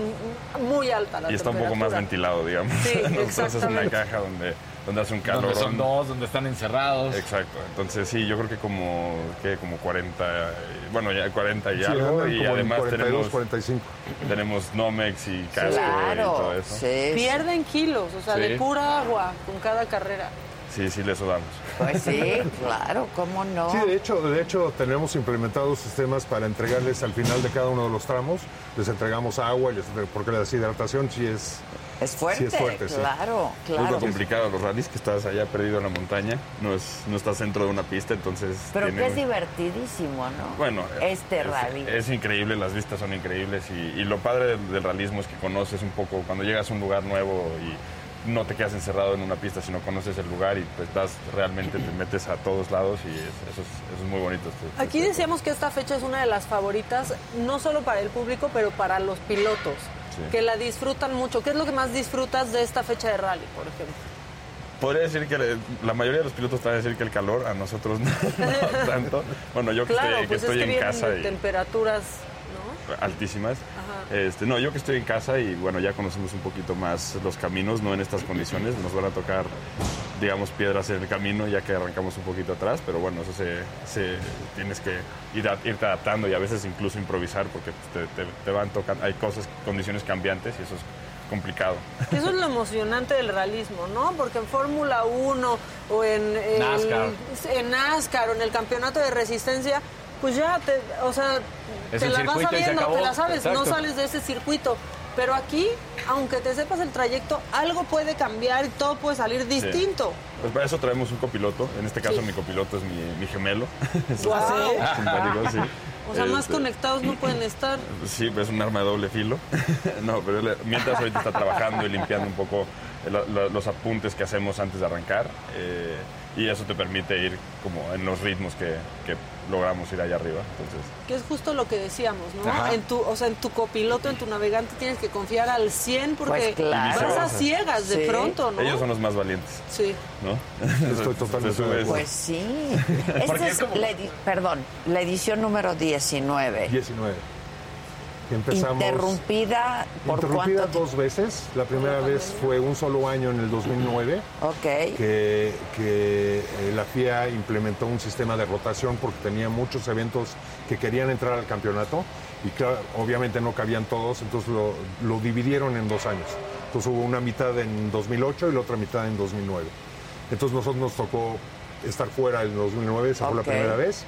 muy alta la y está un poco temperatura. más ventilado, digamos. Sí, [laughs] Entonces es una caja donde, donde hace un calor. Donde son dos, donde están encerrados. Exacto. Entonces sí, yo creo que como, que como 40, eh, bueno, ya 40 y Sí, algo. andan Y además 42, tenemos, 45. tenemos Nomex y casco y Claro, todo eso. sí. Pierden kilos, o sea, Sí. de pura agua con cada carrera. Sí, sí, le sudamos. Pues sí, [laughs] claro, ¿cómo no? Sí, de hecho, de hecho tenemos implementados sistemas para entregarles al final de cada uno de los tramos, les entregamos agua, y les- porque la deshidratación sí es, Es fuerte, sí es fuerte, sí. claro, Es lo claro. complicado de los rallies, que estás allá perdido en la montaña, no, es, no estás dentro de una pista, entonces... Pero tiene- que es divertidísimo, ¿no? Bueno, Este es, rally. Es increíble, las vistas son increíbles y, y lo padre del, del realismo es que conoces un poco, cuando llegas a un lugar nuevo y no te quedas encerrado en una pista, sino conoces el lugar y pues das realmente, te metes a todos lados y es- eso, es, eso es muy bonito. este- Aquí decíamos que esta fecha es una de las favoritas, no solo para el público, pero para los pilotos. Que la disfrutan mucho. ¿Qué es lo que más disfrutas de esta fecha de rally, por ejemplo? Podría decir que le- la mayoría de los pilotos te van a decir que el calor, a nosotros no, [laughs] no tanto. Bueno, yo que claro, estoy, que pues estoy es que en casa y temperaturas, ¿no? altísimas. Ajá. Este, no, yo que estoy en casa y bueno, ya conocemos un poquito más los caminos, no en estas [clears throat] condiciones. Nos van a tocar, digamos, piedras en el camino ya que arrancamos un poquito atrás, pero bueno, eso se, se- tienes que ir a- irte adaptando y a veces incluso improvisar porque te, te- te van tocando, hay cosas, condiciones cambiantes y eso es complicado. Eso es lo [laughs] emocionante del realismo, ¿no? Porque en Fórmula 1 o en, el- NASCAR. en NASCAR o en el campeonato de resistencia, pues ya te, o sea, Es te la vas sabiendo, te la sabes, no sales de ese circuito. Pero aquí, aunque te sepas el trayecto, algo puede cambiar y todo puede salir distinto. Pues para eso traemos un copiloto. En este caso, Sí. mi copiloto es mi, mi gemelo. [laughs] Simpático, sí. O sea, más Este, conectados no pueden estar. Sí, es un arma de doble filo. [laughs] no, pero él, mientras ahorita está trabajando y limpiando un poco lo- los apuntes que hacemos antes de arrancar. eh, y eso te permite ir como en los ritmos que, que logramos ir allá arriba. Entonces, Que es justo lo que decíamos, ¿no? Ajá. En tu, o sea, en tu copiloto, en tu navegante tienes que confiar al 100 porque Pues claro. vas a ciegas de pronto, ¿no? ellos son los más valientes, Sí. ¿no? Estoy [laughs] totalmente de. Pues sí. [laughs] Esta Porque es es como- la perdón, la edición número 19. 19. Empezamos. Interrumpida por Interrumpida cuánto dos veces. La primera vez fue un solo año en el 2009. Ok. Que, que, eh, la FIA implementó un sistema de rotación porque tenía muchos eventos que querían entrar al campeonato y claro, obviamente no cabían todos, entonces lo, lo dividieron en dos años. Entonces hubo una mitad en 2008 y la otra mitad en 2009. Entonces nosotros nos tocó estar fuera en 2009, esa fue la primera vez.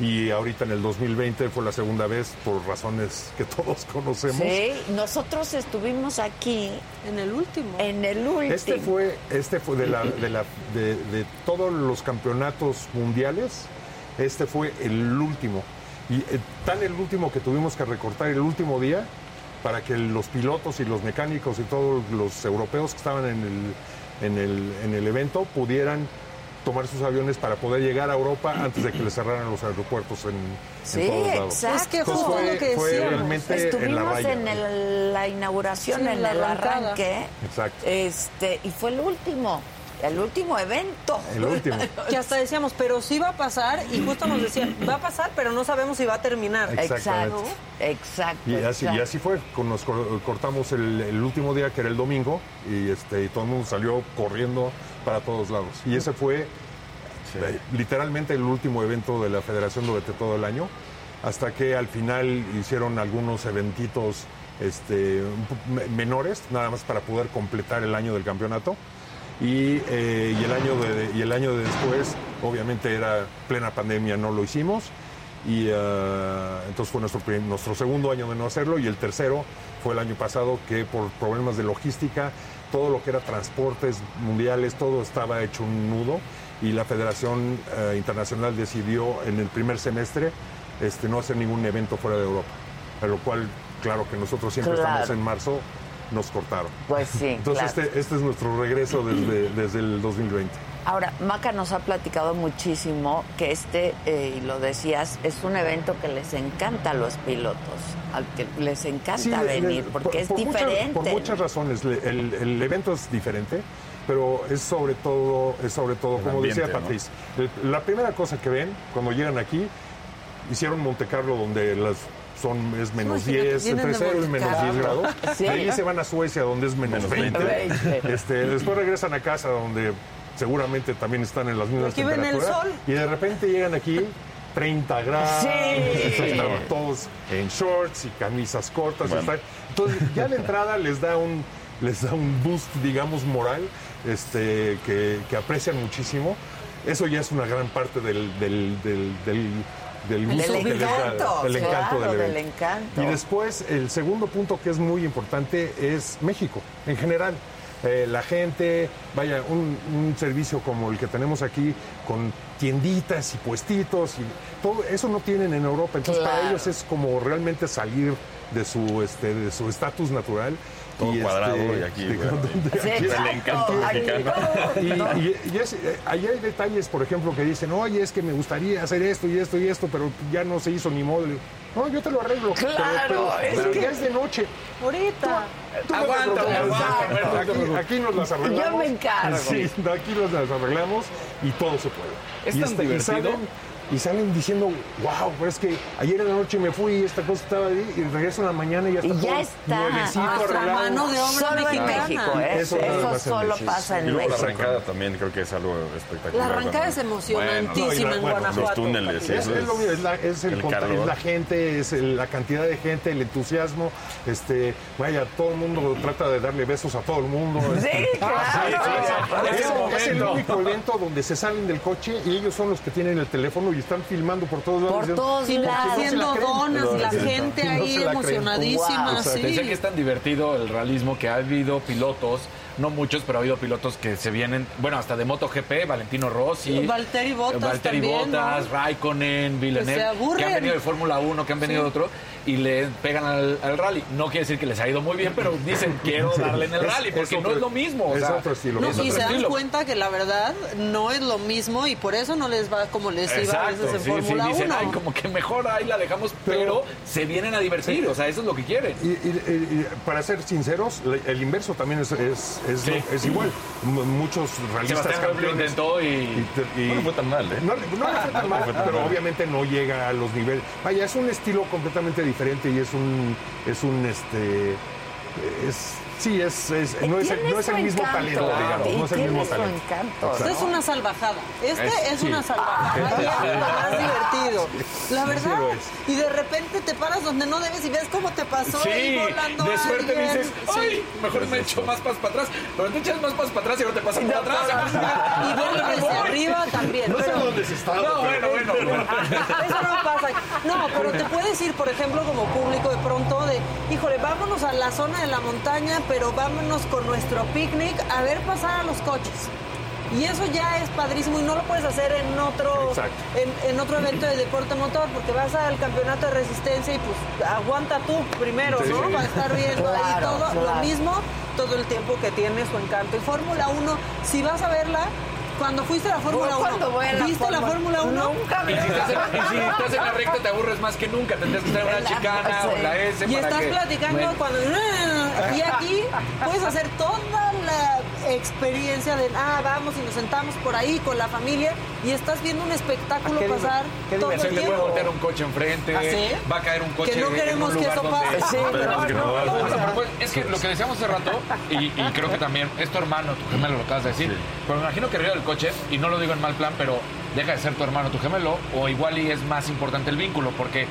Y ahorita en el 2020 fue la segunda vez por razones que [laughs] todos conocemos. Sí, nosotros estuvimos aquí. En el último. En el último. Este fue, este fue de, la, de, la- de- de todos los campeonatos mundiales, este fue el último. Y eh, tan el último que tuvimos que recortar el último día para que los pilotos y los mecánicos y todos los europeos que estaban en el, en el, en el evento pudieran tomar sus aviones para poder llegar a Europa antes de que les cerraran los aeropuertos en, en Sí, todos lados. exacto. Es que Entonces justo fue- lo que fue decíamos. realmente en la Estuvimos raya. en el- la inauguración, Sí, en en la el arranque. Exacto. Este, y fue el último, el último evento. El último. [laughs] Que hasta decíamos, pero sí va a pasar, y justo nos decían, va a pasar, pero no sabemos si va a terminar. ¿No? Exacto. Y así, y exacto. así fue, nos cor- cortamos el, el último día que era el domingo y, este, y todo el mundo salió corriendo para todos lados. Y ese fue eh, literalmente el último evento de la federación durante todo el año, hasta que al final hicieron algunos eventitos este, menores, nada más para poder completar el año del campeonato. Y, eh, y el año de, y el año de después, obviamente era plena pandemia, no lo hicimos. Y eh, entonces fue nuestro, nuestro segundo año de no hacerlo. Y el tercero fue el año pasado, que por problemas de logística, todo lo que era transportes mundiales, todo estaba hecho un nudo. Y la Federación eh, Internacional decidió en el primer semestre este, no hacer ningún evento fuera de Europa. A lo cual, claro que nosotros siempre Claro. estamos en marzo, nos cortaron. Pues sí, [laughs] Entonces claro. este, este es nuestro regreso desde, [clears throat] desde el 2020. Ahora, Maca nos ha platicado muchísimo que este, eh, y lo decías, es un evento que les encanta a los pilotos, al que les encanta Sí, venir, porque por- es por muchas- diferente. por muchas razones. El, el evento es diferente, pero es sobre todo, es sobre todo, como ambiente, decía ¿no? Patrice, el- la primera cosa que ven cuando llegan aquí, hicieron Monte Carlo donde las son es menos Imagínate, 10, vienen entre de 0 y menos 10 Carlo. grados. Sí. De ahí se van a Suecia donde es menos, Menos 20. 20. Este, después regresan a casa donde seguramente también están en las mismas Aquí ven el temperaturas. sol. Y de repente llegan aquí 30 grados. Sí. Todos en shorts y camisas cortas. Bueno. están- Entonces, ya de entrada les da un, les da un boost, digamos, moral, este, que, que aprecian muchísimo. Eso ya es una gran parte del, del, del, del, del Del gusto que les da, del claro, evento. encanto. Y después, el segundo punto que es muy importante es México, en general. Eh, la gente, vaya, un, un servicio como el que tenemos aquí, con tienditas y puestitos y todo eso no tienen en Europa. Entonces para ellos es como realmente salir de su este de su estatus natural. Todo Y, cuadrado este, y aquí, bueno, [laughs] Sí, aquí- el encanto aquí- mexicano. Y, y- y es- ahí hay detalles, por ejemplo, que dicen, oye, es que me gustaría hacer esto y esto y esto, pero ya no se hizo ni modo. No, yo te lo arreglo. pero- Claro, pero, es pero que- ya es de noche. Ahorita. Tú aguántame, Aquí, aquí nos las arreglamos. Yo me encargo. Sí, aquí nos las arreglamos y todo se puede. Es y tan este- y divertido. Y salen diciendo, wow, pero es que ayer en la noche me fui y esta cosa estaba ahí y regreso en la mañana y ya está Y ya todo está. arreglado. mano de obra Solo en mexicana. México, ¿eh? Eso en solo México. pasa Y en luego la México. arrancada también creo que es algo espectacular. La arrancada es emocionantísima Bueno, no, y la- en bueno, Guanajuato. los túneles, sí. Es, lo es la, es el el conta- calor. es la gente, es el- la cantidad de gente, el entusiasmo. Este, vaya, todo el mundo trata de darle besos a todo el mundo. Sí, Este, claro. es, Ese es el único evento donde se salen del coche y ellos son los que tienen el teléfono y están filmando por todos lados. Por todos Y lados. la haciendo donas y la Sí, gente no ahí la emocionadísima, Wow. Sí. decía que es tan divertido el realismo que ha habido pilotos, no muchos, pero ha habido pilotos que se vienen, bueno, hasta de MotoGP, Valentino Rossi, Valtteri Bottas Valtteri también, Bottas, ¿no? Raikkonen, Villeneuve, se aburren. han venido de Fórmula 1, que han venido de otro, y le pegan al, al rally. No quiere decir que les ha ido muy bien, pero dicen, [laughs] quiero darle en el rally, es porque no es lo mismo. o es sea, otro estilo. No, es y se dan estilo. cuenta que la verdad no es lo mismo y por eso no les va como les iba a veces en sí, sí, Fórmula dicen, 1. ay, como que mejor ahí la dejamos, pero, se vienen a divertir, o sea, eso es lo que quieren. Y, y- y- y para ser sinceros, el inverso también es, es, es, Sí. lo- es igual. M- Muchos realistas Sebastián Loeb lo campeones. intentó y... y te- y- No le fue tan mal, ¿eh? No, le- no le fue tan [laughs] mal, pero obviamente no llega a los niveles. Vaya, es un estilo completamente diferente y es un, es un, este, es, sí, es, es- no es, el- Tiene no es el su mismo encanto, talento, digamos, y no es el mismo talento. encanto. Esta es una salvajada. Este Es- es, sí. una salvajada. Este y es lo más divertido. La Sí verdad. y de repente te paras donde no debes y ves cómo te pasó Sí, ahí volando de suerte alguien. dices, ay, mejor me echo más pasos para atrás. Pero te echas más pasos para atrás y ahora te pasan por atrás. Y verlo desde arriba también. No sé dónde se está. No, bueno, bueno. Eso no pasa. No, pero te puedes ir, por ejemplo, como público de pronto de, híjole, vámonos a la zona de la montaña, pero vámonos con nuestro picnic a ver pasar a los coches. Y eso ya es padrísimo y no lo puedes hacer en otro en, en otro evento de deporte motor porque vas al campeonato de resistencia y pues aguanta tú primero, Sí. ¿no? Va a estar viendo ahí [laughs] Claro, todo claro. lo mismo todo el tiempo que tiene su encanto. Y Fórmula 1, si vas a verla, cuando fuiste a la Fórmula 1, cuando voy a la ¿viste la Fórmula 1? Nunca Y me si, estás en, y si estás en la recta te aburres más que nunca, tendrías que estar en una [laughs] chicana sí. o en la S Y para estás que- platicando Bueno, cuando... Y aquí puedes hacer toda la experiencia de, ah, vamos y nos sentamos por ahí con la familia y estás viendo un espectáculo Ah, qué pasar qué todo el le puede tiempo. voltear un coche enfrente, ¿Ah, sí? va a caer un coche Que no en queremos que lugar eso donde- pase. Sí, Esperemos que no No, no, pues, es que lo que decíamos hace rato, y, y creo que también es tu hermano, tu gemelo, lo acabas de decir. Pero me imagino que arriba del coche, y no lo digo en mal plan, pero deja de ser tu hermano, tu gemelo, o igual y es más importante el vínculo, porque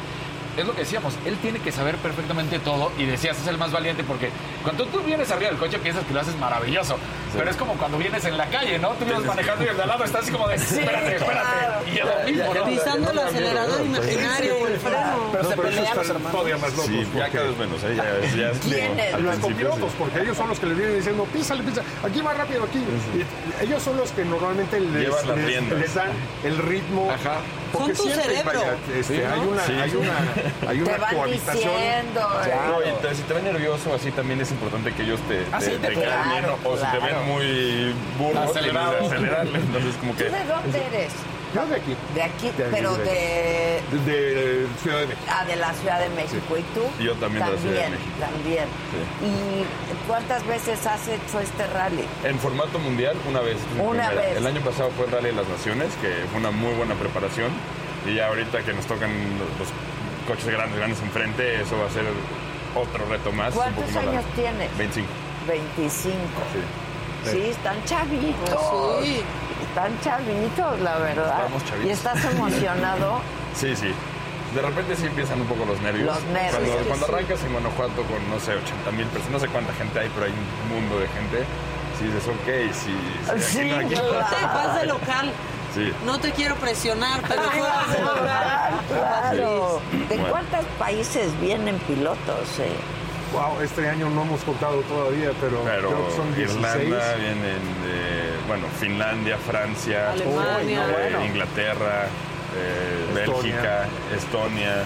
es lo que decíamos, él tiene que saber perfectamente todo, y decías, es el más valiente, porque cuando tú vienes arriba del coche piensas que lo haces maravilloso, pero es como cuando vienes en la calle, ¿no? Tú vienes manejando y el de al lado está así como de, espérate, espérate, y es lo mismo, ¿no? Pisando el acelerador imaginario o el freno. Pero No, se pelean los hermanos. todavía más locos. Sí, ya porque- cada vez menos, ¿eh? Ya, ya es Los copilotos, sí. porque ellos son los que les vienen diciendo, písale, písale, aquí va rápido, aquí. Y ellos son los que normalmente les, les dan el ritmo. Ajá. Porque Son tu siempre, cerebro. vaya, este, Sí, ¿no? hay una, Sí, hay una, hay una Te van cohabitación. diciendo. eh. No, y te- si te ven nervioso, así también es importante que ellos te, Ah, te, sí, te te- caigan claro, bien, o si te ven muy burro, que acelerarle. Entonces, como ¿Tú que. de dónde eres? Yo de aquí, De aquí, De aquí, pero de de... de Ciudad de México. Ah, de la Ciudad de México. ¿Y tú? Y yo también de la Ciudad de México. También. ¿Y cuántas veces has hecho este rally? En formato mundial, una vez. Una primera. vez. El año pasado fue el Rally de las Naciones, que fue una muy buena preparación. Y ya ahorita que nos tocan los, los coches grandes, grandes enfrente, eso va a ser otro reto más. un ¿Cuántos poco años tienes? 25. 25. Sí. Sí, están chavitos. Sí. Están chavitos, la verdad. Estamos chavitos. ¿Y estás emocionado? [laughs] Sí, sí. De repente sí empiezan un poco los nervios. Los nervios, Cuando, sí, cuando sí. arrancas en Guanajuato con, no sé, 80 mil personas, no sé cuánta gente hay, pero hay un mundo de gente. Si dices, ok, sí. Sí, aquí no, aquí claro. Vas de local. Sí. No te quiero presionar, pero juegas de local. Claro. ¿De Bueno. cuántos países vienen pilotos? eh? Wow, este año no hemos contado todavía, pero, Pero creo que son 16. Irlanda vienen de bueno, Finlandia, Francia, Alemania. eh, Bueno. Inglaterra, eh, Estonia. Bélgica, Estonia,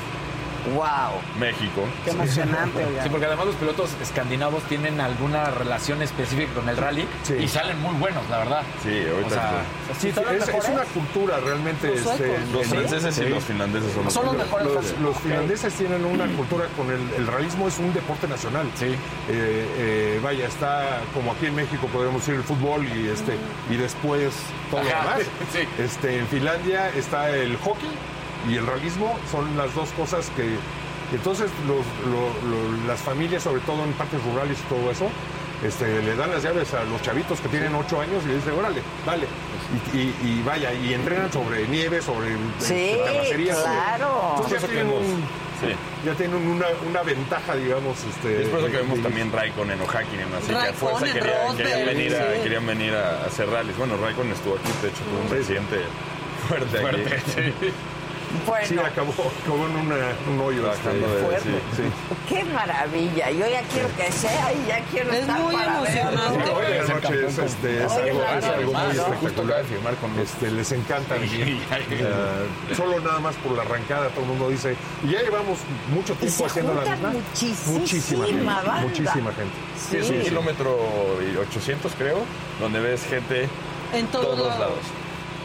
Wow. México. Qué emocionante, oiga. Sí, porque además los pilotos escandinavos tienen alguna relación específica con el rally Sí. y salen muy buenos, la verdad. Sí, ahorita O sea, Sí, ¿Son los es, una cultura realmente. Los este, suecos. los sí. franceses y los finlandeses son los, Son los mejores. Los, los finlandeses tienen una cultura con el, el realismo, es un deporte nacional. Sí. Eh, eh, vaya, está como aquí en México podemos decir el fútbol y este y después todo lo Ajá, demás. [laughs] sí. Este, en Finlandia está el hockey y el realismo, son las dos cosas que entonces los, lo- lo- las familias, sobre todo en partes rurales y todo eso, este, le dan las llaves a los chavitos que tienen ocho años y les dicen, órale, dale. Y, y- y vaya, y entrenan sobre nieve, sobre Sí, este, terracería. claro. Entonces ya tienen, que hemos- un- sí. ya tienen una, una ventaja, digamos. Este, Es por eso que vemos de- también Raikkonen o Hakkinen, así que a fuerza querían, venir a, sí. querían venir a hacer rallies. Bueno, Raikkonen estuvo aquí, de hecho, tuvo un presidente fuerte, Fuerte, aquí. [laughs] sí. Bueno, Sí, acabó, acabó en una- un hoyo. De- fuerte. sí. Sí. qué maravilla. Yo ya quiero que sea y ya quiero Es estar muy para emocionante. Hoy en la noche es, este, es algo, es muy ¿no? Justo espectacular. firmar con Este, les encanta [laughs] Eh, solo nada más por la arrancada todo el mundo dice y ya llevamos mucho tiempo haciendo la misma muchísima muchísima gente banda. muchísima gente Sí, es un kilómetro y 800, creo, donde ves gente En todos, todos lados. lados.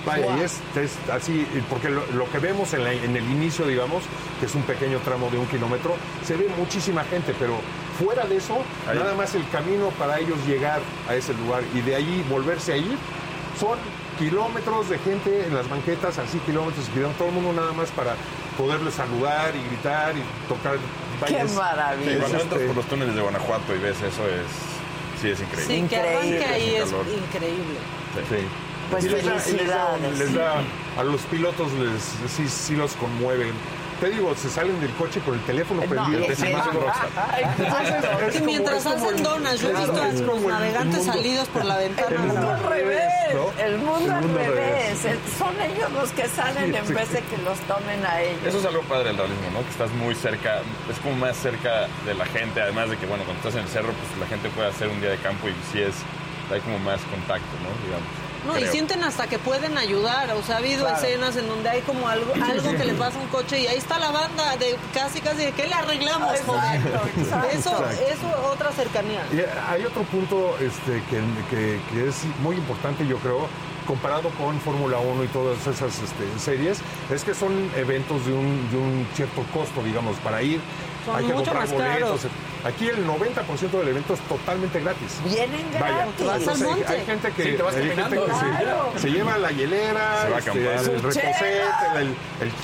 Vaya, y es, es así, porque lo, lo que vemos en, la- en el inicio, digamos, que es un pequeño tramo de un kilómetro, se ve muchísima gente, pero fuera de eso, Ahí. nada más el camino para ellos llegar a ese lugar y de ahí volverse a ir, son kilómetros de gente en las banquetas, así kilómetros y kilómetros, todo el mundo nada más para poderles saludar y gritar y tocar. Qué es- Sí, maravilla. cuando entras este, por los túneles de Guanajuato y ves eso, es sí es increíble. Sí, que ahí es increíble. Sí. Pues Y les da- y les da- felicidades. les da- a los pilotos les, sí, sí los conmueven. Te digo, se salen del coche con el teléfono No, prendido. me hace es- rockstar. Que mientras hacen donas, yo he visto a los el- navegantes el mundo- salidos por la El ventana. mundo al revés, ¿no? el mundo El al mundo al revés. El- Son ellos los que salen Sí, en sí. vez de que los tomen a ellos. Eso es algo padre del realismo, ¿no? Que estás muy cerca, es como más cerca de la gente, además de que, bueno, cuando estás en el cerro, pues la gente puede hacer un día de campo y sí es, hay como más contacto, ¿no? Digamos. No, y sienten hasta que pueden ayudar. O sea, ha habido escenas en donde hay como algo, algo que le pasa a un coche y ahí está la banda de casi, casi, ¿qué le arreglamos, [laughs] exacto. Eso, eso, otra cercanía. Y hay otro punto este, que, que- que es muy importante, yo creo, comparado con Fórmula 1 y todas esas este, series, es que son eventos de un, de un cierto costo, digamos, para ir. Son hay que mucho comprar más boletos. caros. Aquí el 90% del evento es totalmente gratis. Vienen Vaya, gratis. vas al entonces, hay- monte. hay gente que, Sí, te vas hay gente que se- Claro. se, lleva la hielera, Se va a este, el reposete,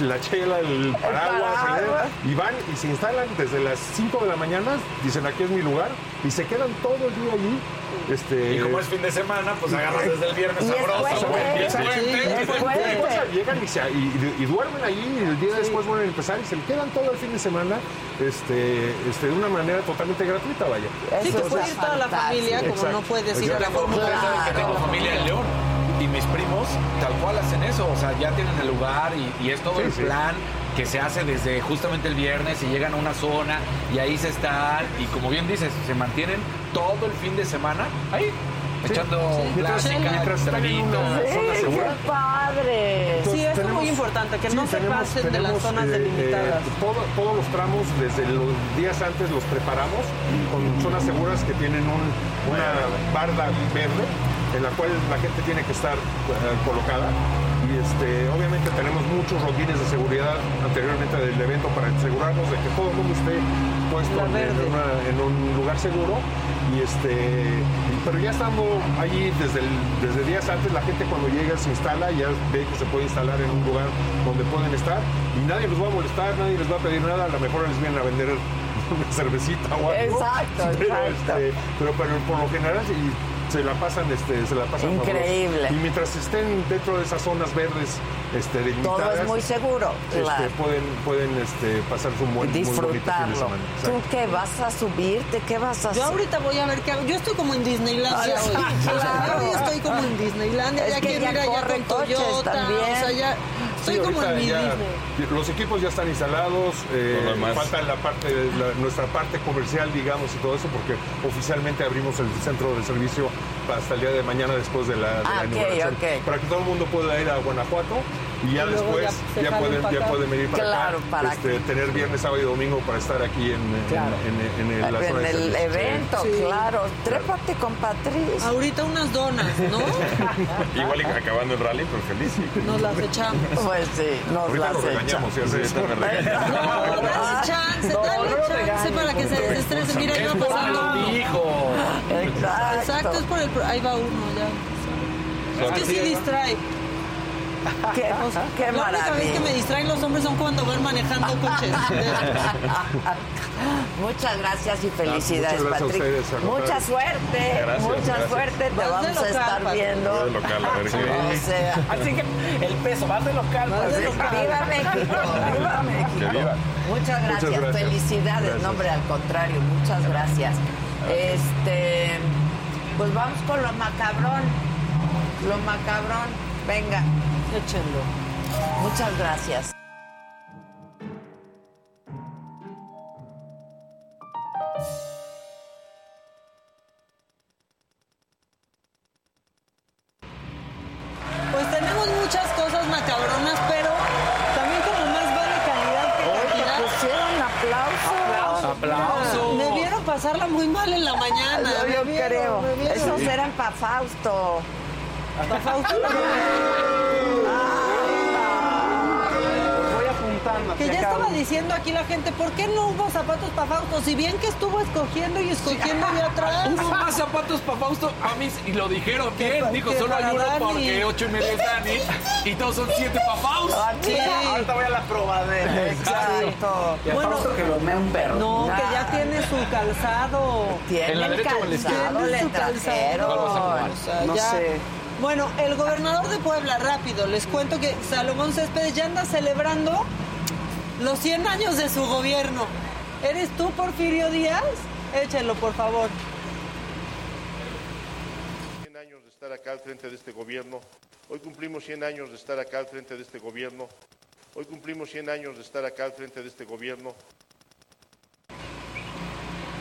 la chela, el paraguas, y van y se instalan desde las 5 de la mañana, dicen aquí es mi lugar, y se quedan todo el día allí. Este, Y como es fin de semana, pues agarras desde el viernes sabroso, llegan y, se- y- y duermen allí y el día después vuelven a empezar y se quedan todo el fin de semana este, este, de una manera totalmente gratuita, vaya. Sí, Eso que puede ir toda la familia, como Exacto. no puedes ir a la. Fórmula Ustedes saben que tengo familia en León y mis primos tal cual hacen eso, o sea, ya tienen el lugar y, y es todo Sí, el sí. plan que se hace desde justamente el viernes y llegan a una zona y ahí se están y como bien dices, se mantienen todo el fin de semana ahí echando plástica, mientras traguitos. zona Sí, segura. qué padre. Sí, eso es muy importante, que sí, no se tenemos- pasen de las zonas eh, delimitadas. eh, todo- todos los tramos, desde los días antes los preparamos con zonas seguras que tienen un- una barda verde en la cual la gente tiene que estar eh, colocada. Y este, obviamente tenemos muchos rodines de seguridad anteriormente del evento para asegurarnos de que todo el mundo esté puesto en, una- en un lugar seguro. Y este, pero ya estando allí desde, el- desde días antes, la gente cuando llega se instala, ya ve que se puede instalar en un lugar donde pueden estar y nadie los va a molestar, nadie les va a pedir nada, a lo mejor les vienen a vender [laughs] una cervecita o algo. Exacto, [laughs] pero, exacto. este, pero, pero por lo general y se la pasan, este, se la pasan Increíble. fabuloso. Y mientras estén dentro de esas zonas verdes, este, Todo delimitadas, es muy seguro, este, claro. pueden, pueden este, pasarse un buen muy fin de Disfrutarlo. semana. ¿Tú qué vas a subirte? ¿Qué vas a hacer? Yo ahorita voy a ver qué hago. Yo estoy como en Disneylandia hoy. O sea, claro. yo hoy estoy como en Disneylandia. Es ya que quiero ya ir allá con Toyota. también. O sea, ya. Estoy Sí, como en ahorita mi ya- Disney. Los equipos ya están instalados, eh, falta la parte, la- nuestra parte comercial, digamos, y todo eso, porque oficialmente abrimos el centro de servicio hasta el día de mañana después de la, de la Ah, inauguración. Para que todo el mundo pueda ir a Guanajuato y ya Y después ya se ya, pueden, para ya pueden venir para Claro, acá, para este, tener viernes, sábado y domingo para estar aquí en, en- Claro. en, en- en la En zona de el servicio. evento, Sí. claro. Trépate con Patricia. Ahorita unas donas, ¿no? [laughs] Igual y acabando el rally, pero feliz. Nos las echamos. Pues sí, nos Ahorita las nos regañamos si hace eso. ahorita me regañan. No, dale chance, dale chance para que se desestrese. Mira, iba pasando hijo. Exacto. Exacto, es por el... pro- Ahí va uno ya. Es que sí distrae. Qué, qué La única vez que me distraen los hombres son cuando van manejando coches. Muchas gracias y felicidades, Muchas gracias Patrick. ustedes, Mucha suerte, Gracias, mucha gracias. suerte. Te Vas vamos a estar Patrick. viendo. Voy de local, a ver qué. O sea, Así que el peso, vas de local. Vas de local. viva México, viva México. Viva. Muchas gracias, gracias. felicidades. Gracias. No, hombre, al contrario, muchas gracias. Este, pues vamos con lo macabrón. Lo macabrón. Venga, Échenlo. muchas gracias. Pues tenemos muchas cosas macabronas, pero también como más vale calidad que cantidad. Pusieron aplauso. Aplauso. Me vieron pasarla muy mal en la mañana. Yo, yo me vieron, creo. me. Esos eran para Fausto. [laughs] Que aquí ya estaba diciendo aquí la gente, ¿por qué no hubo zapatos para Fausto? Si bien que estuvo escogiendo y escogiendo de atrás. [laughs] Hubo más zapatos para Fausto a mí y lo dijeron bien. Dijo, solo hay uno porque ocho y medio es Dani y todos son siete para Fausto. Sí. Ahorita voy a la probadera. Exacto. Y a Bueno. Fausto que lo mea un perro. No, que ya tiene su calzado. Tiene ¿En la el derecha o en la izquierda? calzado, le Tiene su calzado. ¿Cuál va a ser trajeron. O sea, No ya- sé. Bueno, el gobernador de Puebla, rápido, les cuento que Salomón Céspedes ya anda celebrando los 100 años de su gobierno. ¿Eres tú, Porfirio Díaz? Échenlo, por favor. 100 años de estar acá al frente de este gobierno. Hoy cumplimos 100 años de estar acá al frente de este gobierno. Hoy cumplimos 100 años de estar acá al frente de este gobierno.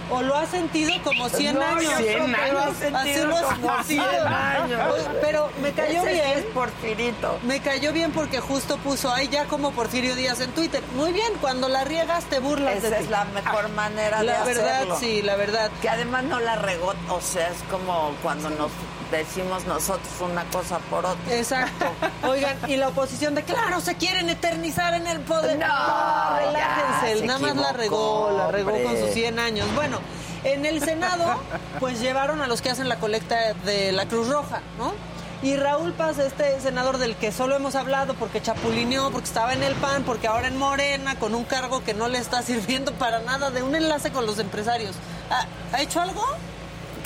¿O lo has sentido como 100 No, años? yo creo que lo has Así sentido lo has como 100 sentido. años. Pero me cayó Ese sí bien. es Porfirito. Me cayó bien porque justo puso ahí ya como Porfirio Díaz en Twitter. Muy bien, cuando la riegas te burlas de Esa ti. es la mejor manera de La verdad, hacerlo. sí, la verdad. Que además no la regó, o sea, es como cuando nos decimos nosotros una cosa por otra. Exacto. Oigan, y la oposición de claro, se quieren eternizar en el poder. No, ya, relájense. se Nada más la regó, la regó con sus 100 años. Bueno, en el Senado, pues llevaron a los que hacen la colecta de la Cruz Roja, ¿no? Y Raúl Paz, este senador del que solo hemos hablado porque chapulineó, porque estaba en el PAN, porque ahora en Morena, con un cargo que no le está sirviendo para nada, de un enlace con los empresarios. ¿Ha, ha hecho algo?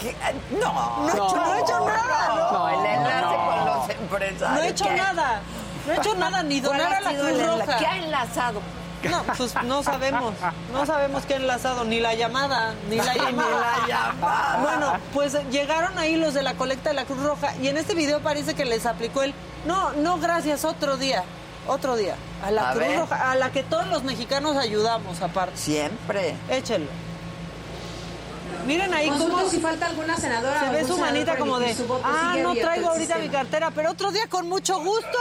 ¿Qué? No, No, ha hecho- no ha hecho nada, No, no. el enlace No. con los empresarios. No ha hecho ¿qué? nada. No ha hecho nada, ni ¿Cuál donar a la Cruz Roja. ¿Qué ha enlazado? No, pues no sabemos. No sabemos qué ha enlazado, ni la llamada, ni la [laughs] Ni llamada. la llamada. Bueno, pues llegaron ahí los de la colecta de la Cruz Roja y en este video parece que les aplicó el no, no, gracias, otro día. Otro día. A la A Cruz ver. Roja, a la que todos los mexicanos ayudamos, aparte. Siempre. Échelo. Miren ahí cómo si falta alguna senadora se ve su manita como de, que su voto ah, no abierto traigo ahorita mi sistema". cartera, pero otro día con mucho gusto.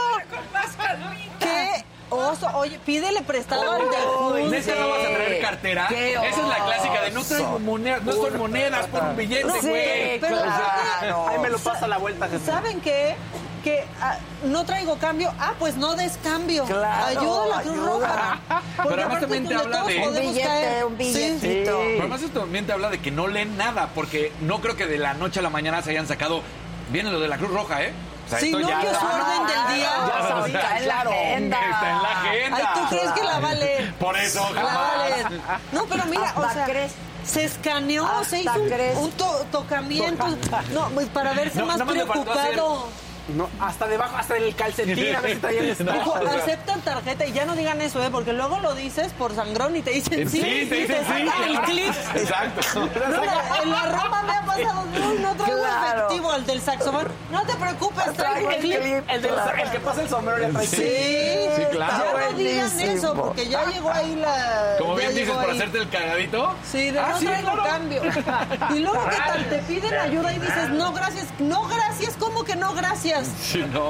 ¿Qué oso? Oye, pídele prestado al de Junce. ¿Neta no vas a traer cartera? Qué Esa es la clásica de no traigo monedas, no son monedas por un billete, güey. Sí, pero claro. Ahí me lo pasa la vuelta, Jesús. ¿Saben qué? Que ah, no traigo cambio. Ah, pues no des cambio. Claro, ayuda a la Cruz. Roja. Porque Pero además también te habla de- Un billete, caer. un Sí. billetito. Pero además esto también te habla de que no leen nada, porque no creo que de la noche a la mañana se hayan sacado. Viene lo de la Cruz Roja, ¿eh? O sea, Si no su orden del día. Ya [laughs] Está sabes, en la agenda. Está en la agenda. Ay, ¿tú crees que la va a leer? Por eso, jamás. leer. No, pero mira, o sea, crees. se escaneó, Hasta se hizo un, crees. un to- tocamiento. No, pues para verse No, más preocupado. No, hasta debajo, hasta el calcetín, a ver si está [laughs] bien No. Dijo, o sea- aceptan tarjeta y ya no digan eso, ¿eh? Porque luego lo dices por sangrón y te dicen sí, Sí, te y dicen sí. sacan el clip. Exacto. No, la- en la Roma me ha pasado, uy, no traigo Claro. efectivo, el del saxofón. No te preocupes, traigo el clip. El, del- el que pasa el sombrero ya trae Sí, Sí, sí, claro. Ya no digan buenísimo. eso, porque ya llegó ahí la. Como ya bien dices, llegó por ahí. hacerte el cagadito. Sí, de Ah, no sí, traigo claro. cambio. [laughs] Y luego, ¿qué tal? Te piden ayuda y dices, no, gracias. No, gracias. ¿Cómo que no, gracias? [laughs] Sí, no.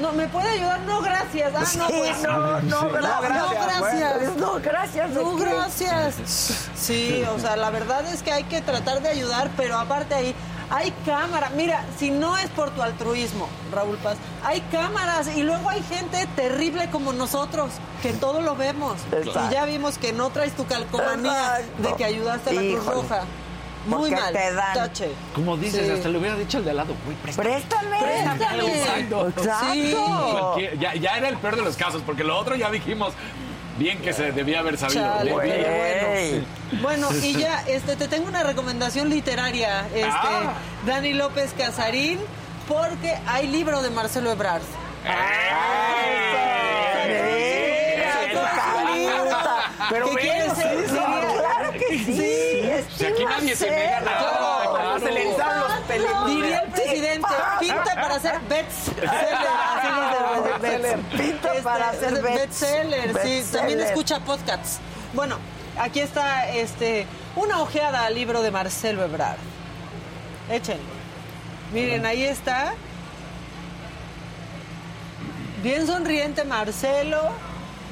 No, ¿me puede ayudar? No, gracias. Ah, no, Sí, pues. no, no, no, no, gracias. No, gracias. ¿de No, gracias. Sí, o sea, la verdad es que hay que tratar de ayudar, pero aparte ahí hay cámara. Mira, si no es por tu altruismo, Raúl Paz, hay cámaras y luego hay gente terrible como nosotros, que todo lo vemos. Exacto. Y ya vimos que no traes tu calcomanía Exacto. de que ayudaste a la Cruz. Roja. Muy Porque mal. te dan. Tache. Como dices, Sí. hasta le hubiera dicho al de al lado, güey, préstame. Préstame. Préstame. Exacto. Sí. Cualquier- Ya, ya era el peor de los casos, porque lo otro ya dijimos bien que se debía haber sabido. Chale, bueno. Bueno, y ya, este, te tengo una recomendación literaria, este, Ah. Dani López Casarín, porque hay libro de Marcelo Ebrard. Pero ¿Qué quieres ser? Sí. Si aquí nadie se nada. Se le erizaron los pelitos. Diría el presidente, pinta para ser bestseller. [laughs] Pinta para ser es best- bestseller. Sí, también escucha podcasts. Bueno, aquí está este una ojeada al libro de Marcelo Ebrard. Échenlo. Miren, ahí está. Bien sonriente Marcelo.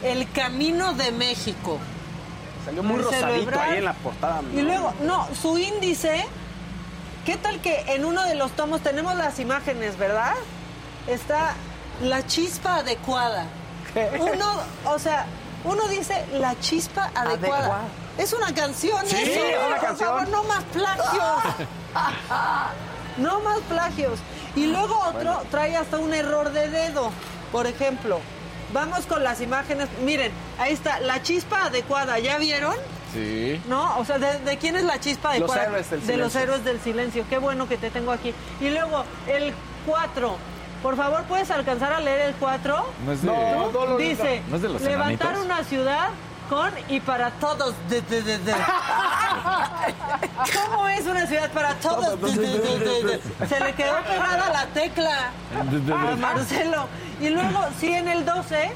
El camino de México. Salió muy Marcelo rosadito Ebrard. ahí en la portada. Y luego, no, su índice, ¿qué tal que en uno de los tomos tenemos las imágenes, verdad? Está la chispa adecuada. Uno, o sea, uno dice la chispa adecuada. Adecuada. Es una canción, Sí, eso. es una Por canción. favor, no más plagios. [laughs] no más plagios. Y luego otro trae hasta un error de dedo, por ejemplo. Vamos con las imágenes. Miren, ahí está, la chispa adecuada. ¿Ya vieron? Sí. ¿No? O sea, ¿de, de quién es la chispa Los adecuada? héroes del De los silencio. héroes del silencio. Qué bueno que te tengo aquí. Y luego, el 4. Por favor, ¿puedes alcanzar a leer el 4? No es de- No, no Dice, ¿No es de los levantar enanitos? una ciudad con y para todos. De, de, de, de. [laughs] ¿Cómo es una ciudad para todos? De, de, de, de, de. Se le quedó pegada la tecla a Marcelo. Y luego, sí, en el 12,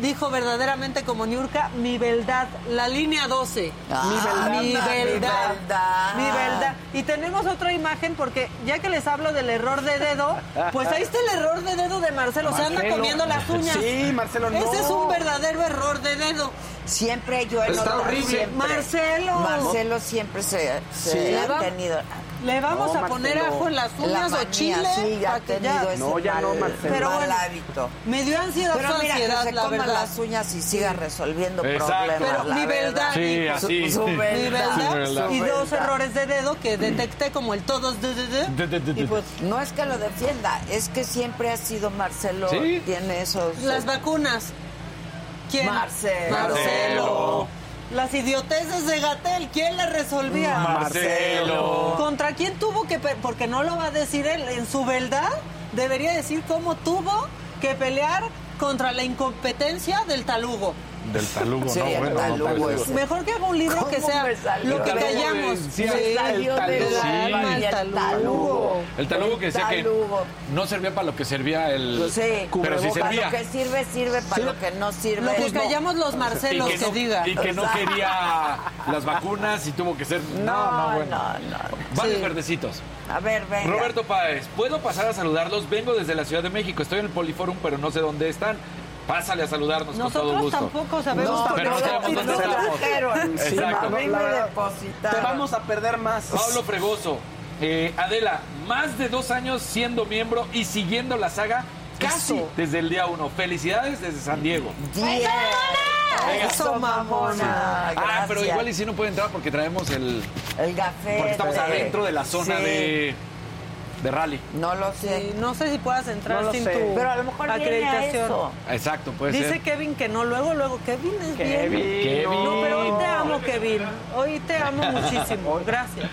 dijo verdaderamente como Niurka, mi beldad, la línea 12. Ah, mi beldad. Mi mi beldad. Mi beldad. Y tenemos otra imagen porque ya que les hablo del error de dedo, pues ahí está el error de dedo de Marcelo. Se anda comiendo las uñas. Sí, Marcelo, no. Ese es un verdadero error de dedo. Siempre yo he Está horrible. siempre. Marcelo. Marcelo siempre se, se Sí. ha tenido Le vamos No, a poner Marcelo. ajo en las la uñas o chile. sí, ya ha tenido ese No, ya mal, no, Marcelo. Pero mal hábito. Me dio ansiedad Pero mira, ansiedad, que se la coma verdad. las uñas y siga resolviendo Exacto. problemas. Pero la mi beldad. Sí, Su- así. su Mi beldad. beldad. beldad. Y dos errores de dedo que detecté como el todos de, de, de. De, de, de, de. Y pues No es que lo defienda, es que siempre ha sido Marcelo, Sí. tiene esos... las vacunas. ¿Quién? Marcelo. Marcelo. Las idioteces de Gatel, ¿quién le resolvía? Marcelo. ¿Contra quién tuvo que pe- porque no lo va a decir él en su verdad? Debería decir cómo tuvo que pelear contra la incompetencia del talugo. Del talugo, Sí, no, bueno, talugo Mejor que haga un libro que ¿Cómo sea lo que callamos. sí, el talugo. el talugo. El talugo que decía que no servía para lo que servía el... Sí, pero sí servía. Lo que sirve, sirve para lo que no sirve. Lo que Pues no. callamos los Marcelos, que, que, no, diga. y que no quería las vacunas y tuvo que ser... No, No, no, bueno. no, no. Varios Sí. verdecitos. A ver, venga. Roberto Páez, ¿puedo pasar a saludarlos? Vengo desde la Ciudad de México, estoy en el Poliforum, pero no sé dónde están. Pásale a saludarnos con todo Nosotros gusto. tampoco sabemos No, Pero no pero sabemos sí dónde nos estamos. trajeron. Sí, Exacto. Te vamos a perder más. Pablo Fregoso, eh, Adela, más de dos años siendo miembro y siguiendo la saga casi Eso. desde el día uno. Felicidades desde San Diego. Bien. Eso, mamona. Ah, pero Gracias. igual y si no puede entrar porque traemos el... El café. Porque estamos adentro de la zona Sí. de, de rally. No lo Sí, sé. no sé si puedas entrar No sin sé. tu Pero a lo mejor viene a acreditación. eso. Exacto, puede Dice ser. Kevin que no, luego, luego, Kevin es Kevin, bien. Kevin. No, pero hoy te amo, Kevin. Hoy te amo muchísimo. [laughs] Gracias.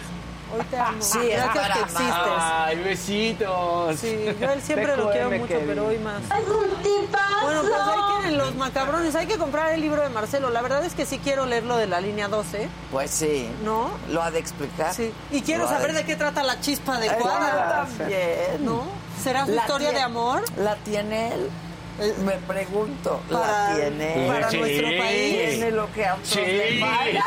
Hoy te amo. Sí, Gracias para que existes. Ay, besitos. Sí, yo él siempre lo quiero mucho, Kevin. pero hoy más. ¡Es un tipazo! Bueno, pues ahí tienen los macabrones. Hay que comprar el libro de Marcelo. La verdad es que sí quiero leerlo de la línea 12, Pues sí. ¿no? Lo ha de explicar. Sí. Y quiero Lo saber de de qué trata la chispa Yo adecuada. también. ¿No? ¿Será su La historia de amor? ¿La tiene él? Me pregunto, ¿la Para- tiene? para Sí. nuestro país. ¿Tiene lo que a otros Sí. le [laughs] falta?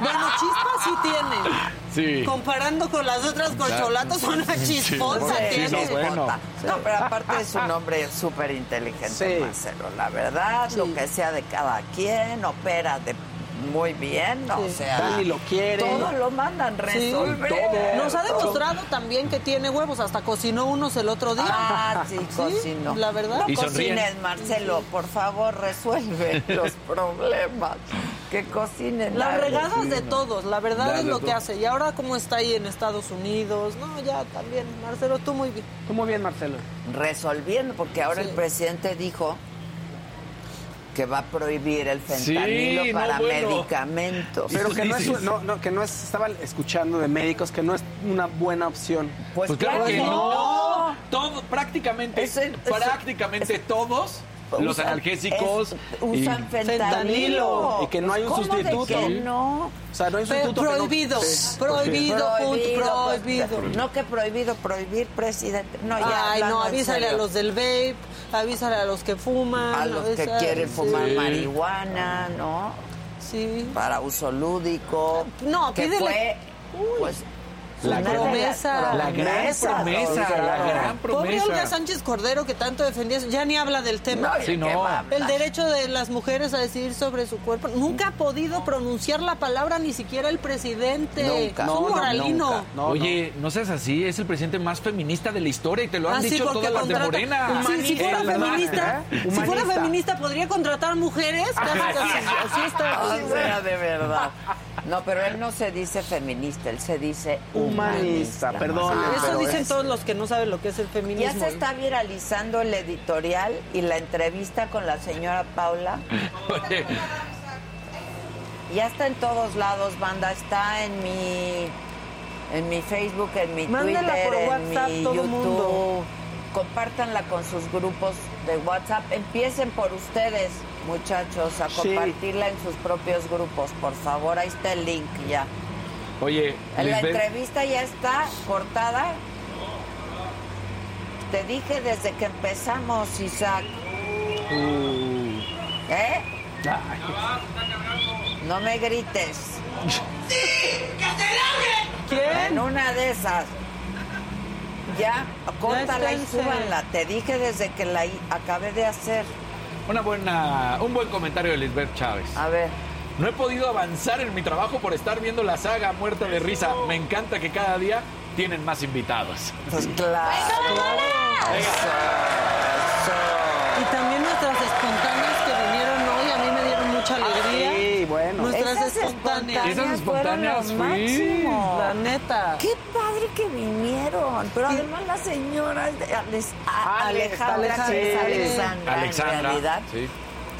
Bueno, chispa sí tiene. Sí. Comparando con las otras corcholatas, una chispota Sí, tiene. sí, chispota. No, pero aparte es un hombre súper inteligente, Sí. Marcelo. La verdad, lo que sea de cada quien, opera de muy bien, o sea... Dani lo quiere. Todo lo mandan Sí, resolver. Nos ha demostrado también que tiene huevos. Hasta cocinó unos el otro día. Ah, sí, cocinó. La verdad. No cocines, Marcelo, por favor, resuelve [laughs] los problemas. Que cocinen. Las regadas de todos, la verdad es lo que hace. Y ahora cómo está ahí en Estados Unidos. No, ya también. Marcelo, tú muy bien. Tú muy bien, Marcelo. Resolviendo, porque ahora el presidente dijo que va a prohibir el fentanilo Sí, no, para bueno. medicamentos. Pero que no es, no, no, que no es, estaba escuchando de médicos que no es una buena opción. Pues, claro que no. Todo, prácticamente, prácticamente todos los Usan- analgésicos es- usan fentanilo. Y que no hay un ¿Cómo de sustituto. que no? O sea, no hay un sustituto. que no- prohibido, prohibido, punto, pues, prohibido. no que prohibido, prohir, presidente. No, ya. Ay, no, avísale a los del vape, avísale a los que fuman. A los que quieren fumar sí. marihuana, ¿no? Sí. Para uso lúdico. No, que pídele- fue, pues, La promesa. La gran promesa, la gran Pobre promesa. Olga Sánchez Cordero que tanto defendía eso, ya ni habla del tema. No, ¿y Sí? El derecho de las mujeres a decidir sobre su cuerpo. Nunca ha podido pronunciar la palabra ni siquiera el presidente. Nunca. Es un moralino. Oye, no. seas así, es el presidente más feminista de la historia y te lo han Ah, sí, dicho porque todas las de Morena. Sí, si fuera feminista, ¿Eh? si fuera feminista podría contratar mujeres. Casi, casi, así está. O sea, de verdad. No, pero él no se dice feminista, él se dice humanista. Humanista, perdón. Ah, Eso dicen es- todos los que no saben lo que es el Ya feminismo. se está viralizando el editorial y la entrevista con la señora Paula. Ya está en todos lados, banda. Está en mi en mi Facebook, en mi Mándela Twitter, por en mi todo YouTube. mundo. Compártanla con sus grupos de WhatsApp. Empiecen por ustedes, muchachos, a Sí. compartirla en sus propios grupos, por favor. Ahí está el link ya. Oye, La Lisbeth, entrevista ya está cortada. Te dije desde que empezamos, Isaac. ¿Eh? No me grites. ¿Quién? En una de esas. Ya, córtala y súbanla. Te dije desde que la acabé de hacer. una buena, un buen comentario de Lisbeth Chávez. A ver. No he podido avanzar en mi trabajo por estar viendo la saga muerta de risa. Me encanta que cada día tienen más invitados. Pues claro. Y también nuestras espontáneas que vinieron hoy, a mí me dieron mucha alegría. Sí, bueno. Nuestras Esas espontáneas. Esas espontáneas, fueron lo sí. máximo. La neta. Qué padre que vinieron. Pero además la señora Alejandra, es Alexandra. Alexandra, en realidad. Sí.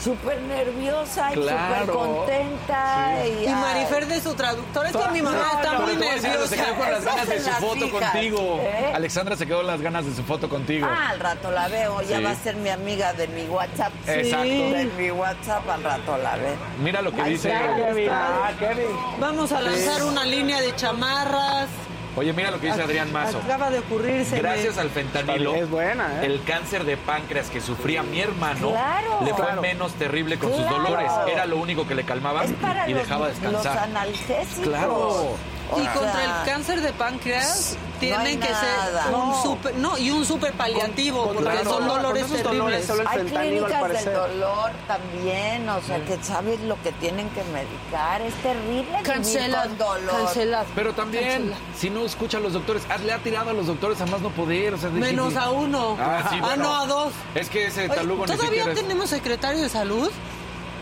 Súper nerviosa y súper contenta. Y, Y Marifer de su traductora. Es que mi mamá No, está no, muy Pero te voy a decir algo, se quedó con las ganas de su foto hijas, contigo. ¿eh? Alexandra se quedó con las ganas de su foto contigo. Ah, al rato la veo. Ya Sí. va a ser mi amiga de mi WhatsApp. Exacto. De mi WhatsApp al rato la ve. Mira lo que dice. Kevin, ah, Kevin. Vamos a lanzar una línea de chamarras. Oye, mira lo que dice Adrián Mazo. Acaba de ocurrirse. Gracias al fentanilo, Es buena, ¿eh? el cáncer de páncreas que sufría mi hermano Claro. le fue Claro. menos terrible con sus dolores. Era lo único que le calmaba y los, dejaba los descansar. analgésicos. Claro. Y sea, contra el cáncer de páncreas tienen que nada. ser un No. super, no, y un super paliativo, Con- porque son dolores terribles. dolores, Hay clínicas del dolor también, o sea, que sabes lo que tienen que medicar. Es terrible vivir Cancelado, con dolor. cancelado. Pero también, si no escucha a los doctores, haz- le ha tirado a los doctores a más no poder. O sea, de- Menos a uno. Ah, sí, bueno. no, a dos. Es que ese Oye, talugo ni ¿Todavía tenemos secretario de salud?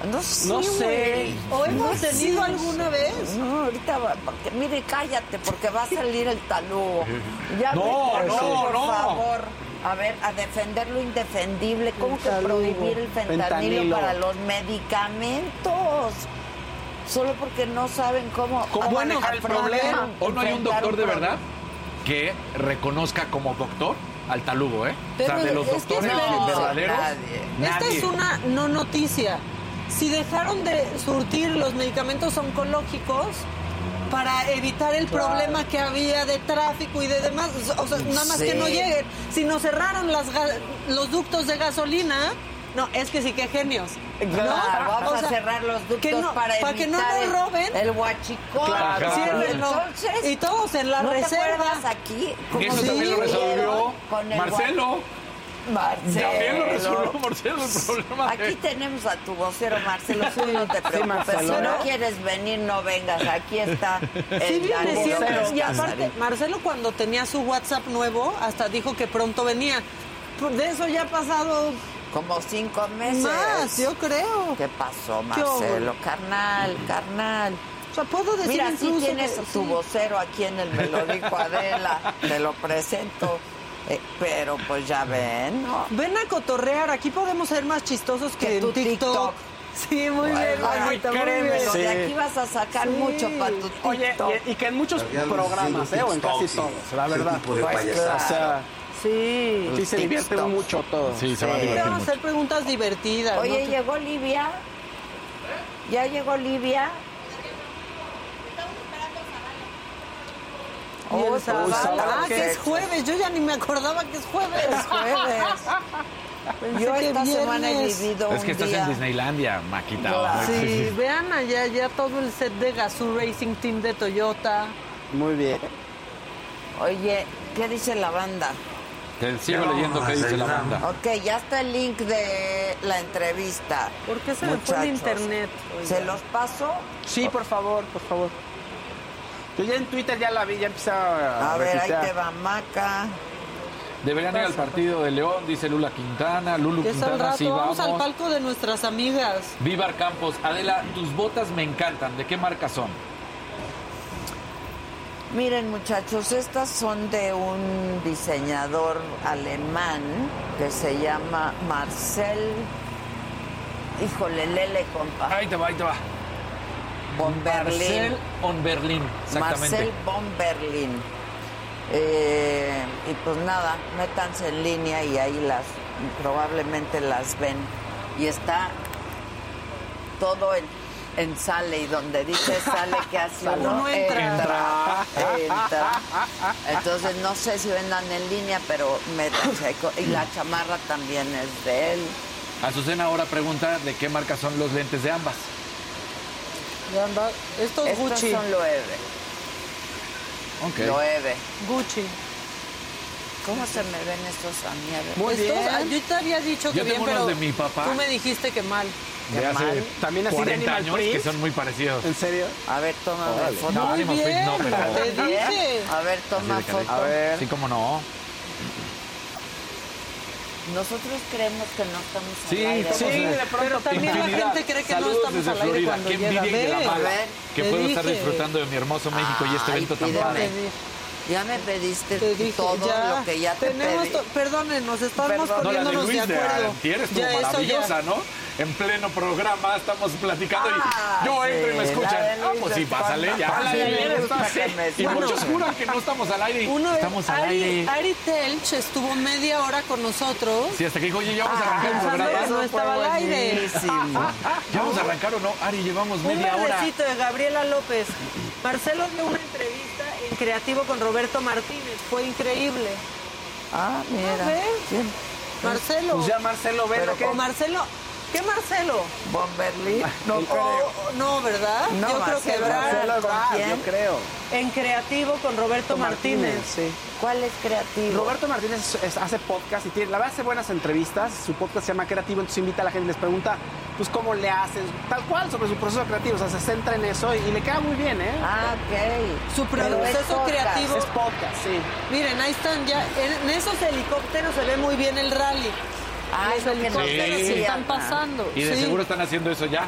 No sé. No sé. güey. ¿O hemos No tenido sé. alguna vez? No, ahorita va, porque mire, cállate, porque va a salir el talugo. [laughs] Ya No, no, por no. favor. A ver, a defender lo indefendible. ¿Cómo que prohibir el fentanilo, fentanilo. para los medicamentos? Solo porque no saben cómo, ¿Cómo bueno, manejar el problema? ¿O no hay un doctor de verdad que reconozca como doctor al talugo, eh? Pero o sea, de los doctores verdaderos. nadie. Esta es una no noticia. Si dejaron de surtir los medicamentos oncológicos, para evitar el problema que había de tráfico y de demás. O sea, nada más Sí. que no lleguen. Si nos cerraron las ga- los ductos de gasolina, no, es que sí que genios. ¿no? Claro, vamos O a cerrar los ductos que no- para para que no nos roben. el huachicol. Claro. Entonces, Y todos en la ¿no te reserva. acuerdas aquí? cómo Eso se también lo dividieron resolvió con el Marcelo. Marcelo. También lo resolvió Marcelo el problema. de- Aquí tenemos a tu vocero, Marcelo. Tú no te [laughs] preocupes. Marcelo. si no quieres venir, no vengas. Aquí está el Sí, viene siempre. Y aparte. Marcelo cuando tenía su WhatsApp nuevo, hasta dijo que pronto venía. Pues De eso ya ha pasado Como cinco meses. más, yo creo. ¿Qué pasó. Marcelo? Carnal, carnal. O sea, puedo decir Mira, sí incluso tienes que- tu sí. vocero aquí en el Me lo dijo Adela. Te lo presento. [laughs] Eh, pero pues ya ven, ¿no? Ven a cotorrear, aquí podemos ser más chistosos que, Que en tu TikTok. TikTok. Sí, muy bien, Juanita, muy bien. de aquí vas a sacar Sí. mucho para tu TikTok. Oye, y, y que en muchos programas, ¿eh? O en casi todos, la verdad. Pues O sea, Sí. sí se divierte mucho todo. Sí, se va a Sí. divertir Vamos a hacer preguntas divertidas. Oye, ¿no? ¿llegó Livia? ¿Ya llegó Livia? Y el Oh, sábado. Ah, que es jueves. Yo ya ni me acordaba que es jueves. Es jueves. [laughs] Yo esta semana he vivido Es que un estás día. en Disneylandia, Maquita. Claro. Sí, [laughs] vean allá ya todo el set de Gazoo Racing Team de Toyota. Muy bien. Oye, ¿qué dice la banda? Te sigo leyendo qué dice la banda. Ok, ya está el link de la entrevista. ¿Por qué se me fue el internet? Oiga. ¿Se los paso? Sí, por favor, por favor. Yo ya en Twitter ya la vi, ya empecé a, A ver, ahí te va Maca. Deberían ir al partido de León, dice Lula Quintana. Lulu Quintana, rato. sí, vamos vamos. al palco de nuestras amigas. Vivar Campos. Adela, tus botas me encantan. ¿De qué marca son? Miren muchachos, estas son de un diseñador alemán que se llama Marcel, híjole, Lele compa, Ahí te va, ahí te va. Von Marcel Berlin. on Berlin, exactamente. Marcel von Berlin. Eh, y pues nada, métanse en línea y ahí las, probablemente las ven. Y está todo en, en sale y donde dice sale que hace [laughs] uno Uno entra. entra, entra. Entonces no sé si vendan en línea, pero métanse. Y la chamarra también es de él. Azucena ahora pregunta de qué marca son los lentes de ambas. Estos Gucci. son Loewe. Ok. Loewe. Gucci. ¿Cómo se me ven estos a mí? A ver. Muy Estos, bien. yo te había dicho que Yo bien, tengo pero unos de mi papá. tú me dijiste que mal. De Qué hace mal. También así de 40 Animal años que son muy parecidos. ¿En serio? A ver, toma una foto. No, Muy Animal Print bien, no, pero... te dije. A ver, toma de foto. A ver. Sí, cómo no. Nosotros creemos que no estamos al Sí, aire. sí, de pronto. Pero también la gente cree que no Saludos estamos desde al aire Florida. cuando Qué llega. de la mala. ver, Que puedo estar dije. disfrutando de mi hermoso México y este Ay, evento tan padre. Ya me pediste Te dije, todo ya. lo que ya te Tenemos pedí. Perdónenos, estamos Perdón. No, la de poniéndonos Luis de de acuerdo. Antier estuvo Ya, eso ya. maravillosa, ¿no? En pleno programa estamos platicando Ah, y yo entro y me sí, escuchan. de Ah, pues sí, pásale, ya. Sí, que me Y muchos escuchen. juran que no estamos al aire. Uno es- estamos al Ari, aire. Ari Telch estuvo media hora con nosotros. Sí, hasta que dijo, oye, ya vamos a arrancar el pensando programa. no estaba al aire. Buenísimo. [laughs] ¿Ya vamos a arrancar o no? Ari, llevamos Un media hora. verdecito de Gabriela López. Marcelo dio una entrevista en Creativo con Roberto Martínez. Fue increíble. Ah, mira. ¿Quién? Marcelo. Pues ya Marcelo ve Pero lo que... O Marcelo. ¿Qué Marcelo? Von Berlin. No O- creo. no, ¿verdad? No, Yo creo que Marcelo, Brad. Marcelo. ¿Con Ebrard, quién? yo creo. En Creativo con Roberto Martínez. sí. ¿Cuál es creativo? Roberto Martínez es- es- hace podcast y tiene, la verdad hace buenas entrevistas. Su podcast se llama Creativo, entonces invita a la gente y les pregunta, pues, cómo le haces, tal cual, sobre su proceso creativo. O sea, se centra en eso y, y le queda muy bien, ¿eh? Ah, ok. Su proceso creativo. Es podcast, sí. Miren, ahí están ya. En, en esos helicópteros se ve muy bien el rally. Ah, Los helicópteros decían. están pasando. Y de sí. seguro están haciendo eso ya.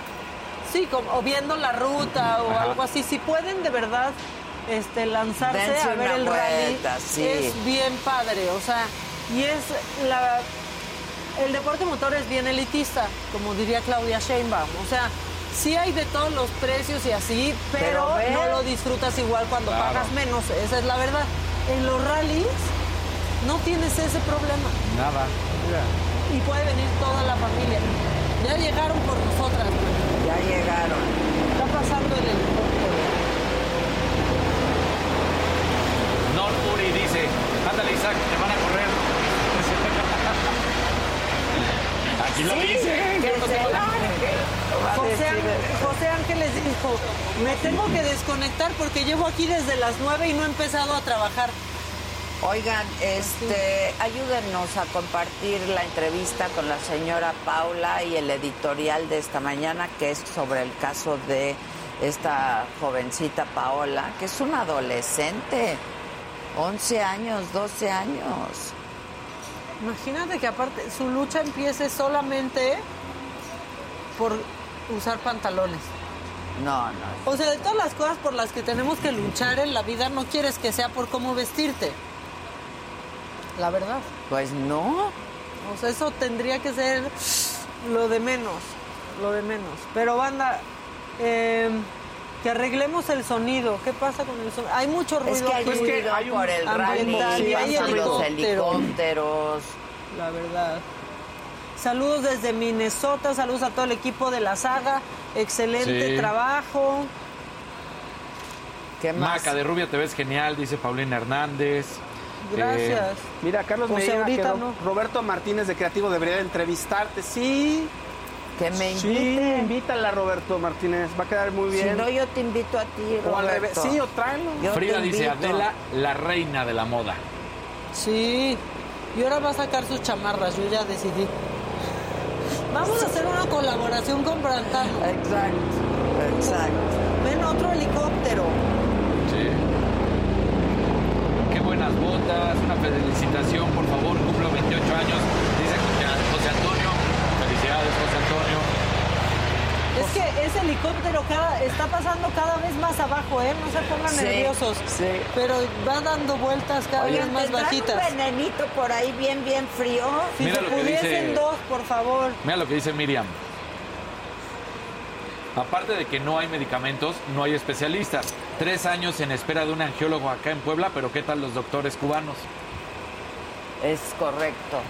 Sí, como, o viendo la ruta o Ajá. algo así. Si pueden de verdad este, lanzarse Dense a ver el vuelta, rally, sí. es bien padre. O sea, y es la. El deporte motor es bien elitista, como diría Claudia Sheinbaum. O sea, sí hay de todos los precios y así, pero, no lo disfrutas igual cuando Claro. pagas menos. Esa es la verdad. En los rallies no tienes ese problema Nada. Y puede venir toda la familia. Ya llegaron por nosotras. Ya llegaron. Está pasando el helicóptero. señor Uri dice, ándale Isaac, te van a correr. [laughs] Aquí lo Sí, dice. José, Ángel- José Ángeles dijo, me tengo que desconectar porque llevo aquí desde las 9 y no he empezado a trabajar. Oigan, este, ayúdenos a compartir la entrevista con la señora Paula y el editorial de esta mañana, que es sobre el caso de esta jovencita Paola, que es una adolescente, 11 años, 12 años. Imagínate que aparte su lucha empiece solamente por usar pantalones. No, no. O sea, de todas las cosas por las que tenemos que luchar en la vida, no quieres que sea por cómo vestirte. La verdad. Pues no. O sea, eso tendría que ser lo de menos, lo de menos. Pero banda, eh, que arreglemos el sonido. ¿Qué pasa con el sonido? Hay mucho ruido. Es que hay ruido por el rally, y hay pasan los helicópteros. helicópteros. La verdad. Saludos desde Minnesota, saludos a todo el equipo de la saga. Excelente Sí. trabajo. ¿Qué Maca de Rubia te ves genial, dice Paulina Hernández. Gracias. Eh, Mira, Carlos Pues Medina, ahorita que Ro- no. Roberto Martínez de Creativo debería de entrevistarte. Sí. Que me Sí, invite. invítala, Roberto Martínez. Va a quedar muy Si bien. no, yo te invito a ti, O al revés. Roberto. Sí, o tráelo. Yo Frida dice. Adela, la reina de la moda. Sí. Y ahora va a sacar sus chamarras, yo ya decidí. Vamos a hacer una colaboración con Brantano. Exacto, exacto. Ven otro helicóptero. Sí. Qué buenas botas, una felicitación, por favor, cumplo 28 años, dice José- José Antonio. Felicidades, José Antonio. Es que ese helicóptero cada, está pasando cada vez más abajo, ¿eh? No se pongan Sí, nerviosos. sí. Pero va dando vueltas cada vez más ¿tendrán bajitas. un venenito por ahí bien, bien frío? Si Mira se lo que pudiesen dice- dos, por favor. Mira lo que dice Miriam. Aparte de que no hay medicamentos, no hay especialistas. Tres años en espera de un angiólogo acá en Puebla, pero ¿qué tal los doctores cubanos? Es correcto.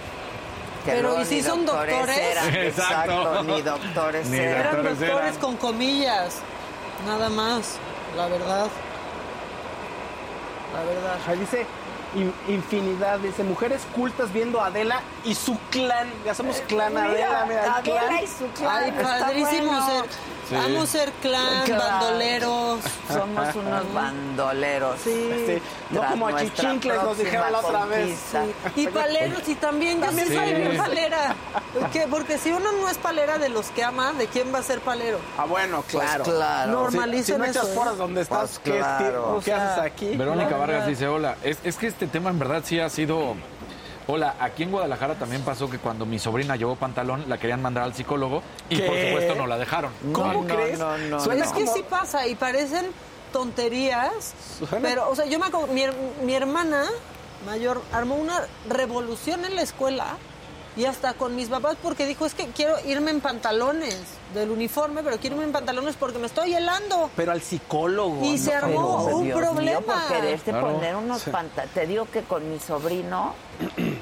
Que Pero, luego ¿y si son doctores? eran, [laughs] Exacto. exacto, ni [laughs] doctores Ni eran. Eran doctores doctores eran. con comillas. Nada más, la verdad. La verdad. Ahí dice in- infinidad, dice mujeres cultas viendo a Adela y su clan. Ya somos clan Mira, Adela, mira, el Adela clan. y su clan. Ay, padrísimo bueno. ser. Sí. Amo ser clan, Claro. bandoleros. Somos unos bandoleros. Sí. Sí, no como a chichincles nos dijeron la otra vez. conquista. Y paleros, y también yo sí También soy sí. bien palera. ¿Qué? Porque si uno no es palera de los que ama, ¿de quién va a ser palero? Ah, bueno, claro. Pues claro. Normalicen Si, si no echas eso, ¿eh? donde estás, Pues ¿qué, claro. qué- qué O sea, haces aquí? Verónica Vargas dice, hola, es, es que este tema en verdad sí ha sido... Hola, aquí en Guadalajara también pasó que cuando mi sobrina llevó pantalón, la querían mandar al psicólogo y por supuesto no la dejaron. ¿Cómo no, crees? no, no, Suena es que sí pasa y parecen tonterías. Suena- Pero, o sea, yo me acuerdo, mi, mi hermana mayor armó una revolución en la escuela y hasta con mis papás porque dijo, es que quiero irme en pantalones del uniforme, pero quiero irme en pantalones porque me estoy helando. Pero al psicólogo. Y se armó pero- un Dios problema. mío, por quererte Claro. poner unos pantalones. Te digo que con mi sobrino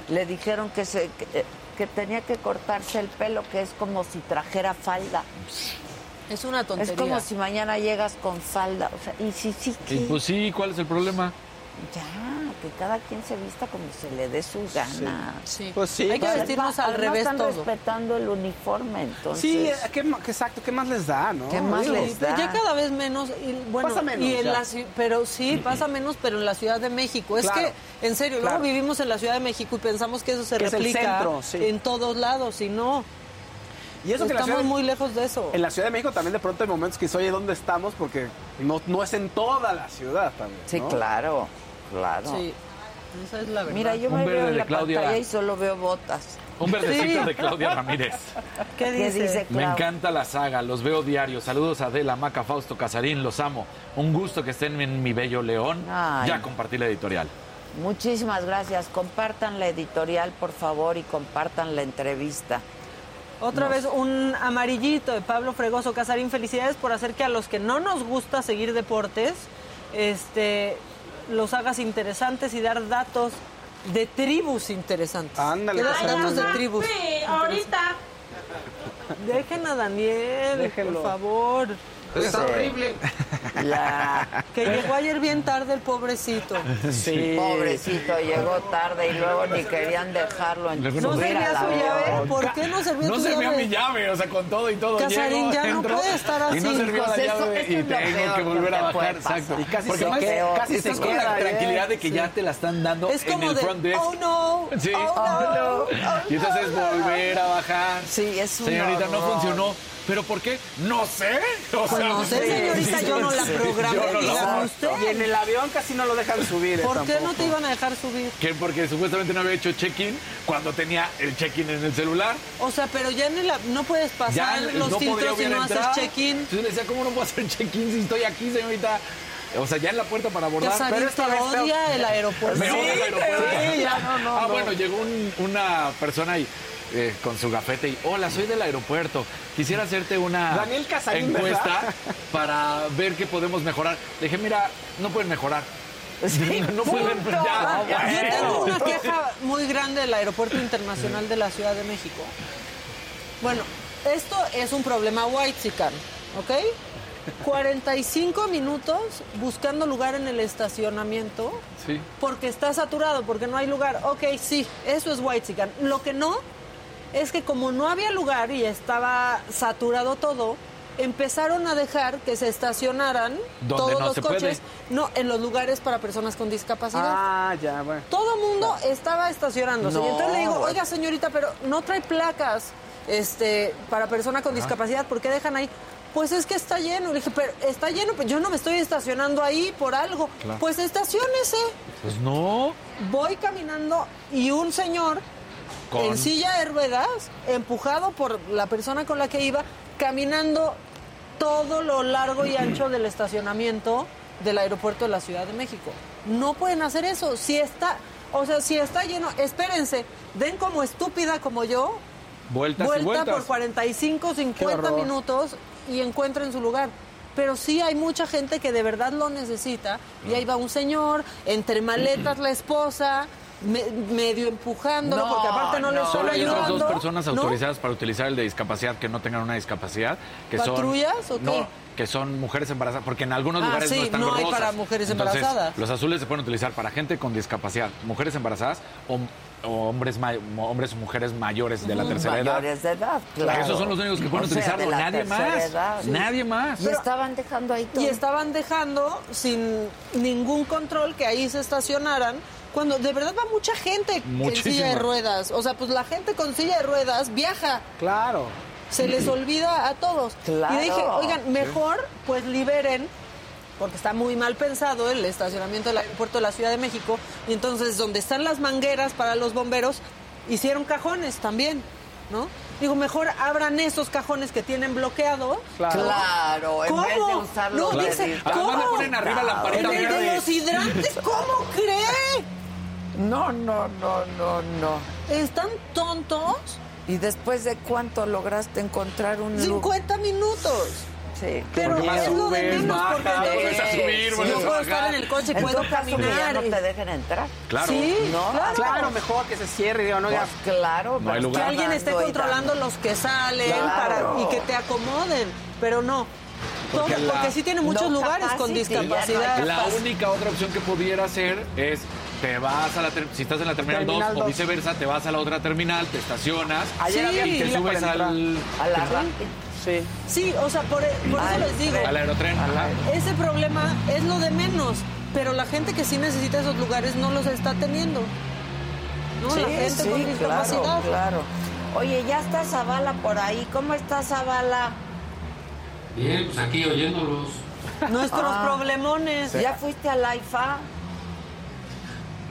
le dijeron que, se, que, que tenía que cortarse el pelo, que es como si trajera falda. Es una tontería. Es como si mañana llegas con falda. O sea, y sí, sí, Y pues sí, ¿cuál es el problema? Ya, que cada quien se vista como se le dé su gana. Sí. Pues sí, Hay que pues- vestirnos al revés están todo. respetando el uniforme, entonces. Sí, ¿qué, ma- qué exacto, ¿qué más les da, no? ¿Qué más les da? Ya cada vez menos, y, bueno, Pasa menos, y en la pero sí, pasa menos, pero en la Ciudad de México. Es Claro. que, en serio, Claro. luego vivimos en la Ciudad de México y pensamos que eso se Que es el replica centro, sí. en todos lados, y no. Y eso que Estamos Ciudad muy lejos de eso. En la Ciudad de México también de pronto hay momentos que dices, oye, ¿dónde estamos? Porque no, no es en toda la ciudad también. Sí, ¿no? claro, claro. Sí, esa es la verdad. Mira, yo Un me verde veo en de la Claudia. pantalla y solo veo botas. Un verdecito Sí. de Claudia Ramírez. ¿Qué [laughs] ¿Qué dice? dice Me encanta la saga, los veo diarios. Saludos a Adela, Maca, Fausto, Casarín, los amo. Un gusto que estén en mi bello León. Ay. Ya compartí la editorial. Muchísimas gracias. Compartan la editorial, por favor, y compartan la entrevista. Otra vez un amarillito de Pablo Fregoso Casarín. Felicidades por hacer que a los que no nos gusta seguir deportes, este, los hagas interesantes y dar datos de tribus interesantes. Ándale, Que datos de tribus. Sí, ahorita. Dejen a Daniel, Déjenlo. por favor. Está Sí. horrible. Ya. [laughs] Que llegó ayer bien tarde el pobrecito. Sí. Pobrecito, llegó tarde y luego ni querían dejarlo en ¿No servía la su llave? ¿Por qué no servía No servía llave? mi llave, o sea, con todo y todo. Casarín, ya no puede estar Y no así. sirvió Pues la eso- llave y tengo que volver a bajar. Exacto. Y casi Porque se queda, casi estás se con la tranquilidad de que ya te la están dando Es en como el de, front desk. oh no, Sí. oh no, oh, Y entonces volver a bajar. Sí, es un Señorita, no funcionó. ¿Pero por qué? No sé. O Pues no sé, señorita, yo no la programé, Yo no la- usted. Y en el avión casi no lo dejan subir. eh, ¿Por qué no te iban a dejar subir? Que porque supuestamente no había hecho check-in cuando tenía el check-in en el celular. O sea, pero ya en el, no puedes pasar Ya los no filtros si no entrar. haces check-in. Entonces le decía, ¿cómo no puedo hacer check-in si estoy aquí, señorita? O sea, ya en la puerta para abordar. Pero esta te vez odia el aeropuerto. Me odia el aeropuerto. Sí, ya, no, no, ah, no. bueno, llegó un- una persona y, eh, con su gafete y, hola, soy del aeropuerto. Quisiera hacerte una Daniel Casarín, encuesta ¿verdad? para ver qué podemos mejorar. Le dije, mira, no pueden mejorar. [laughs] no pueden, ya, Yo bueno. tengo una queja muy grande del Aeropuerto Internacional de la Ciudad de México. Bueno, esto es un problema white ¿ok? 45 minutos buscando lugar en el estacionamiento Sí. porque está saturado, porque no hay lugar. Ok, sí, eso es white Lo que no es que como no había lugar y estaba saturado todo, empezaron a dejar que se estacionaran Donde todos no los coches, no en los lugares para personas con discapacidad. Ah, ya, bueno. Todo mundo estaba estacionándose. No, y entonces le digo, oiga señorita, pero no trae placas este, para persona con discapacidad, ¿por qué dejan ahí? Pues es que está lleno. Le dije, pero está lleno, pues yo no me estoy estacionando ahí por algo. Claro. Pues estaciónese. Pues no. Voy caminando y un señor Con- en silla de ruedas, empujado por la persona con la que iba, caminando todo lo largo y ancho del estacionamiento del aeropuerto de la Ciudad de México. No pueden hacer eso. Si está, o sea, si está lleno, espérense, den como estúpida como yo, Vueltas y vuelta vueltas. por 45, 50 horror. minutos y encuentren su lugar. Pero sí hay mucha gente que de verdad lo necesita. Y ahí va un señor, entre maletas la esposa, me- medio empujándolo, No, porque aparte no, le no. están Solo hay otras dos personas ¿no? autorizadas para utilizar el de discapacidad que no tengan una discapacidad, que son ¿Patrullas o qué? no, que son mujeres embarazadas, porque en algunos Ah, lugares sí, no están no los hay rosas. para mujeres Entonces, embarazadas. Los azules se pueden utilizar para gente con discapacidad, mujeres embarazadas o, o hombres ma- hombres o mujeres mayores de la Ujú, tercera edad. mayores de edad, claro. Esos son los únicos que pueden O sea, de utilizarlo, la nadie más. edad. Nadie más. Y estaban dejando ahí todo. Y estaban dejando sin ningún control que ahí se estacionaran. Cuando de verdad va mucha gente en silla de ruedas. O sea, pues la gente con silla de ruedas viaja. Claro. Se les olvida a todos. Claro. Y dije, oigan, mejor pues liberen, porque está muy mal pensado el estacionamiento del aeropuerto de la Ciudad de México. Y entonces, donde están las mangueras para los bomberos, hicieron cajones también, ¿no? Digo, mejor abran esos cajones que tienen bloqueados. Claro. Claro, en ¿Cómo? vez de usarlos No, dice, discapacidad. ¿cómo? Además le ponen arriba lamparita En el de verde. los hidrantes, ¿cómo cree? No, no, no, no, no. ¿Están tontos? ¿Y después de cuánto lograste encontrar un lu- 50 minutos. Sí, Pero porque es lo de menos, porque vuelves a subir, a puedo estar en el coche, En puedo ya caminar. no te dejen entrar. Claro. Sí, No, claro. Claro, mejor que se cierre, digo, no ya. Pues claro, No hay pero lugar. Que alguien esté controlando los que salen Claro. para, y que te acomoden, pero no. Porque Todo- la- porque sí tiene muchos lugares con ya no discapacidad. La única otra opción que pudiera hacer es te vas a la si estás en la terminal 2 Terminal o dos. viceversa, te vas a la otra terminal, te estacionas Ayer Sí. había y te subes al, A la Sí. rápida. Sí. Sí, o sea, por, por eso les digo, al aerotren. Ajá. ese problema es lo de menos, pero la gente que sí necesita esos lugares no los está teniendo. ¿No? Sí, la gente sí, con claro, discapacidad. claro. Oye, ya está Zavala por ahí. ¿Cómo está Zavala? Bien, pues aquí oyéndolos. Nuestros Ah. problemones. ¿Ya fuiste a la IFA?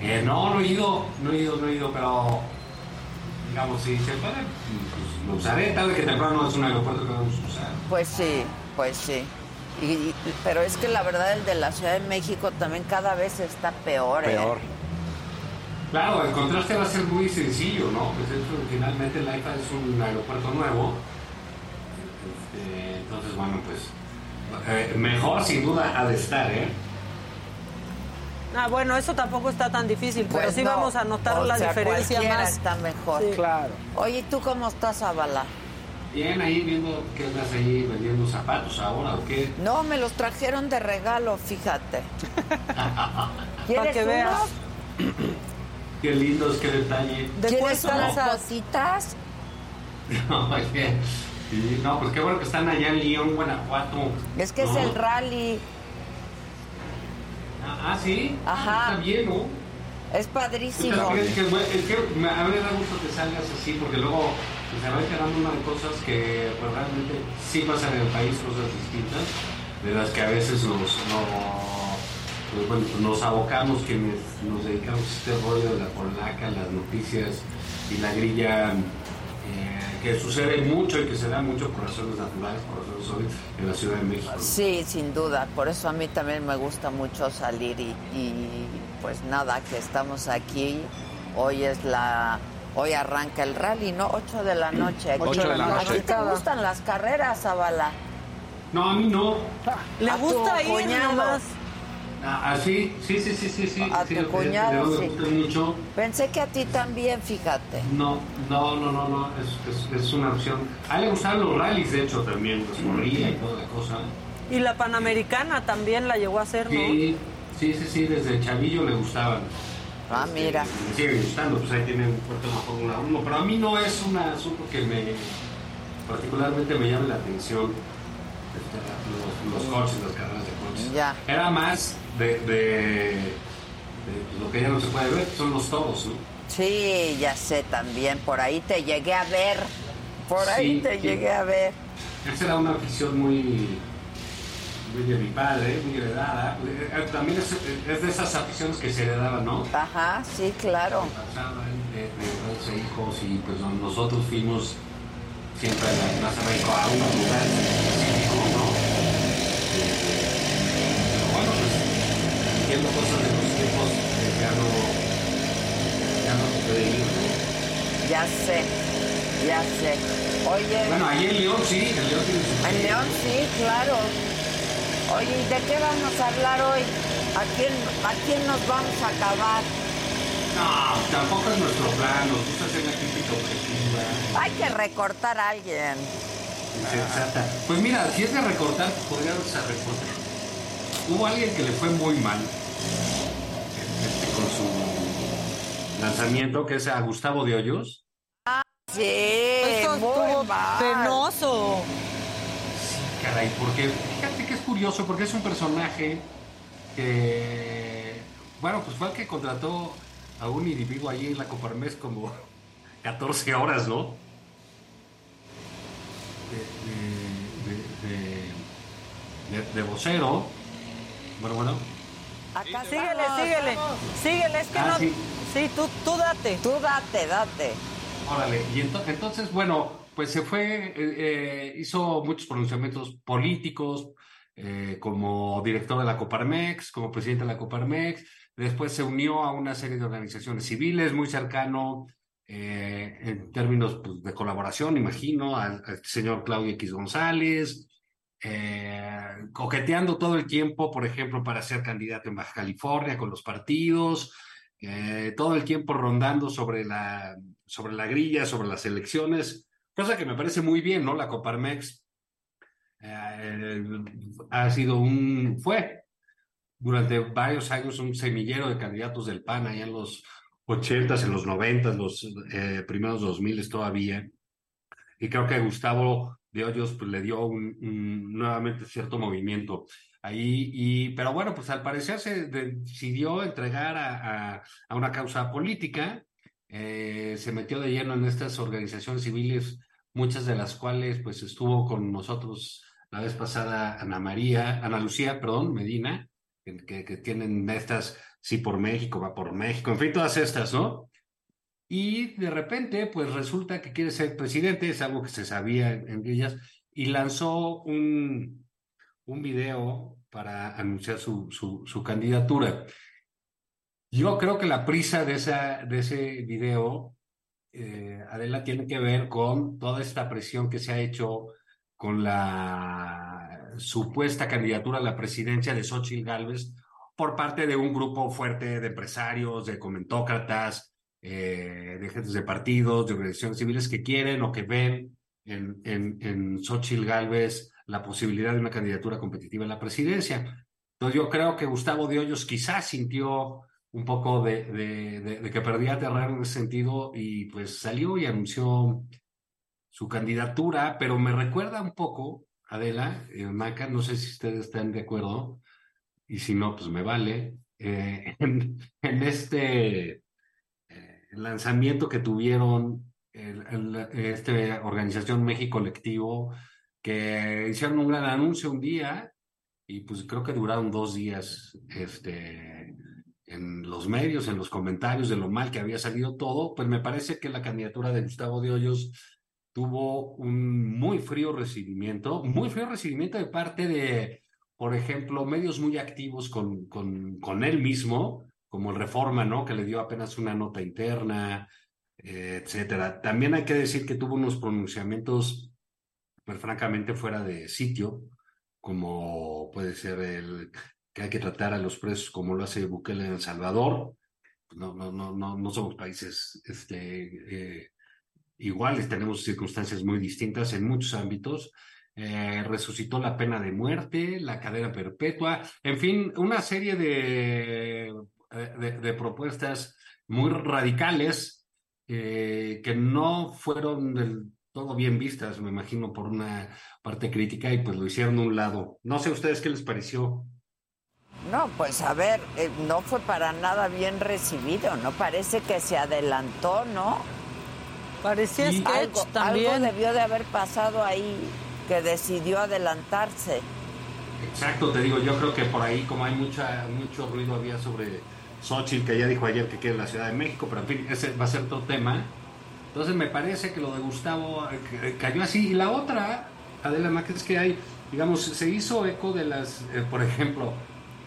Eh, no, no he ido, no he ido, no he ido, pero digamos, si se puede, pues lo usaré. Tarde que temprano es un aeropuerto que vamos a usar. Pues sí, pues sí. Y- y- pero es que la verdad el de la Ciudad de México también cada vez está peor. ¿eh? Peor. Claro, el contraste va a ser muy sencillo, ¿no? Pues eso, finalmente el AIFA es un aeropuerto nuevo. Este, entonces, bueno, pues eh, mejor sin duda ha de estar, ¿eh? Ah, bueno, eso tampoco está tan difícil, pero sí no. vamos a notar O la sea, diferencia más. está mejor. Sí. Claro. Oye, ¿y tú cómo estás, Zavala? Bien, ahí viendo que andas ahí vendiendo zapatos ahora o qué. No, me los trajeron de regalo, fíjate. [laughs] ¿Quieres que veas. [clears throat] Qué lindos, qué detalle. ¿Quieres unas cositas? [laughs] No, oye, sí, no, pues qué bueno que están allá en León, Guanajuato. Es que es ¿no? el rally. Ah, ah, sí. Ajá. Está bien, ¿no? Es padrísimo. fíjate que, es que me, a mí me da gusto que salgas así, porque luego pues, se van quedando una de cosas que pues, realmente sí pasan en el país, cosas distintas, de las que a veces nos, no, pues, bueno, pues, nos abocamos quienes nos dedicamos a este rollo de la polaca, las noticias y la grilla, que sucede mucho y que se da mucho por razones naturales, por razones obvias, en la Ciudad de México. Sí, sin duda. Por eso a mí también me gusta mucho salir y, y, pues nada, que estamos aquí. Hoy es la... Hoy arranca el rally, ¿no? 8 de la noche. Aquí. Ocho de la ¿A noche. ti te gustan las carreras, Zavala? No, a mí no. Le A gusta ir nomás. Ah, ah, sí, sí, sí, sí, sí. A sí, tu cuñado, sí. mucho. Pensé que a ti también, fíjate. No, no, no, no, no, es, es, es una opción. A él le gustaban los rallies, de hecho, también, los corría y toda la cosa. Y la Panamericana también la llegó a hacer, ¿no? Sí, sí, sí, sí, desde chavillo le gustaban. Ah, mira. Me siguen gustando, pues ahí tienen un puerto la Fórmula 1, pero a mí no es un asunto que me, particularmente me llame la atención, este, los, los coches, las carreras de coches. Ya. Era más de, de, de lo que ya no se puede ver, son los toros, ¿no? Sí, ya sé también. Por ahí te llegué a ver. Por ahí Sí, te llegué a ver. Esa era una afición muy, muy de mi padre, muy heredada. Eh, También es, es de esas aficiones que se heredaban, ¿no? Ajá, sí, claro. Pasaban de, de 12 hijos y pues no- nosotros fuimos siempre a la Plaza México a un lugar específico, ¿no? Eh, Pero bueno, pues viendo cosas de los tiempos eh, ya no, ya no se puede ir, ¿no? Ya sé, ya sé. Oye. Bueno, ahí en León sí, en León tiene su... En León sí, claro. Oye, ¿y de qué vamos a hablar hoy? ¿A quién, a quién nos vamos a acabar? No, tampoco es nuestro plan, nos gusta hacer la crítica objetiva, Hay que recortar a alguien. sensata. Pues mira, si es de recortar, podríamos recortar. Hubo alguien que le fue muy mal este, con su lanzamiento, que es a Gustavo de Hoyos. Sí, Eso muy estuvo mal. penoso. Caray, porque fíjate que es curioso, porque es un personaje que, bueno, pues fue el que contrató a un individuo allí en la Coparmex como [laughs] 14 horas, ¿no? De, de, de, de- de vocero. Bueno, bueno. Acá Síguele, estamos. síguele. Síguele, es que Ah, no. sí. Sí, tú, tú date. Tú date, date. Órale, y ento- entonces, bueno, pues se fue, eh, eh, hizo muchos pronunciamientos políticos, eh, como director de la Coparmex, como presidente de la Coparmex, después se unió a una serie de organizaciones civiles, muy cercano eh, en términos pues, de colaboración, imagino, al, al señor Claudio X González, eh, coqueteando todo el tiempo, por ejemplo, para ser candidato en Baja California con los partidos, eh, todo el tiempo rondando sobre la, sobre la grilla, sobre las elecciones, cosa que me parece muy bien, ¿no? La Coparmex eh, ha sido un, fue durante varios años un semillero de candidatos del PAN allá en los 80s, en los 90s, los primeros 2000 todavía. Y creo que Gustavo de Hoyos pues, le dio un, nuevamente cierto movimiento ahí. Y, pero bueno, pues al parecer se decidió entregar a, a- una causa política, eh, se metió de lleno en estas organizaciones civiles, muchas de las cuales pues estuvo con nosotros la vez pasada Ana María, Ana Lucía, perdón, Medina, que, que- que tienen estas, sí por México, va por México, en fin, todas estas, ¿no? Y de repente, pues resulta que quiere ser presidente, es algo que se sabía en, ellas, y lanzó un, un video para anunciar su, su, su candidatura. Yo creo que la prisa de, esa, de ese video, eh, Adela, tiene que ver con toda esta presión que se ha hecho con la supuesta candidatura a la presidencia de Xochitl Gálvez por parte de un grupo fuerte de empresarios, de comentócratas, eh, de jefes de partidos, de organizaciones civiles que quieren o que ven en, en, en Xochitl Galvez la posibilidad de una candidatura competitiva en la presidencia. Entonces yo creo que Gustavo de Hoyos quizás sintió un poco de, de, que perdía terreno en ese sentido y pues salió y anunció su candidatura, pero me recuerda un poco, Adela, eh, Maca, no sé si ustedes están de acuerdo, y si no, pues me vale, eh, [laughs] en, este lanzamiento que tuvieron el, este organización México Colectivo, que hicieron un gran anuncio un día y pues creo que duraron dos días este, en los medios, en los comentarios de lo mal que había salido todo, pues me parece que la candidatura de Gustavo de Hoyos tuvo un muy frío recibimiento, muy frío recibimiento de parte de, por ejemplo, medios muy activos con, con, con él mismo, como el Reforma, ¿no? Que le dio apenas una nota interna, eh, etcétera. También hay que decir que tuvo unos pronunciamientos, pues francamente, fuera de sitio, como puede ser el que hay que tratar a los presos como lo hace Bukele en El Salvador. No, no, no, no, no somos países este, eh, iguales, tenemos circunstancias muy distintas en muchos ámbitos. Eh, resucitó la pena de muerte, la cadena perpetua, en fin, una serie de, de, de propuestas muy radicales eh, que no fueron del todo bien vistas, me imagino, por una parte crítica y pues lo hicieron a un lado. No sé ustedes qué les pareció. No, pues a ver, eh, no fue para nada bien recibido, ¿no? Parece que se adelantó, ¿no? Parecía sketch algo, también. Algo debió de haber pasado ahí que decidió adelantarse. Exacto, te digo, yo creo que por ahí, como hay mucha, mucho ruido había sobre Xochitl, que ya dijo ayer que quiere la Ciudad de México, pero en fin, ese va a ser otro tema. Entonces me parece que lo de Gustavo eh, cayó así. Y la otra, Adela es que hay, digamos, se hizo eco de las, eh, por ejemplo,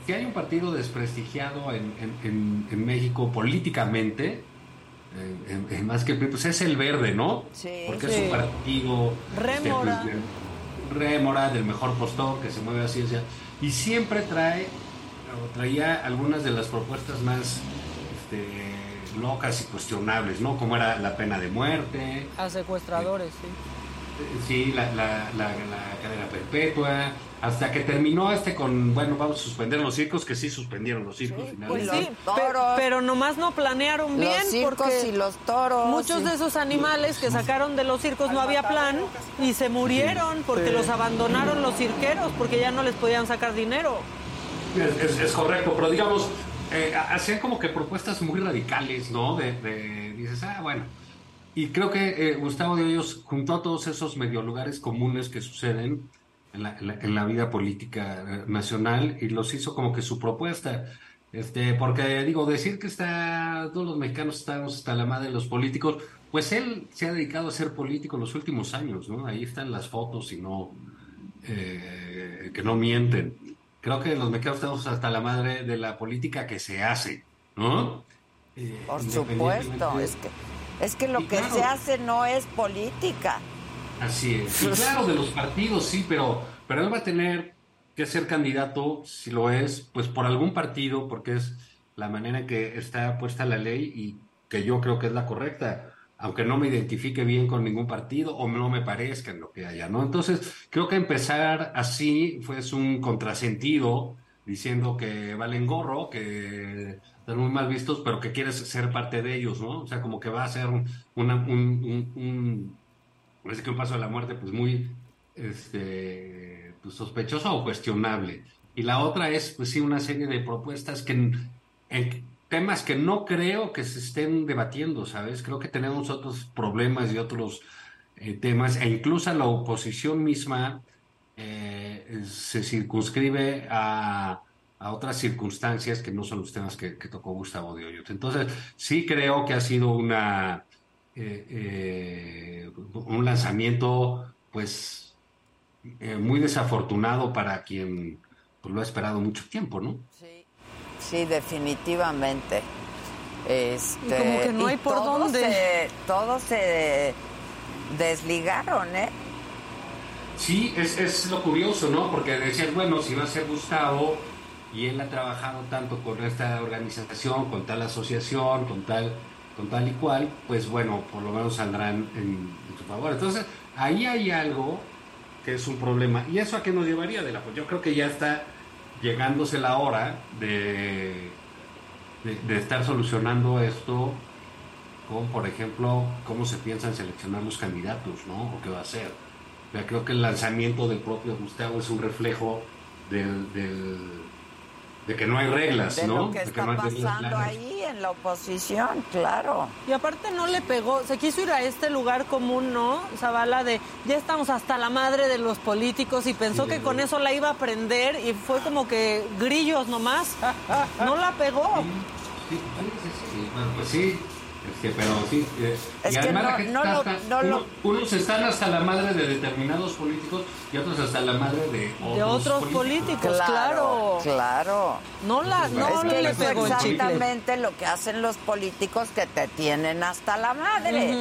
que hay un partido desprestigiado en, en, en, México políticamente, eh, más que pues es el verde, ¿no? Sí, Porque sí. es un partido Rémora. este, pues, de- rémora, del mejor postor, que se mueve a ciencia, y siempre trae, o traía algunas de las propuestas más este, locas y cuestionables, ¿no? Como era la pena de muerte, A secuestradores, sí. eh, sí, la, la, la, la cadena perpetua, hasta que terminó este con, bueno, vamos a suspender los circos, que sí suspendieron los circos Pues finalmente. sí, pe- pero, nomás no planearon Los bien circos porque y los toros, muchos sí. de esos animales que sacaron de los circos no había plan y se murieron porque Sí. los abandonaron los cirqueros porque ya no les podían sacar dinero. Es, correcto, pero digamos, eh, ha- hacían como que propuestas muy radicales, ¿no? De, de- dices, ah, bueno. Y creo que eh, Gustavo de Hoyos juntó a todos esos medio lugares comunes que suceden en la, vida política eh, nacional y los hizo como que su propuesta. Este, porque digo, decir que está, todos los mexicanos estamos hasta la madre de los políticos, pues él se ha dedicado a ser político los últimos años, ¿no? Ahí están las fotos y no, eh, que no mienten. Creo que los mexicanos estamos hasta la madre de la política que se hace, ¿no? Eh, Por supuesto, es que es que lo Y que claro. se hace no es política. Así es. Y claro, de los partidos sí, pero, pero él va a tener que ser candidato, si lo es, pues por algún partido, porque es la manera en que está puesta la ley y que yo creo que es la correcta, aunque no me identifique bien con ningún partido o no me parezca en lo que haya, ¿no? Entonces, creo que empezar así fue un contrasentido, diciendo que valen gorro, que están muy mal vistos, pero que quieres ser parte de ellos, ¿no? O sea, como que va a ser una, un, un- un- que un paso de la muerte, pues muy este, pues, sospechoso o cuestionable. Y la otra es, pues sí, una serie de propuestas que en, en temas que no creo que se estén debatiendo, ¿sabes? Creo que tenemos otros problemas y otros eh, temas, e incluso la oposición misma eh, se circunscribe a, a otras circunstancias que no son los temas que, tocó Gustavo de Hoyos. Entonces, sí creo que ha sido una eh, eh, un lanzamiento, pues, muy desafortunado para quien pues, lo ha esperado mucho tiempo, ¿no? Sí, definitivamente. Este, Y como que no hay por todos dónde. se- todos se desligaron, ¿eh? Sí, es, es lo curioso, ¿no? Porque decías, bueno, si va a ser Gustavo y él ha trabajado tanto con esta organización, con tal asociación, con tal, con tal y cual, pues bueno, por lo menos saldrán en, en su favor. Entonces, ahí hay algo que es un problema. ¿Y eso a qué nos llevaría de la Pues yo creo que ya está llegándose la hora de, de, estar solucionando esto con, por ejemplo, cómo se piensan seleccionar los candidatos, ¿no? O qué va a hacer. Ya creo que el lanzamiento del propio Gustavo es un reflejo del- de que no hay reglas, de ¿no? lo que De está no hay reglas pasando ahí en la oposición, claro. Y aparte no le pegó, se quiso ir a este lugar común, ¿no? Zavala de ya estamos hasta la madre de los políticos y pensó Sí, que con eso la iba a aprender y fue como que grillos nomás. No la pegó. Sí, sí, sí, bueno, pues sí, este, pero sí. eh, Es y que además no- la gente no está lo- hasta- no lo- uno- unos están hasta la madre de determinados políticos y otros hasta la madre de otros, De otros políticos, claro. Claro, claro. No la, no es que le hizo pegó el chicle. exactamente lo que hacen los políticos que te tienen hasta la madre.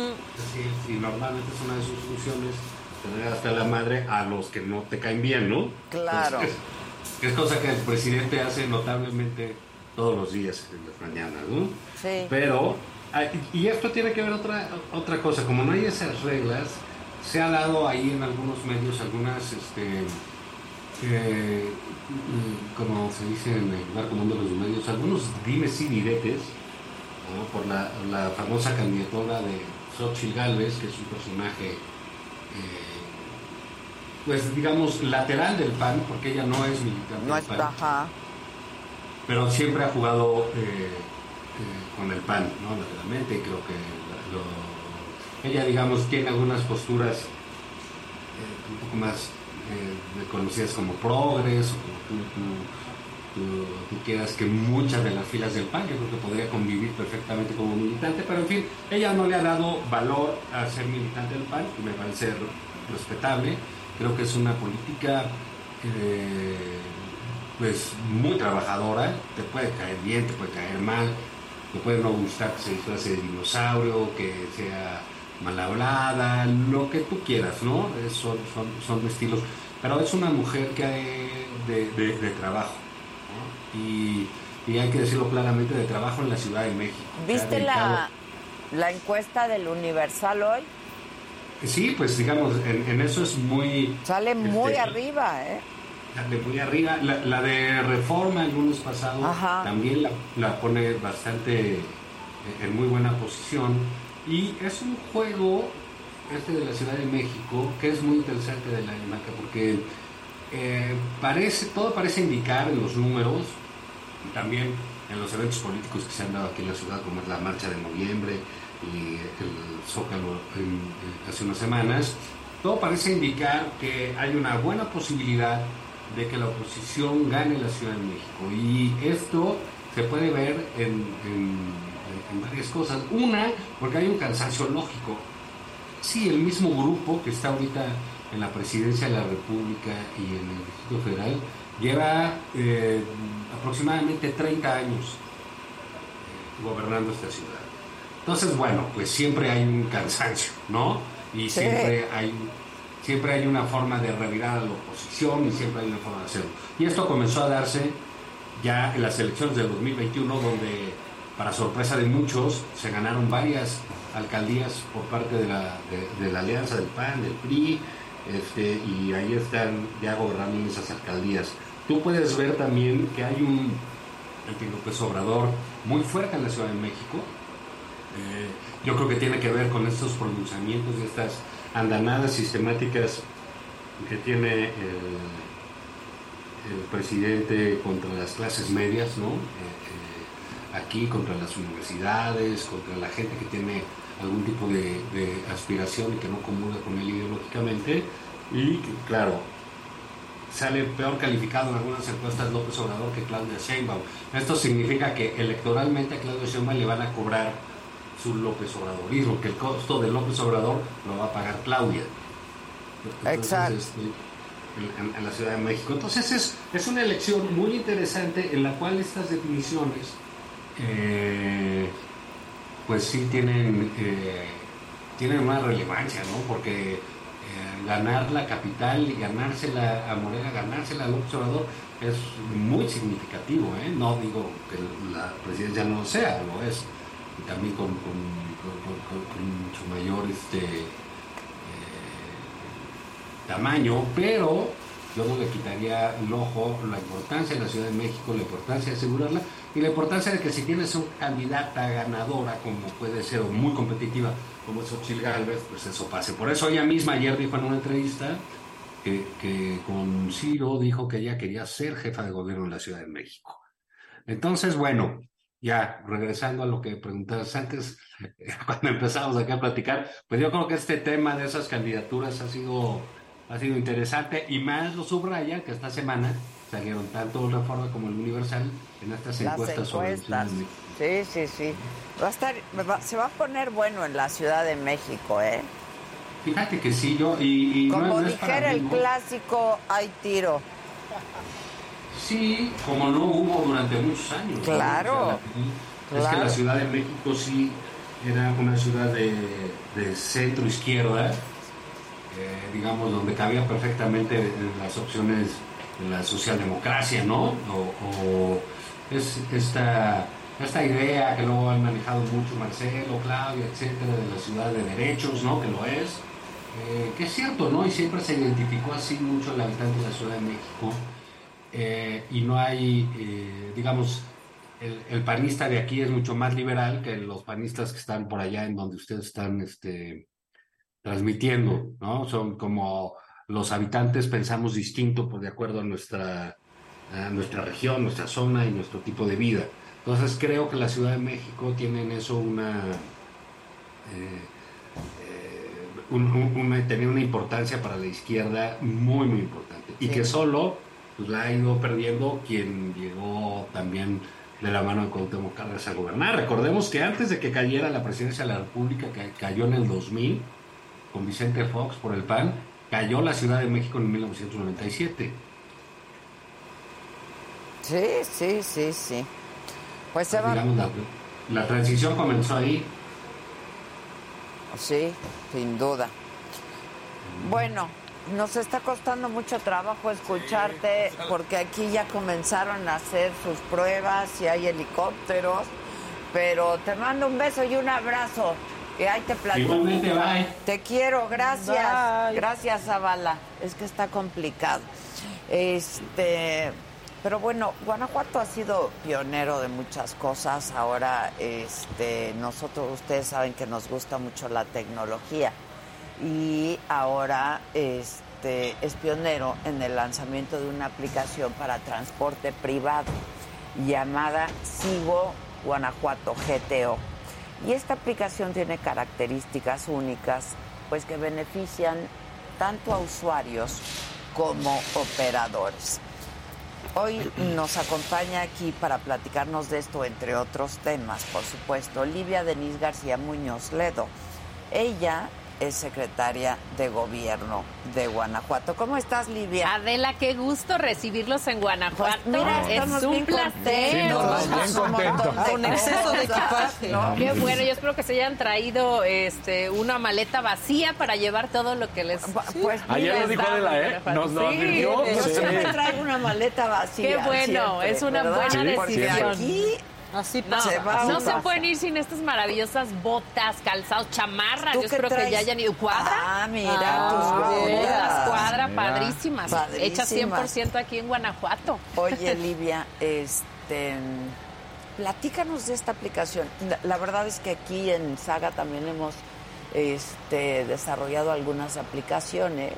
Sí, y normalmente es una de sus funciones tener hasta la madre a los que no te caen bien, ¿no? Claro. Entonces, que es cosa que el presidente hace notablemente todos los días en las mañanas, ¿no? Sí. Pero, y y esto tiene que ver otra, otra cosa, como no hay esas reglas, se ha dado ahí en algunos medios algunas, este, eh, como se dice en el lugar común de los medios, algunos dimes y diretes, ¿no? por la, la famosa candidatura de Xochitl Galvez, que es un personaje, eh, pues digamos, lateral del PAN, porque ella no es militante No del es, PAN. pero siempre ha jugado eh, con el PAN, ¿no? Lateralmente, y creo que ella, digamos, tiene algunas posturas eh, un poco más eh, conocidas como progres, o como tú quieras que muchas de las filas del PAN, yo creo que podría convivir perfectamente como militante, pero en fin, ella no le ha dado valor a ser militante del PAN, y me parece respetable, creo que es una política eh, pues muy trabajadora, te puede caer bien, te puede caer mal, te puede no gustar que se disfrace de dinosaurio, que sea mal hablada, lo que tú quieras, ¿no? Son, son, son estilos, pero es una mujer que hay de, de- de trabajo, ¿no? y, y hay que decirlo claramente, de trabajo en la Ciudad de México. ¿Viste la, la encuesta del Universal hoy? Sí, pues digamos, en, en eso es muy... Sale muy este, arriba, ¿eh? De muy arriba. La, la de Reforma el lunes pasado Ajá. también la, la pone bastante en muy buena posición. Y es un juego, este de la Ciudad de México, que es muy interesante de la IMACA, porque eh, parece, todo parece indicar en los números, y también en los eventos políticos que se han dado aquí en la ciudad, como es la marcha de noviembre y el Zócalo en- en- hace unas semanas, todo parece indicar que hay una buena posibilidad de que la oposición gane la Ciudad de México. Y esto se puede ver en, en- en varias cosas. Una, porque hay un cansancio lógico. Sí, el mismo grupo que está ahorita en la presidencia de la República y en el Distrito Federal lleva eh, aproximadamente 30 años eh, gobernando esta ciudad. Entonces, bueno, pues siempre hay un cansancio, ¿no? Y Sí. siempre hay siempre hay una forma de revirar a la oposición y siempre hay una forma de hacerlo. Y esto comenzó a darse ya en las elecciones del 2021, donde, para sorpresa de muchos, se ganaron varias alcaldías por parte de la, de, la alianza del PAN, del PRI, este, y ahí están ya gobernando esas alcaldías. Tú puedes ver también que hay un López Obrador muy fuerte en la Ciudad de México. Eh, yo creo que tiene que ver con estos pronunciamientos y estas andanadas sistemáticas que tiene el, presidente contra las clases medias, ¿no? Eh, eh, aquí contra las universidades, contra la gente que tiene algún tipo de, aspiración y que no comulga con él ideológicamente. Y claro, sale peor calificado en algunas encuestas López Obrador que Claudia Sheinbaum. Esto significa que electoralmente a Claudia Sheinbaum le van a cobrar López Obradorismo, que el costo de López Obrador lo va a pagar Claudia. Entonces, Exacto. este, en, en la Ciudad de México. Entonces es, es una elección muy interesante en la cual estas definiciones eh, pues sí tienen, eh, tienen una relevancia, ¿no? Porque eh, ganar la capital y ganársela a Morena, ganársela a López Obrador es muy significativo, ¿eh? No digo que la presidencia no lo sea, lo es. Y también con, con- con- mucho mayor este, eh, tamaño, pero yo no le quitaría el ojo la importancia de la Ciudad de México, la importancia de asegurarla y la importancia de que si tienes una candidata ganadora como puede ser o muy competitiva como es Ochil Galvez, pues eso pase. Por eso ella misma ayer dijo en una entrevista que, que con Ciro dijo que ella quería ser jefa de gobierno en la Ciudad de México. Entonces, bueno, ya regresando a lo que preguntabas antes, [laughs] cuando empezamos aquí a platicar, pues yo creo que este tema de esas candidaturas ha sido, ha sido interesante y más lo subraya que esta semana salieron tanto Reforma como el Universal en estas Las encuestas sobre el. Sí, sí, sí. Va a estar, va- se va a poner bueno en la Ciudad de México, ¿eh? Fíjate que sí, yo, y, Como no dijera el clásico, hay tiro. Sí, como no hubo durante muchos años. ¿no? Claro, O sea, la- Es que la Ciudad de México sí era una ciudad de, de centro izquierda, eh, digamos, donde cabía perfectamente en las opciones de la socialdemocracia, ¿no? O, o es esta, esta idea que luego han manejado mucho Marcelo, Claudia, etcétera, de la ciudad de derechos, ¿no? Que lo es. Eh, que es cierto, ¿no? Y siempre se identificó así mucho el habitante de la Ciudad de México. Eh, y no hay, eh, digamos, el, el panista de aquí es mucho más liberal que los panistas que están por allá en donde ustedes están este, transmitiendo, ¿no? Son como los habitantes pensamos distinto por de acuerdo a nuestra, a nuestra región, nuestra zona y nuestro tipo de vida. Entonces creo que la Ciudad de México tiene en eso una... eh, eh, un- un- una- tenía una importancia para la izquierda muy, muy importante. Y Sí. que solo pues, la ha ido perdiendo quien llegó también de la mano de Cuauhtémoc Cárdenas a gobernar. Recordemos que antes de que cayera la presidencia de la República, que cayó en el 2000, con Vicente Fox por el PAN, cayó la Ciudad de México en 1997. Sí, sí, sí, sí. Pues se va. Digamos, la, la transición comenzó ahí. Sí, sin duda. Bueno, nos está costando mucho trabajo escucharte porque aquí ya comenzaron a hacer sus pruebas y hay helicópteros, pero te mando un beso y un abrazo. Y ahí te platico. Igualmente, bye. Te quiero, gracias. Bye. Gracias, Zavala. Es que está complicado. Este, pero bueno, Guanajuato ha sido pionero de muchas cosas. Ahora, este, nosotros, ustedes saben que nos gusta mucho la tecnología. Y ahora, este, es pionero en el lanzamiento de una aplicación para transporte privado llamada Sigo Guanajuato GTO. Y esta aplicación tiene características únicas, pues que benefician tanto a usuarios como operadores. Hoy nos acompaña aquí para platicarnos de esto, entre otros temas, por supuesto, Olivia Denise García Muñoz Ledo. Ella es secretaria de gobierno de Guanajuato. ¿Cómo estás, Livia? Adela, qué gusto recibirlos en Guanajuato. Pues mira, es estamos un bien placer. Con exceso de cosas, equipaje. ¿no? Qué bueno, yo espero que se hayan traído este una maleta vacía para llevar todo lo que les. Pues Ayer les lo dijo Adela, de ¿eh? Nos lo Sí, advirtió. Yo Sí. siempre traigo una maleta vacía. Qué bueno, siempre, es una ¿verdad? buena Porque decisión. aquí Así No, Se va no se pueden ir sin estas maravillosas botas, calzados, chamarras. ¿Tú Yo espero que ya hayan ido. ¿Cuadra? Ah, mira, Ah, tus botas. cuadra Mira. padrísimas. Hechas Padrísimas. 100% aquí en Guanajuato. Oye, [laughs] Livia, este, platícanos de esta aplicación. La, la verdad es que aquí en Saga también hemos este, desarrollado algunas aplicaciones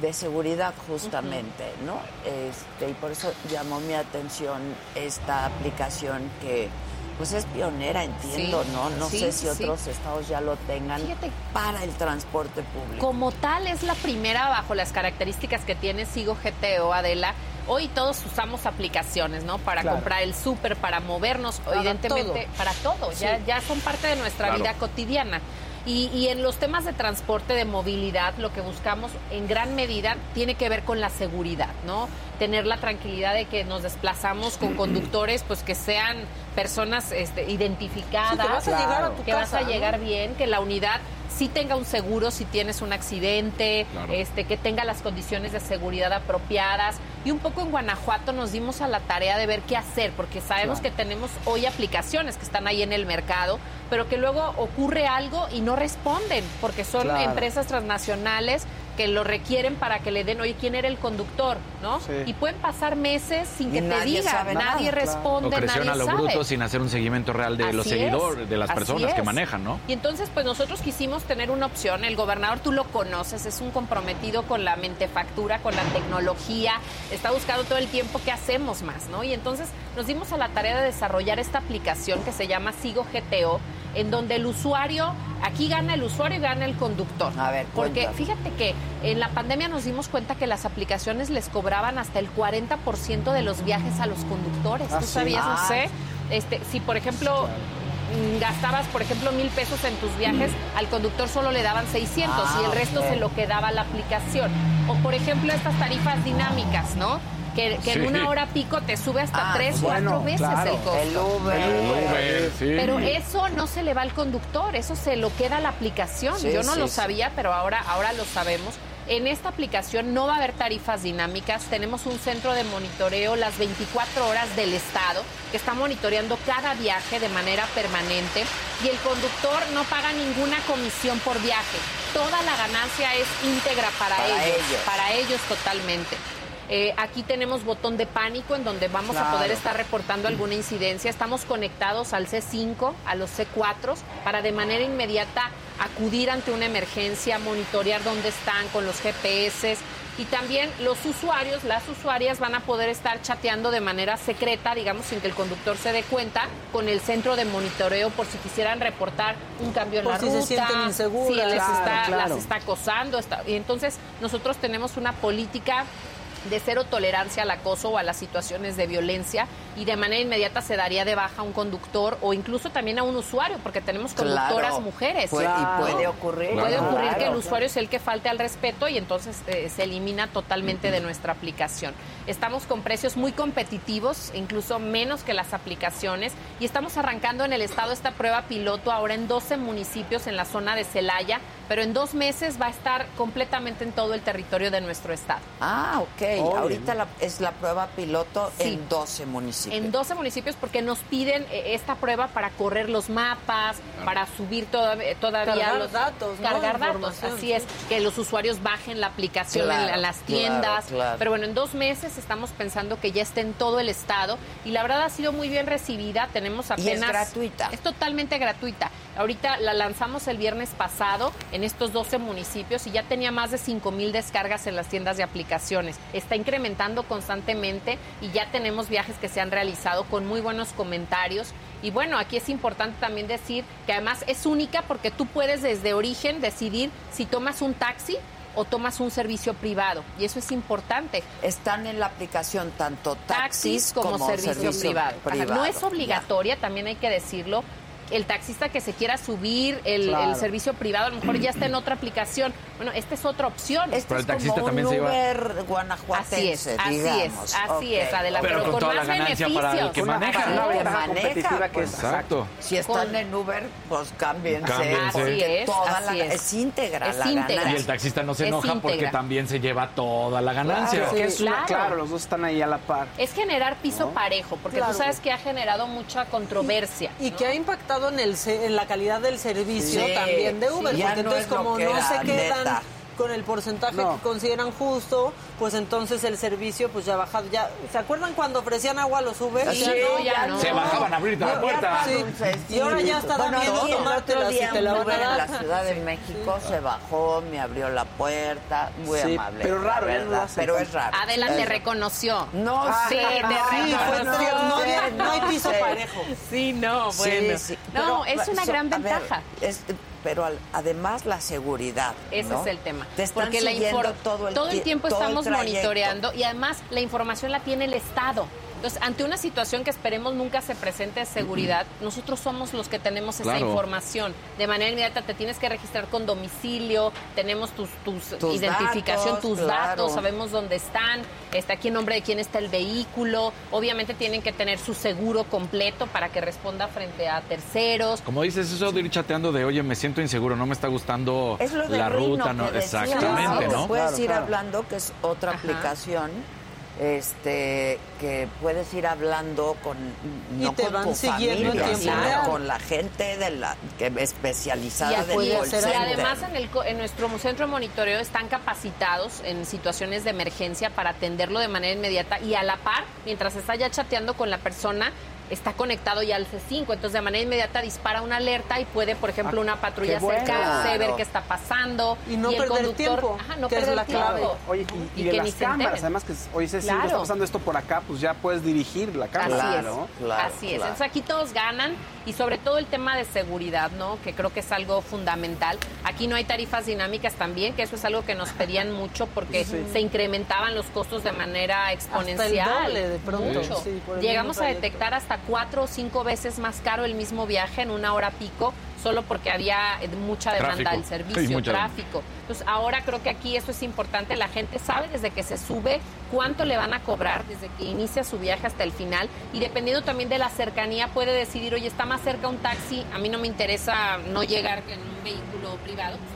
de seguridad justamente, ¿no? Este, y por eso llamó mi atención esta aplicación que pues es pionera, entiendo, Sí, ¿no? No sí, sé si sí. otros estados ya lo tengan Fíjate. para el transporte público. Como tal, es la primera bajo las características que tiene Sigo GTO, Adela. Hoy todos usamos aplicaciones, ¿no? Para Claro. comprar el súper, para movernos, Para evidentemente, todo. para todo. Ya, ya son parte de nuestra Claro. vida cotidiana. Y, y en los temas de transporte, de movilidad, lo que buscamos en gran medida tiene que ver con la seguridad, ¿no? Tener la tranquilidad de que nos desplazamos con conductores, pues que sean personas este, identificadas. Sí, que vas a llegar a tu que casa, vas a ¿no? llegar bien, que la unidad sí tenga un seguro si tienes un accidente, Claro. este, que tenga las condiciones de seguridad apropiadas. Y un poco en Guanajuato nos dimos a la tarea de ver qué hacer, porque sabemos que tenemos hoy aplicaciones que están ahí en el mercado, pero que luego ocurre algo y no responden, porque son Claro. empresas transnacionales que lo requieren para que le den, oye, ¿quién era el conductor? ¿No? Sí. Y pueden pasar meses sin que Y te nadie digan, nadie claro. responde, O nadie a lo sabe. bruto sin hacer un seguimiento real de los Así seguidores, de las así personas que manejan, ¿no? Y entonces, pues nosotros quisimos tener una opción. El gobernador, tú lo conoces, es un comprometido con la mentefactura, con la tecnología, está buscando todo el tiempo qué hacemos más, ¿no? Y entonces nos dimos a la tarea de desarrollar esta aplicación que se llama Sigo GTO, en donde el usuario, aquí gana el usuario y gana el conductor. A ver, Porque cuéntame. fíjate que en la pandemia nos dimos cuenta que las aplicaciones les cobraban hasta el 40% de los viajes a los conductores. Ah, ¿Tú sí. sabías? No Ah. sé. Este, si, por ejemplo, mm, gastabas, por ejemplo, mil pesos en tus viajes, al conductor solo le daban 600 Ah, y el resto ok. se lo quedaba la aplicación. O, por ejemplo, estas tarifas dinámicas, ¿no? Que, que Sí. en una hora pico te sube hasta Ah, tres, bueno, cuatro veces claro. el costo. El Uber. El Uber, sí. Pero eso no se le va al conductor, eso se lo queda a la aplicación. Sí, Yo no sí, lo sí. sabía, pero ahora, ahora lo sabemos. En esta aplicación no va a haber tarifas dinámicas. Tenemos un centro de monitoreo las 24 horas del Estado que está monitoreando cada viaje de manera permanente y el conductor no paga ninguna comisión por viaje. Toda la ganancia es íntegra para, Para ellos, ellos. para ellos totalmente. Eh, aquí tenemos botón de pánico en donde vamos a poder estar reportando alguna incidencia. Estamos conectados al C5, a los C4, para de manera inmediata acudir ante una emergencia, monitorear dónde están con los GPS. Y también los usuarios, las usuarias van a poder estar chateando de manera secreta, digamos, sin que el conductor se dé cuenta, con el centro de monitoreo por si quisieran reportar un cambio en Por la si se ruta, sienten inseguras. si les Claro, está, claro. las está acosando. está- y entonces nosotros tenemos una política de cero tolerancia al acoso o a las situaciones de violencia y de manera inmediata se daría de baja a un conductor o incluso también a un usuario porque tenemos conductoras Claro. mujeres. Puede- y puede ocurrir. Puede Claro. ocurrir que el Claro. usuario es el que falte al respeto y entonces eh, se elimina totalmente de nuestra aplicación. Estamos con precios muy competitivos, incluso menos que las aplicaciones y estamos arrancando en el estado esta prueba piloto ahora en 12 municipios en la zona de Celaya, pero en dos meses va a estar completamente en todo el territorio de nuestro estado. Ah, ok. Ahorita la- es la prueba piloto Sí. en 12 municipios. En 12 municipios porque nos piden eh, esta prueba para correr los mapas, para subir toda- eh, todavía Cargar los datos, ¿no? cargar datos. Así es, que los usuarios bajen la aplicación en, Claro, la- en las claro, tiendas. claro. Pero bueno, en dos meses estamos pensando que ya esté en todo el estado y la verdad ha sido muy bien recibida. Tenemos Y es apenas gratuita. Es totalmente gratuita. Ahorita la lanzamos el viernes pasado en estos 12 municipios y ya tenía más de 5 mil descargas en las tiendas de aplicaciones. Está incrementando constantemente y ya tenemos viajes que se han realizado con muy buenos comentarios. Y bueno, aquí es importante también decir que además es única porque tú puedes desde origen decidir si tomas un taxi o tomas un servicio privado. Y eso es importante. Están en la aplicación tanto taxis, Taxis como, servicio, servicio privado. Ajá, privado. No es obligatoria, también hay que decirlo. El taxista que se quiera subir el, Claro. el servicio privado, a lo mejor ya está en otra aplicación. Bueno, esta es otra opción. Este es como un Uber guanajuatense, Así es, así digamos. es, así es, Ok, Adela, ok. pero, con, más beneficios. Una ventaja maneja, pues, Exacto. Si están Con- en Uber, pues cámbiense. Cámbiense. Así es, toda así la- es. es íntegra Es la íntegra. ganancia. Y el taxista no se Es enoja porque también se lleva toda la ganancia. que es una- claro. claro, los dos están ahí a la par. Es generar piso parejo, porque Claro. tú sabes que ha generado mucha controversia. Y que ha impactado en, el, en la calidad del servicio Sí, también de Uber, sí. Porque entonces como no se quedan neta. Con el porcentaje No. que consideran justo, pues entonces el servicio pues ya ha bajado. Ya, ¿Se acuerdan cuando ofrecían agua a los Uber? Sí, Ya ya no. Se bajaban a abrirte la Ya- puerta. sí. Y ahora ya está Bueno, dando miedo sí, el tomártela si te la en la. Ciudad de México se bajó, me abrió la puerta, muy Sí, amable. pero raro, no lo verdad, Pero es raro. Adela Es te reconoció. No Ah, sé, sí, te no, no, no no hay no piso parejo. Sí, no, Sí, bueno. sí, No, pero, es una so- gran ventaja. Pero al- además la seguridad. Ese ¿no? es el tema. Te están Porque la todo el, tie- tiempo todo el estamos trayecto. monitoreando y además la información la tiene el Estado. Entonces, ante una situación que esperemos nunca se presente de seguridad, nosotros somos los que tenemos esa información. De manera inmediata te tienes que registrar con domicilio, tenemos tus, tus, Tus identificación, datos, tus claro. datos, sabemos dónde están, está aquí en nombre de quién está el vehículo. Obviamente tienen que tener su seguro completo para que responda frente a terceros. Como dices, eso de ir chateando de, oye, me siento inseguro, no me está gustando Es lo de la ruta, ¿no? Exactamente, Te ¿no? puedes Claro, ir claro. hablando que es otra Ajá. aplicación este que puedes ir hablando con Y no te con van tu siguiendo familia, sino real. con la gente de la que especializada Y, del y call center. además en, el, en nuestro centro de monitoreo están capacitados en situaciones de emergencia para atenderlo de manera inmediata y a la par, mientras está ya chateando con la persona, está conectado ya al C5, entonces de manera inmediata dispara una alerta y puede, por ejemplo, Ah, una patrulla bueno. acercarse, ver Claro. qué está pasando Y no el perder conductor, tiempo, ajá, no que es la tiempo. clave. Oye, y, y Y de que las cámaras, además que, Ceci, Claro. está pasando esto por acá, pues ya puedes dirigir la cámara. Así es, ¿no? así es. Entonces aquí todos ganan y sobre todo el tema de seguridad, ¿no? Que creo que es algo fundamental. Aquí no hay tarifas dinámicas también, que eso es algo que nos pedían mucho porque Sí. se incrementaban los costos de manera exponencial. doble de pronto, Mucho. sí, Llegamos a detectar hasta cuatro o cinco veces más caro el mismo viaje en una hora pico solo porque había eh, mucha demanda del servicio, Sí, tráfico. Entonces, ahora creo que aquí eso es importante. La gente sabe desde que se sube cuánto le van a cobrar desde que inicia su viaje hasta el final. Y dependiendo también de la cercanía, puede decidir, oye, está más cerca un taxi, a mí no me interesa no llegar en un vehículo privado, pues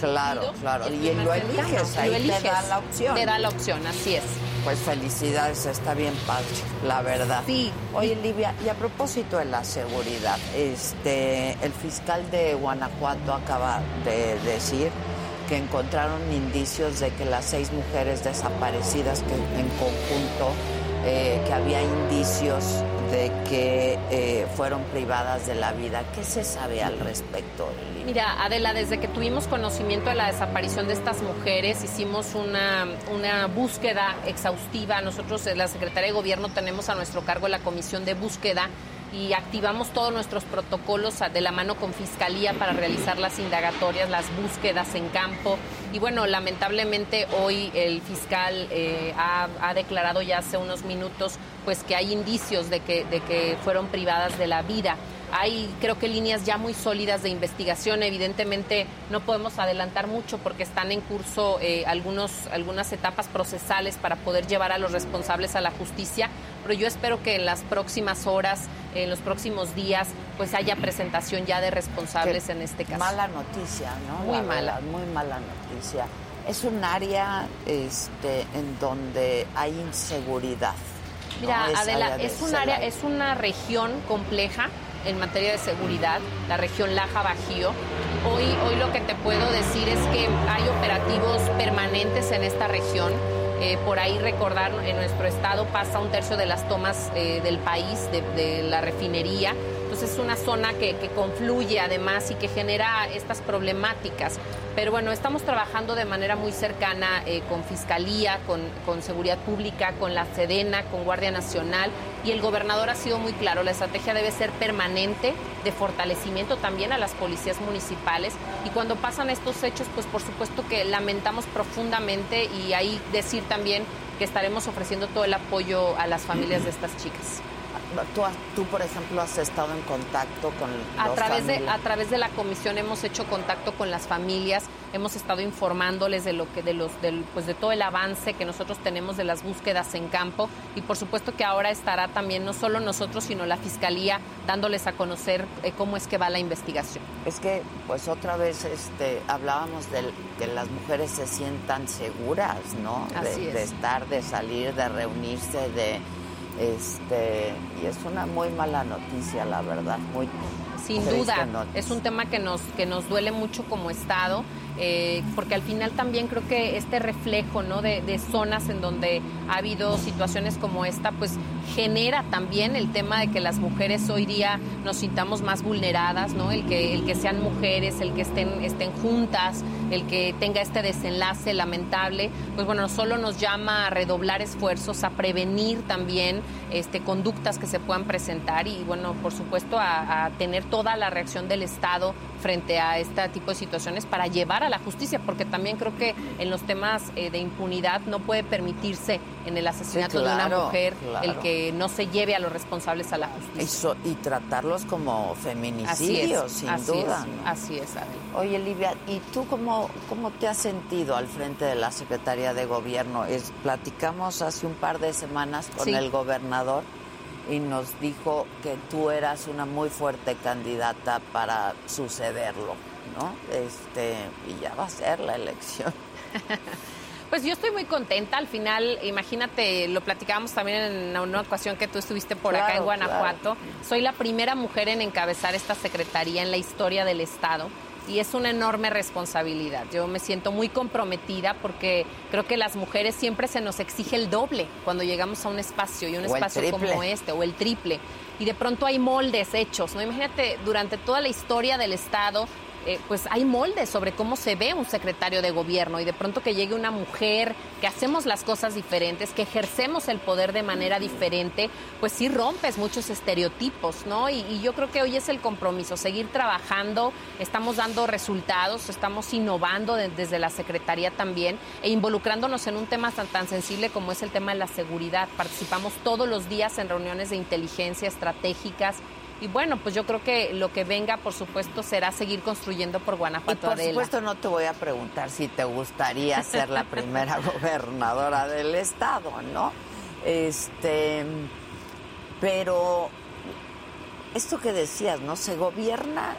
Claro, claro. Y lo eliges, ahí lo te da la opción. Te da la opción, así es. Pues felicidades, está bien padre, la verdad. Sí. Oye, Livia, y a propósito de la seguridad, este, el fiscal de Guanajuato acaba de decir que encontraron indicios de que las seis mujeres desaparecidas que en conjunto, eh, que había indicios de que eh, fueron privadas de la vida. ¿Qué se sabe al respecto? Mira, Adela, desde que tuvimos conocimiento de la desaparición de estas mujeres, hicimos una, una búsqueda exhaustiva. Nosotros la Secretaría de Gobierno tenemos a nuestro cargo la comisión de búsqueda y activamos todos nuestros protocolos de la mano con Fiscalía para realizar las indagatorias, las búsquedas en campo. Y bueno, lamentablemente hoy el fiscal eh, ha, ha declarado ya hace unos minutos pues que hay indicios de que, de que fueron privadas de la vida. Hay creo que líneas ya muy sólidas de investigación. Evidentemente no podemos adelantar mucho porque están en curso eh, algunos, algunas etapas procesales para poder llevar a los responsables a la justicia. Pero yo espero que en las próximas horas, en los próximos días, pues haya presentación ya de responsables Qué en este caso. Mala noticia, ¿no? Muy La mala. verdad, muy mala noticia. Es un área este, en donde hay inseguridad. ¿no? Mira, Esa Adela, es un área, es una región compleja en materia de seguridad, la región Laja Bajío. Hoy, hoy lo que te puedo decir es que hay operativos permanentes en esta región. Eh, por ahí recordar, en nuestro estado pasa un tercio de las tomas eh, del país, de, de la refinería. Entonces es una zona que, que confluye además y que genera estas problemáticas. Pero bueno, estamos trabajando de manera muy cercana eh, con Fiscalía, con, con Seguridad Pública, con la Sedena, con Guardia Nacional y el gobernador ha sido muy claro, la estrategia debe ser permanente de fortalecimiento también a las policías municipales y cuando pasan estos hechos, pues por supuesto que lamentamos profundamente y ahí decir también que estaremos ofreciendo todo el apoyo a las familias de estas chicas. Tú, tú, por ejemplo, has estado en contacto con A los través, de, a través de la comisión hemos hecho contacto con las familias, hemos estado informándoles de lo que, de los, del, pues de todo el avance que nosotros tenemos de las búsquedas en campo y por supuesto que ahora estará también no solo nosotros sino la fiscalía dándoles a conocer eh, cómo es que va la investigación. Es que, pues otra vez este, hablábamos de que las mujeres se sientan seguras, ¿no? De- es. de estar, de salir, de reunirse, de este y es una muy mala noticia la verdad muy Sin duda, noticia. es un tema que nos, que nos duele mucho como Estado, eh, porque al final también creo que este reflejo ¿no? de, de zonas en donde ha habido situaciones como esta, pues genera también el tema de que las mujeres hoy día nos sintamos más vulneradas, ¿no? el, que, el que sean mujeres, el que estén, estén juntas, el que tenga este desenlace lamentable, pues bueno, solo nos llama a redoblar esfuerzos, a prevenir también este, conductas que se puedan presentar y bueno, por supuesto a, tener toda la reacción del Estado frente a este tipo de situaciones para llevar a la justicia, porque también creo que en los temas eh, de impunidad no puede permitirse en el asesinato de claro, una mujer claro. el que no se lleve a los responsables a la justicia. Eso, y tratarlos como feminicidios, Así es, sin así duda. es, ¿no? así es, Adri. Oye, Livia, ¿y tú cómo, cómo te has sentido al frente de la Secretaría de Gobierno? Es, platicamos hace un par de semanas con Sí. el gobernador y nos dijo que tú eras una muy fuerte candidata para sucederlo, ¿no? Este, y ya va a ser la elección. [laughs] Pues yo estoy muy contenta. Al final, imagínate, lo platicábamos también en una ocasión que tú estuviste por acá en Claro, Guanajuato. Soy la primera mujer en encabezar esta secretaría en la historia del Estado. Y es una enorme responsabilidad. Yo me siento muy comprometida porque creo que las mujeres siempre se nos exige el doble cuando llegamos a un espacio y un O espacio como este o el triple. Y de pronto hay moldes hechos, ¿no? Imagínate, durante toda la historia del Estado, eh, pues hay moldes sobre cómo se ve un secretario de gobierno y de pronto que llegue una mujer, que hacemos las cosas diferentes, que ejercemos el poder de manera diferente, pues sí rompes muchos estereotipos, ¿no? Y, yo creo que hoy es el compromiso, seguir trabajando, estamos dando resultados, estamos innovando de- desde la Secretaría también e involucrándonos en un tema tan, tan sensible como es el tema de la seguridad. Participamos todos los días en reuniones de inteligencia estratégicas. Y bueno, pues yo creo que lo que venga, por supuesto, será seguir construyendo por Y Guanajuato por Adela. supuesto no te voy a preguntar si te gustaría ser la primera [laughs] gobernadora del estado, ¿no? Este, pero esto que decías, ¿no? Se gobierna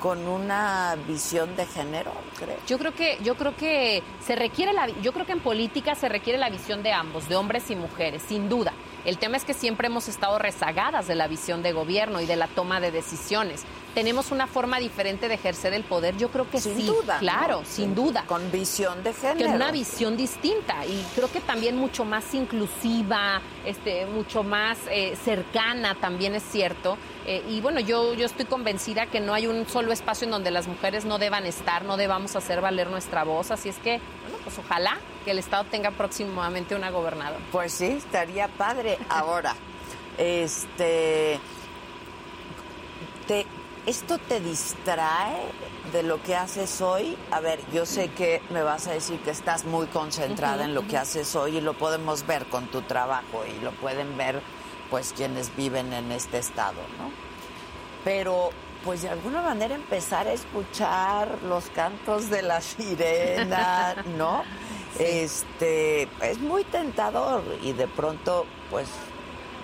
con una visión de género, creo. Yo creo que yo creo que se requiere la yo creo que en política se requiere la visión de ambos, de hombres y mujeres, sin duda. El tema es que siempre hemos estado rezagadas de la visión de gobierno y de la toma de decisiones. Tenemos una forma diferente de ejercer el poder, yo creo que Sin sí, duda, ¿no? claro, sin duda. Con visión de que género. una visión distinta y creo que también mucho más inclusiva, este, mucho más eh, cercana, también es cierto. Eh, y bueno, yo, yo estoy convencida que no hay un solo espacio en donde las mujeres no deban estar, no debamos hacer valer nuestra voz. Así es que, bueno, pues ojalá que el Estado tenga próximamente una gobernadora. Pues sí, estaría padre. Ahora, [laughs] este, te, ¿esto te distrae de lo que haces hoy? A ver, yo sé que me vas a decir que estás muy concentrada en lo que haces hoy y lo podemos ver con tu trabajo y lo pueden ver pues quienes viven en este estado, ¿no? Pero pues de alguna manera empezar a escuchar los cantos de la sirena, [laughs] ¿no? Este, es muy tentador y de pronto pues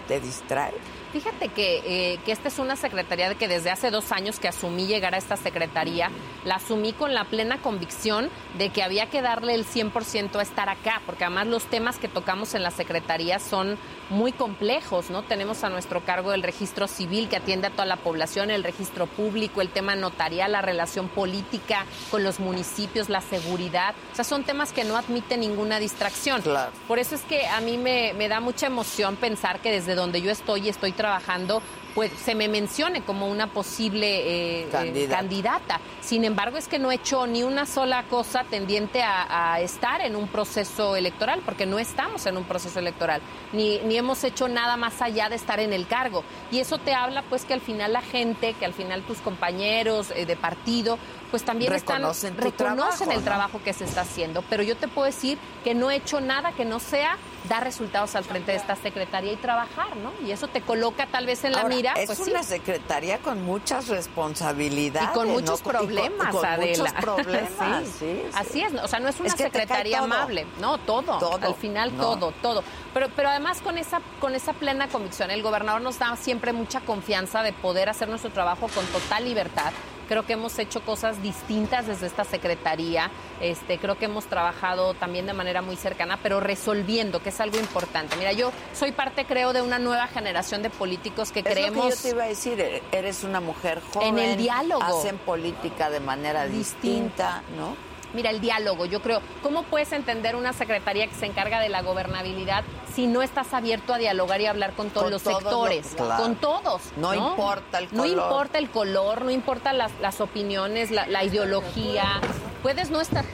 te distrae. Fíjate que, eh, que esta es una secretaría de que desde hace dos años que asumí llegar a esta secretaría, la asumí con la plena convicción de que había que darle el 100% a estar acá, porque además los temas que tocamos en la secretaría son muy complejos, ¿no? Tenemos a nuestro cargo el registro civil que atiende a toda la población, el registro público, el tema notarial, la relación política con los municipios, la seguridad. O sea, son temas que no admiten ninguna distracción. Por eso es que a mí me, me da mucha emoción pensar que desde donde yo estoy y estoy trabajando, pues se me mencione como una posible eh, eh, Candidata. candidata. Sin embargo, es que no he hecho ni una sola cosa tendiente a, a estar en un proceso electoral, porque no estamos en un proceso electoral, ni, ni hemos hecho nada más allá de estar en el cargo. Y eso te habla, pues, que al final la gente, que al final tus compañeros eh, de partido, pues también Reconocen están, reconocen trabajo, el ¿no? trabajo que se está haciendo. Pero yo te puedo decir que no he hecho nada que no sea dar resultados al frente de esta secretaría y trabajar, ¿no? Y eso te coloca tal vez en la Ahora, mira, es pues sí. una secretaría con muchas responsabilidades. Y con ¿no? muchos Y con- problemas, con Adela. muchos [laughs] problemas, Sí. sí. Así es, o sea, no es una Es que secretaría amable, no, todo, Todo, al final ¿no? todo, todo. Pero, pero además con esa, con esa plena convicción, el gobernador nos da siempre mucha confianza de poder hacer nuestro trabajo con total libertad. Creo que hemos hecho cosas distintas desde esta secretaría. Este, creo que hemos trabajado también de manera muy cercana, pero resolviendo, que es algo importante. Mira, yo soy parte, creo, de una nueva generación de políticos que Es lo creemos que yo te iba a decir, e- eres una mujer joven. En el diálogo. Hacen política de manera distinta, ¿no? Mira, el diálogo, yo creo, ¿cómo puedes entender una secretaría que se encarga de la gobernabilidad si no estás abierto a dialogar y hablar con todos Con los todos sectores? los- claro. Con todos. No importa el No color. importa el color, no importa las, las opiniones, la, la ideología. Puedes no estar...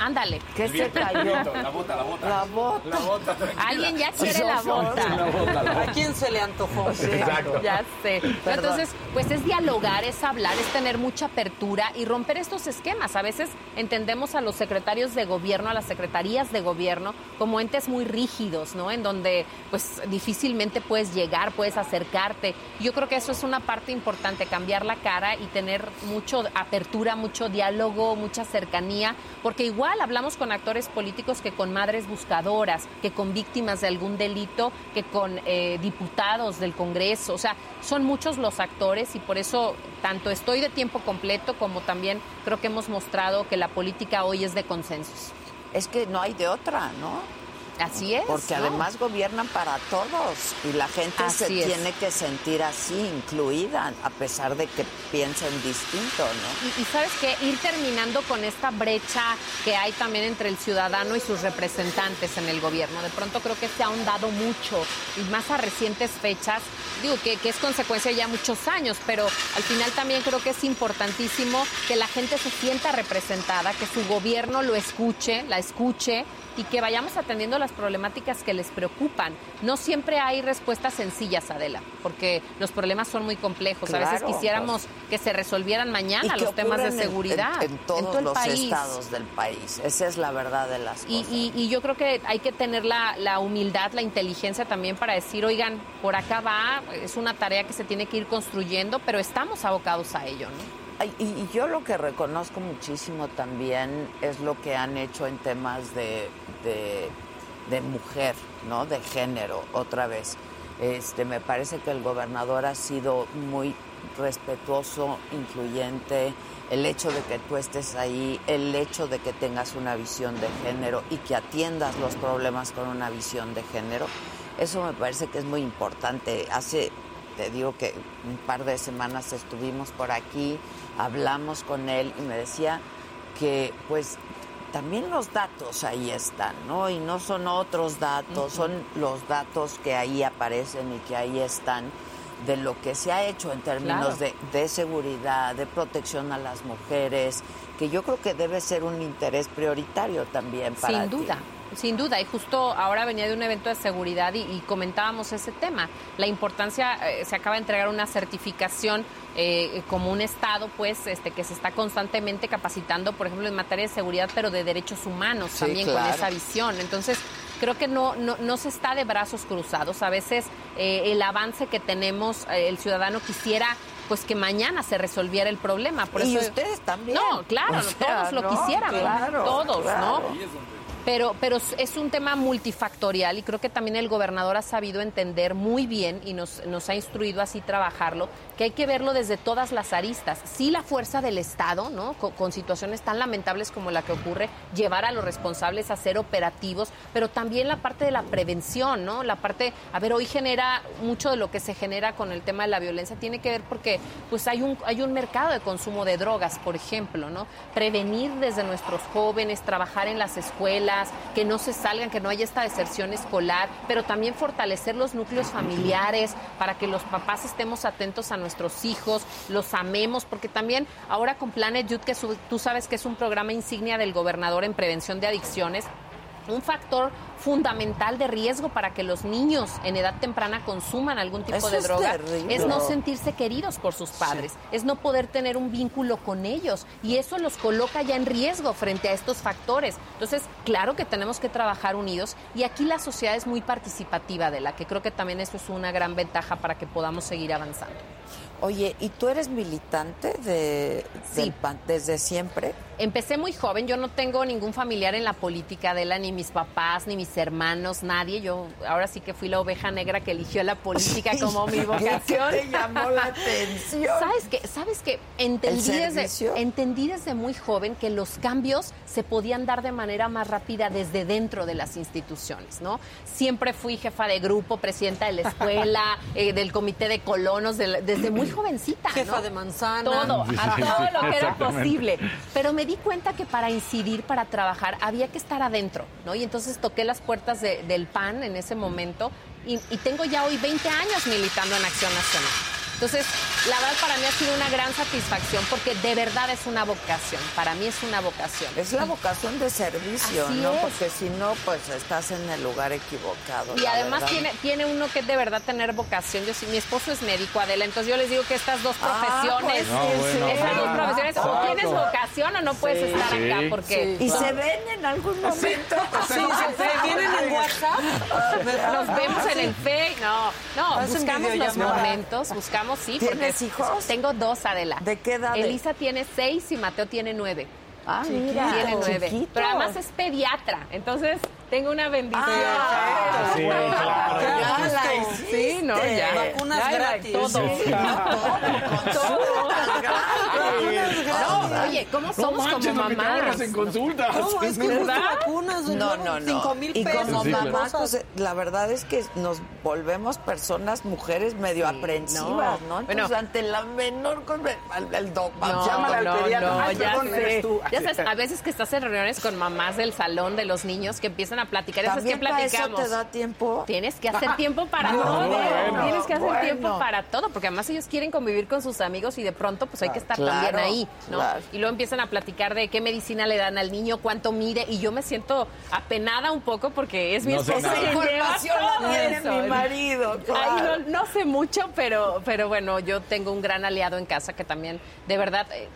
Ándale. ¿Qué se cayó? La bota, la bota. La bota. La bota, tranquila. Alguien ya quiere sí, la bota. sí, la bota, la bota. ¿A quién se le antojó? Exacto. Ya sé. Perdón. Entonces, pues es dialogar, es hablar, es tener mucha apertura y romper estos esquemas. A veces entendemos a los secretarios de gobierno, a las secretarías de gobierno, como entes muy rígidos, ¿no? En donde, pues, difícilmente puedes llegar, puedes acercarte. Yo creo que eso es una parte importante, cambiar la cara y tener mucho apertura, mucho diálogo, mucha cercanía, porque igual hablamos con actores políticos que con madres buscadoras, que con víctimas de algún delito, que con eh, diputados del Congreso. O sea, son muchos los actores y por eso tanto estoy de tiempo completo como también creo que hemos mostrado que la política hoy es de consensos. Es que no hay de otra, ¿no? Así es. Porque ¿no? además gobiernan para todos y la gente se es. tiene que sentir así, incluida, a pesar de que piensen distinto, ¿no? Y, y sabes que ir terminando con esta brecha que hay también entre el ciudadano y sus representantes en el gobierno. De pronto creo que se ha ahondado mucho y más a recientes fechas. Digo que, que es consecuencia ya muchos años, pero al final también creo que es importantísimo que la gente se sienta representada, que su gobierno lo escuche, la escuche y que vayamos atendiendo las problemáticas que les preocupan. No siempre hay respuestas sencillas, Adela, porque los problemas son muy complejos. a veces quisiéramos que se resolvieran mañana los temas de en- seguridad en, en todos todo el los país. estados del país. Esa es la verdad de las Y, cosas. y- y yo creo que hay que tener la, la humildad, la inteligencia también para decir, oigan, por acá va, es una tarea que se tiene que ir construyendo, pero estamos abocados a ello, ¿no? Y, yo lo que reconozco muchísimo también es lo que han hecho en temas de, de, de mujer, ¿no? De género, otra vez. Este, me parece que el gobernador ha sido muy respetuoso, incluyente, el hecho de que tú estés ahí, el hecho de que tengas una visión de género y que atiendas los problemas con una visión de género, eso me parece que es muy importante. Hace, te digo que un par de semanas estuvimos por aquí, hablamos con él y me decía que pues también los datos ahí están, ¿no? Y no son otros datos, son los datos que ahí aparecen y que ahí están de lo que se ha hecho en términos Claro. de, de seguridad, de protección a las mujeres, que yo creo que debe ser un interés prioritario también para Sin ti. Sin duda, y justo ahora venía de un evento de seguridad y, y comentábamos ese tema. La importancia, eh, se acaba de entregar una certificación eh, como un Estado, pues, este, que se está constantemente capacitando, por ejemplo, en materia de seguridad, pero de derechos humanos Sí, también claro. con esa visión. Entonces, creo que no, no, no se está de brazos cruzados. A veces eh, el avance que tenemos, eh, el ciudadano quisiera pues que mañana se resolviera el problema. Por Y eso, ustedes también. No, claro, O no, sea, todos lo no, quisiéramos, claro, todos, claro. ¿no? Pero, pero es un tema multifactorial y creo que también el gobernador ha sabido entender muy bien y nos, nos ha instruido así trabajarlo, que hay que verlo desde todas las aristas. Sí la fuerza del Estado, ¿no? Con, con situaciones tan lamentables como la que ocurre, llevar a los responsables a ser operativos, pero también la parte de la prevención, ¿no? La parte, a ver, hoy genera mucho de lo que se genera con el tema de la violencia, tiene que ver porque pues hay un, hay un mercado de consumo de drogas, por ejemplo, ¿no? Prevenir desde nuestros jóvenes, trabajar en las escuelas, que no se salgan, que no haya esta deserción escolar, pero también fortalecer los núcleos familiares para que los papás estemos atentos a nuestros hijos, los amemos, porque también ahora con Planet Youth, que tú sabes que es un programa insignia del gobernador en prevención de adicciones, un factor fundamental de riesgo para que los niños en edad temprana consuman algún tipo Eso de es droga terrible. es no sentirse queridos por sus padres, es no poder tener un vínculo con ellos y eso los coloca ya en riesgo frente a estos factores. Entonces, claro que tenemos que trabajar unidos y aquí la sociedad es muy participativa de la que creo que también eso es una gran ventaja para que podamos seguir avanzando. Oye, ¿y tú eres militante de, del PAN desde siempre? Empecé muy joven, yo no tengo ningún familiar en la política, Adela, ni mis papás, ni mis hermanos, nadie. Yo ahora sí que fui la oveja negra que eligió la política como mi [laughs] vocación. ¿Qué te llamó la atención? ¿Sabes qué? ¿Sabes qué? Entendí ¿El desde, servicio? entendí desde muy joven que los cambios se podían dar de manera más rápida desde dentro de las instituciones, ¿no? Siempre fui jefa de grupo, presidenta de la escuela, [laughs] eh, del comité de colonos, de la- desde muy [clears throat] jovencita, Jefa ¿no? de manzana. Todo, a [laughs] todo lo que era posible. Pero me di cuenta que para incidir, para trabajar, había que estar adentro, ¿no? Y entonces toqué las puertas de- del PAN en ese momento y, y tengo ya hoy 20 años militando en Acción Nacional. Entonces, la verdad para mí ha sido una gran satisfacción porque de verdad es una vocación. Para mí es una vocación. Es la vocación de servicio, Así ¿no? es. Porque si no, pues estás en el lugar equivocado. Y además verdad. tiene, tiene uno que de verdad tener vocación. Yo sí, mi esposo es médico, Adela, entonces yo les digo que estas dos Ah, profesiones, pues, No, bueno, estas dos profesiones, o tienes vocación o no puedes Sí. estar Sí. acá, porque... ¿Y se ven en algún momento? [laughs] Sí, se- se vienen en WhatsApp. Nos vemos en el Face, no, no, buscamos los momentos, buscamos, sí. ¿Tienes porque hijos? Tengo dos, Adela. ¿De qué edad? Elisa tiene seis y Mateo tiene nueve. Ah, mira. Tiene nueve. Pero además es pediatra, entonces tengo una bendición. Ah, Sí, claro. ya la Sí, no, ya. Vacunas Ya gratis. Todo. Sí. No, oye, ¿cómo somos manches, como mamás? en consultas. No, es que ¿Verdad? vacunas, No, no, no. Cinco mil y pesos. como Sí, claro. mamás, pues la verdad es que nos volvemos personas, mujeres medio aprensivas, ¿no? Bueno. Entonces, ante la menor el, el doc- No, Llámale al pediatra. no, Ay, ya perdón, sé. eres tú. Ya sabes, a veces que estás en reuniones con mamás del salón de los niños que empiezan a platicar, ¿sabes qué ¿También para eso platicamos? te da tiempo? Tienes que hacer [laughs] tiempo para No, todo. bueno, Tienes que hacer bueno. tiempo para todo, porque además ellos quieren convivir con sus amigos y de pronto pues hay que estar Claro, también ahí, ¿no? claro. Y luego empiezan a platicar de qué medicina le dan al niño, cuánto mide, y yo me siento apenada un poco porque es mi No quien lleva Información la tiene eso. mi marido, Ay, no, no sé mucho, pero, pero bueno, yo tengo un gran aliado en casa que también, de verdad, eh,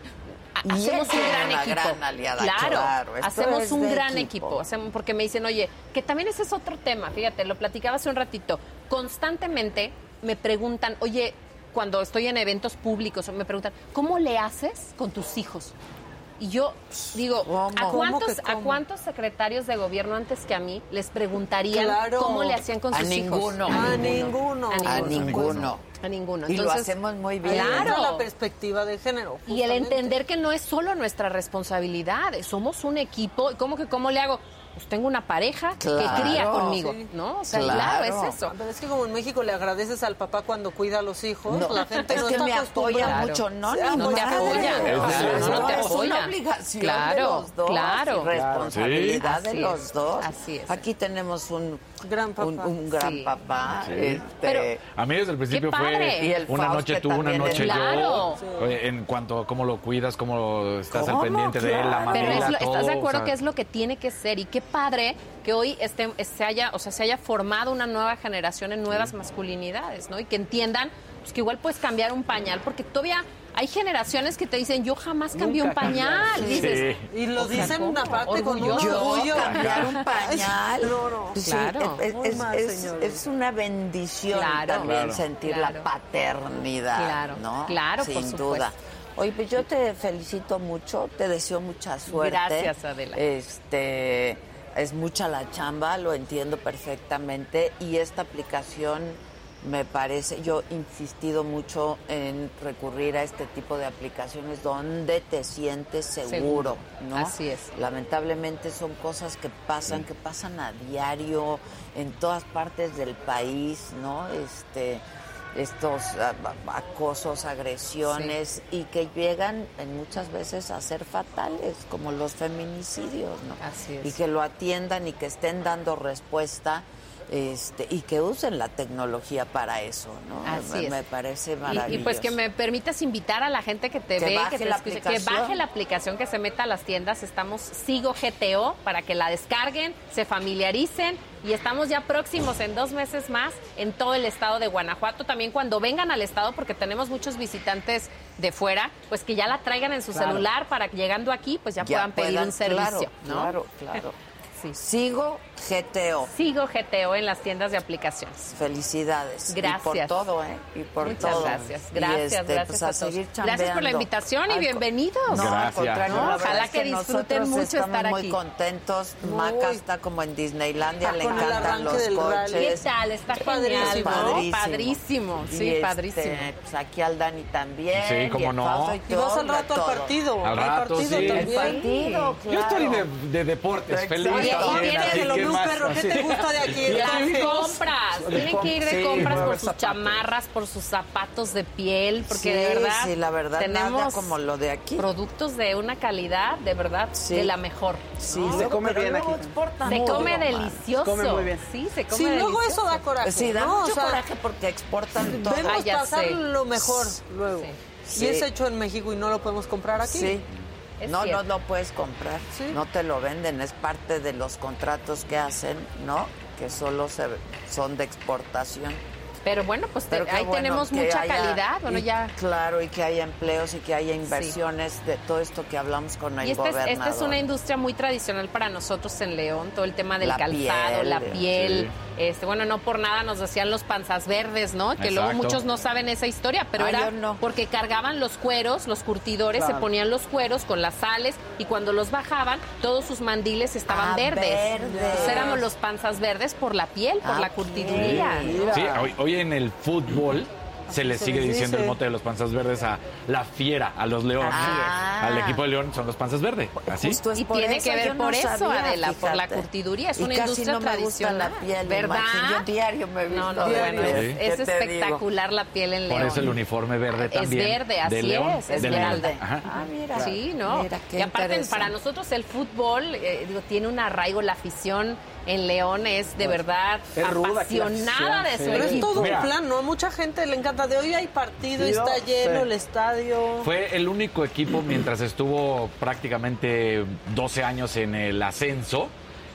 Y él hacemos un gran una equipo. gran aliada, claro, hacemos un gran equipo. equipo. hacemos- porque me dicen, oye, que también ese es otro tema, fíjate, lo platicaba hace un ratito. Constantemente me preguntan, oye, cuando estoy en eventos públicos, me preguntan, ¿cómo le haces con tus hijos? Y yo digo, ¿a cuántos, ¿Cómo que ¿a cuántos secretarios de gobierno antes que a mí les preguntarían Claro. cómo le hacían con A sus ninguno. hijos? A ninguno. A ninguno. A ninguno. Y lo Entonces, hacemos muy bien. Claro. la perspectiva de género. Y el entender que no es solo nuestra responsabilidad, somos un equipo. ¿Cómo que cómo le hago? Pues tengo una pareja Claro. que cría conmigo, Sí. ¿no? O sea, Claro. claro, es eso. Pero es que como en México le agradeces al papá cuando cuida a los hijos, No, la gente es no que está me apoya mucho, no, Sí, ni No te apoya, eso no te Es una obligación de los dos, claro. y responsabilidad Sí. de los es, dos. así es. Aquí tenemos un Gran papá. un, un gran Sí. papá. Sí. este, Pero- A mí desde el principio fue Y el una Faust, noche tú, una noche Claro. yo. Oye, En cuanto a cómo lo cuidas, cómo estás al pendiente de él, la Claro. Pero es lo- todo, ¿estás de o acuerdo sea, que es lo que tiene que ser? Y qué padre que hoy este, se haya, o sea, se haya formado una nueva generación en nuevas masculinidades, ¿no? Y que entiendan pues, que igual puedes cambiar un pañal, porque todavía hay generaciones que te dicen, yo jamás cambié un pañal. cambiaste. Dices, Sí. Y lo O sea, dicen ¿cómo? aparte con un orgullo. cambiar un pañal. No, no. Sí, Claro. es, Muy es- mal, es- señores. es una bendición Claro. también Claro. sentir Claro. la paternidad, Claro, ¿no? claro, Sin por supuesto. duda. Oye, pues yo te felicito mucho, te deseo mucha suerte. Gracias, Adela. Este, es mucha la chamba, lo entiendo perfectamente y esta aplicación me parece, yo he insistido mucho en recurrir a este tipo de aplicaciones donde te sientes seguro, Seguro. ¿no? Así es. Lamentablemente son cosas que pasan, que pasan a diario en todas partes del país, ¿no? Este, estos ah, ah, acosos, agresiones y que llegan en muchas veces a ser fatales, como los feminicidios, ¿no? Así es. Y que lo atiendan y que estén dando respuesta. Este, y que usen la tecnología para eso, ¿no? Así me, es. me parece maravilloso. Y, pues que me permitas invitar a la gente que te Que ve, baje que te la escuche, que baje la aplicación, que se meta a las tiendas. Estamos Sigo GTO para que la descarguen, se familiaricen y estamos ya próximos en dos meses más en todo el estado de Guanajuato. También cuando vengan al estado, porque tenemos muchos visitantes de fuera, pues que ya la traigan en su Claro. celular para que llegando aquí pues ya, puedan pedir un servicio. Claro, ¿no? claro, claro. Sí. Sigo GTO. Sigo GTO en las tiendas de aplicaciones. Felicidades. Gracias. Y por todo, ¿eh? Y por Muchas todo. gracias, Y, gracias, este, gracias pues, a a, todos. seguir Gracias por la invitación y bienvenidos. No, Gracias. No, ojalá es que disfruten mucho estamos estar muy aquí. contentos. Muy. Maca está como en Disneylandia, Ah, le encantan los rally. ¿Qué coches. tal? Está padrísimo. ¿no? Padrísimo, Y sí, este, padrísimo. pues aquí al Dani también. Sí, cómo no. Y vas al rato al partido. Al rato, partido sí. El también. partido, claro. Yo estoy de, de deportes, feliz. ¿y viene de lo un más- perro? ¿Qué te gusta de aquí? Las compras, tienen que ir de Sí, compras por sus zapatos. chamarras, por sus zapatos de piel, porque Sí, de verdad sí, la verdad, nada tenemos como lo de aquí. productos de una calidad, de verdad, Sí. de la mejor. Sí, ¿no? se come pero bien luego aquí. exportan Se come mal. delicioso. come muy bien. Sí, se come Sí, luego delicioso. eso da coraje. Sí, da ¿no? mucho O sea, coraje porque exportan todo. Ah, Vemos ya pasar lo mejor luego. Sí. Y es hecho en México y no lo podemos comprar aquí. Sí. Es no, no cierto. lo puedes comprar. Sí. No te lo venden. Es parte de los contratos que hacen, ¿no? Que solo se, son de exportación. Pero bueno, pues te- Pero qué ahí bueno tenemos mucha haya- calidad. Bueno, y- ya Claro, y que haya empleos y que haya inversiones de todo esto que hablamos con el Y esta es, gobernador. esta es una industria muy tradicional para nosotros en León, todo el tema del La calzado, piel, la piel, Este, bueno, no por nada nos decían los panzas verdes, ¿no? Que luego muchos no saben esa historia, pero Ah, era no. porque cargaban los cueros, los curtidores, Claro. se ponían los cueros con las sales y cuando los bajaban, todos sus mandiles estaban Ah, verdes. verdes. Entonces éramos los panzas verdes por la piel, por Ah, la curtiduría. ¿no? Sí, hoy, hoy en el fútbol se le Se sigue les diciendo dice. el mote de los panzas verdes a la fiera, a los leones. Ah. Al equipo de León son los panzas verdes. ¿Así? Justo es Y por tiene eso, que ver no por eso, sabía, Adela, por la curtiduría. Es Y una casi industria no me gusta la tradicional. piel, ¿verdad? imagínate, yo diario me he No, visto no, diario. bueno, Sí. es, ¿Qué es digo? espectacular la piel en León. Por eso el uniforme verde Es también. verde, así de León, es, es de verde. Ah, mira. Sí, ¿no? Mira, qué y aparte, para nosotros el fútbol, eh, digo, tiene un arraigo, la afición en León es de verdad Es ruda aquí la apasionada de su. Pero es todo Mira. un plan, ¿no? A mucha gente le encanta. De hoy hay partido, Sí, está ¿no? lleno el estadio. Fue el único equipo mientras estuvo prácticamente 12 años en el ascenso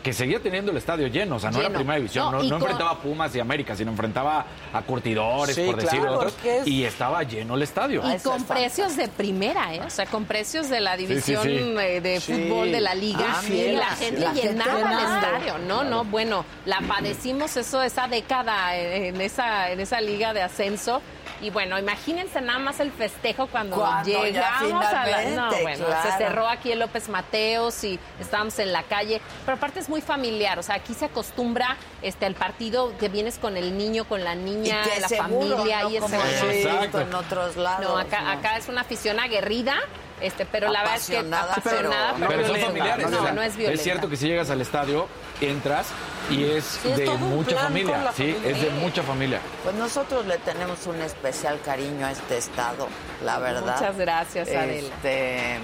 que seguía teniendo el estadio lleno, o sea, no era Lleno. primera división, No, no, y enfrentaba a Pumas y América, sino enfrentaba a curtidores, Sí, por decir claro, otros, es- y estaba lleno el estadio. Y Eso con precios de primera, ¿eh? O sea, con precios de la sí, división sí. eh, de Sí. fútbol de la liga. Ah, y la gente la gente llenaba el estadio. No, no, bueno, la padecimos eso, esa década en esa, en esa liga de ascenso. Y bueno, imagínense nada más el festejo cuando, Cuando llegamos a la... No, bueno, claro. se cerró aquí el López Mateos y estábamos en la calle. Pero aparte es muy familiar, o sea, aquí se acostumbra este al partido que vienes con el niño, con la niña, Y la seguro, familia no y como visto Exacto. en otros lados. no, acá, ¿no? acá es una afición aguerrida, este, pero la verdad es que Apasionada, pero- Pero son familiares. no, o sea, no es violenta. cierto que si llegas al estadio, entras y es, Sí, es de mucha Sí, familia. es de mucha familia. Pues nosotros le tenemos un especial cariño a este estado, la verdad. Muchas gracias, Adela. Este,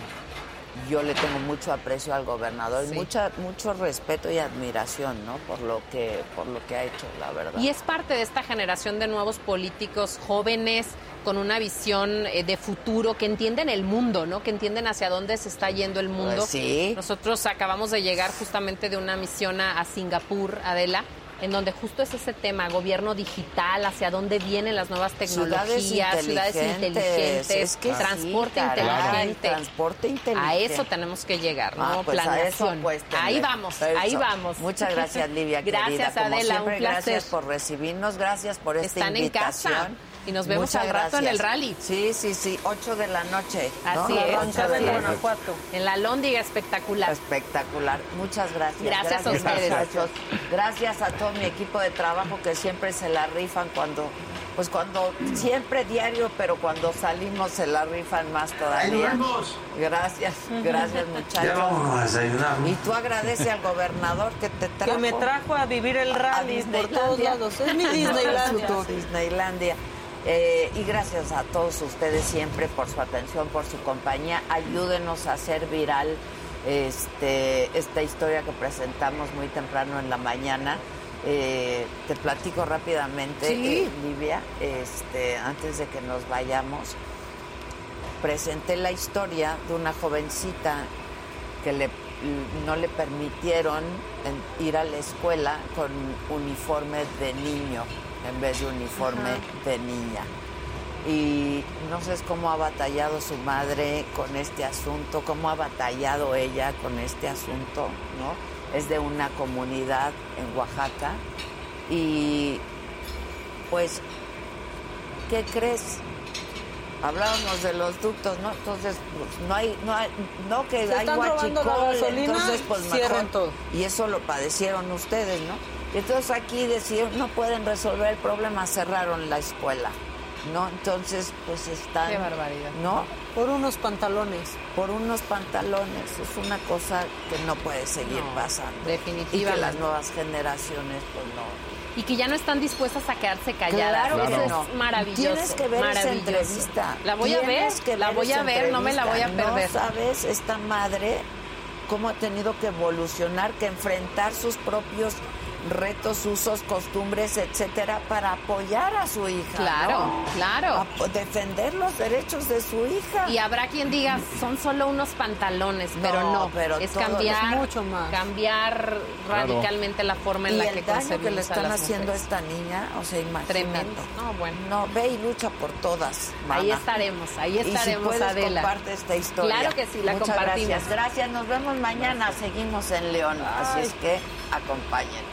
yo le tengo mucho aprecio al gobernador, y mucha, mucho respeto y admiración, ¿no? Por lo que, por lo que ha hecho, la verdad. Y es parte de esta generación de nuevos políticos jóvenes con una visión eh, de futuro que entienden el mundo, ¿no? Que entienden hacia dónde se está yendo el mundo. Pues sí. Nosotros acabamos de llegar justamente de una misión a, a Singapur, Adela, en donde justo es ese tema, gobierno digital, hacia dónde vienen las nuevas tecnologías, Ciudades ciudades inteligentes. inteligentes, Es que sí, transporte caray, inteligente. transporte inteligente. A eso tenemos que llegar, ¿no? Ah, pues a Planeación. eso, pues, ahí vamos, eso. ahí vamos. Muchas gracias, Livia. [laughs] Gracias, querida. Como Adela, siempre, un placer. Gracias por recibirnos, gracias por esta Están en invitación. casa y nos vemos Muchas al rato en gracias. el rally. Sí, sí, sí, 8 de la noche. ¿no? Así es, así de Guanajuato. En la Lóndiga espectacular. Espectacular. Muchas gracias. Gracias a ustedes. muchachos. Gracias a todo mi equipo de trabajo que siempre se la rifan cuando, pues cuando, siempre diario, pero cuando salimos se la rifan más todavía. Gracias, gracias muchachos. Ya vámonos a desayunar. ¿no? Y tú agradece al gobernador que te trajo. Que me trajo a vivir el rally por todos lados. Es mi [laughs] Disneylandia. Es tu Disneylandia. Eh, y gracias a todos ustedes siempre por su atención, por su compañía. Ayúdenos a hacer viral este, esta historia que presentamos muy temprano en la mañana. Eh, te platico rápidamente, Sí. eh, Livia, este, antes de que nos vayamos. Presenté la historia de una jovencita que le, no le permitieron ir a la escuela con uniforme de niño en vez de uniforme de niña. Y no sé cómo ha batallado su madre con este asunto, cómo ha batallado ella con este asunto, ¿no? Es de una comunidad en Oaxaca y pues, ¿qué crees? Hablábamos de los ductos, ¿no? Entonces, pues, no hay, no hay, no que Se hay gasolina, entonces pues mejor. todo. Y eso lo padecieron ustedes, ¿no? Y entonces aquí decidieron, no pueden resolver el problema, cerraron la escuela, ¿no? Entonces, pues están... Qué barbaridad. ¿No? Por unos pantalones. Por unos pantalones. Es una cosa que no puede seguir No, pasando. Y que definitivamente. las nuevas generaciones, pues no. Y que ya no están dispuestas a quedarse calladas. Claro que Eso no. es maravilloso. Tienes que ver esa entrevista. La voy a ver, Tienes que la voy a ver, no me la voy a perder. No sabes esta madre cómo ha tenido que evolucionar, que enfrentar sus propios retos, usos, costumbres, etcétera, para apoyar a su hija. Claro, ¿no? claro. A- defender los derechos de su hija. Y habrá quien diga, son solo unos pantalones, pero No, no, pero es cambiar, es mucho más. cambiar radicalmente la forma en y la el que daño que le están haciendo a esta niña, o sea, imagínate. Tremendo. No, bueno. No, ve y lucha por todas. Ahí mana. estaremos, ahí Y si estaremos, puedes, Adela. comparte esta historia. Claro que sí, la Muchas compartimos. Gracias, gracias. Nos vemos mañana. Seguimos en León, así es que acompáñenos.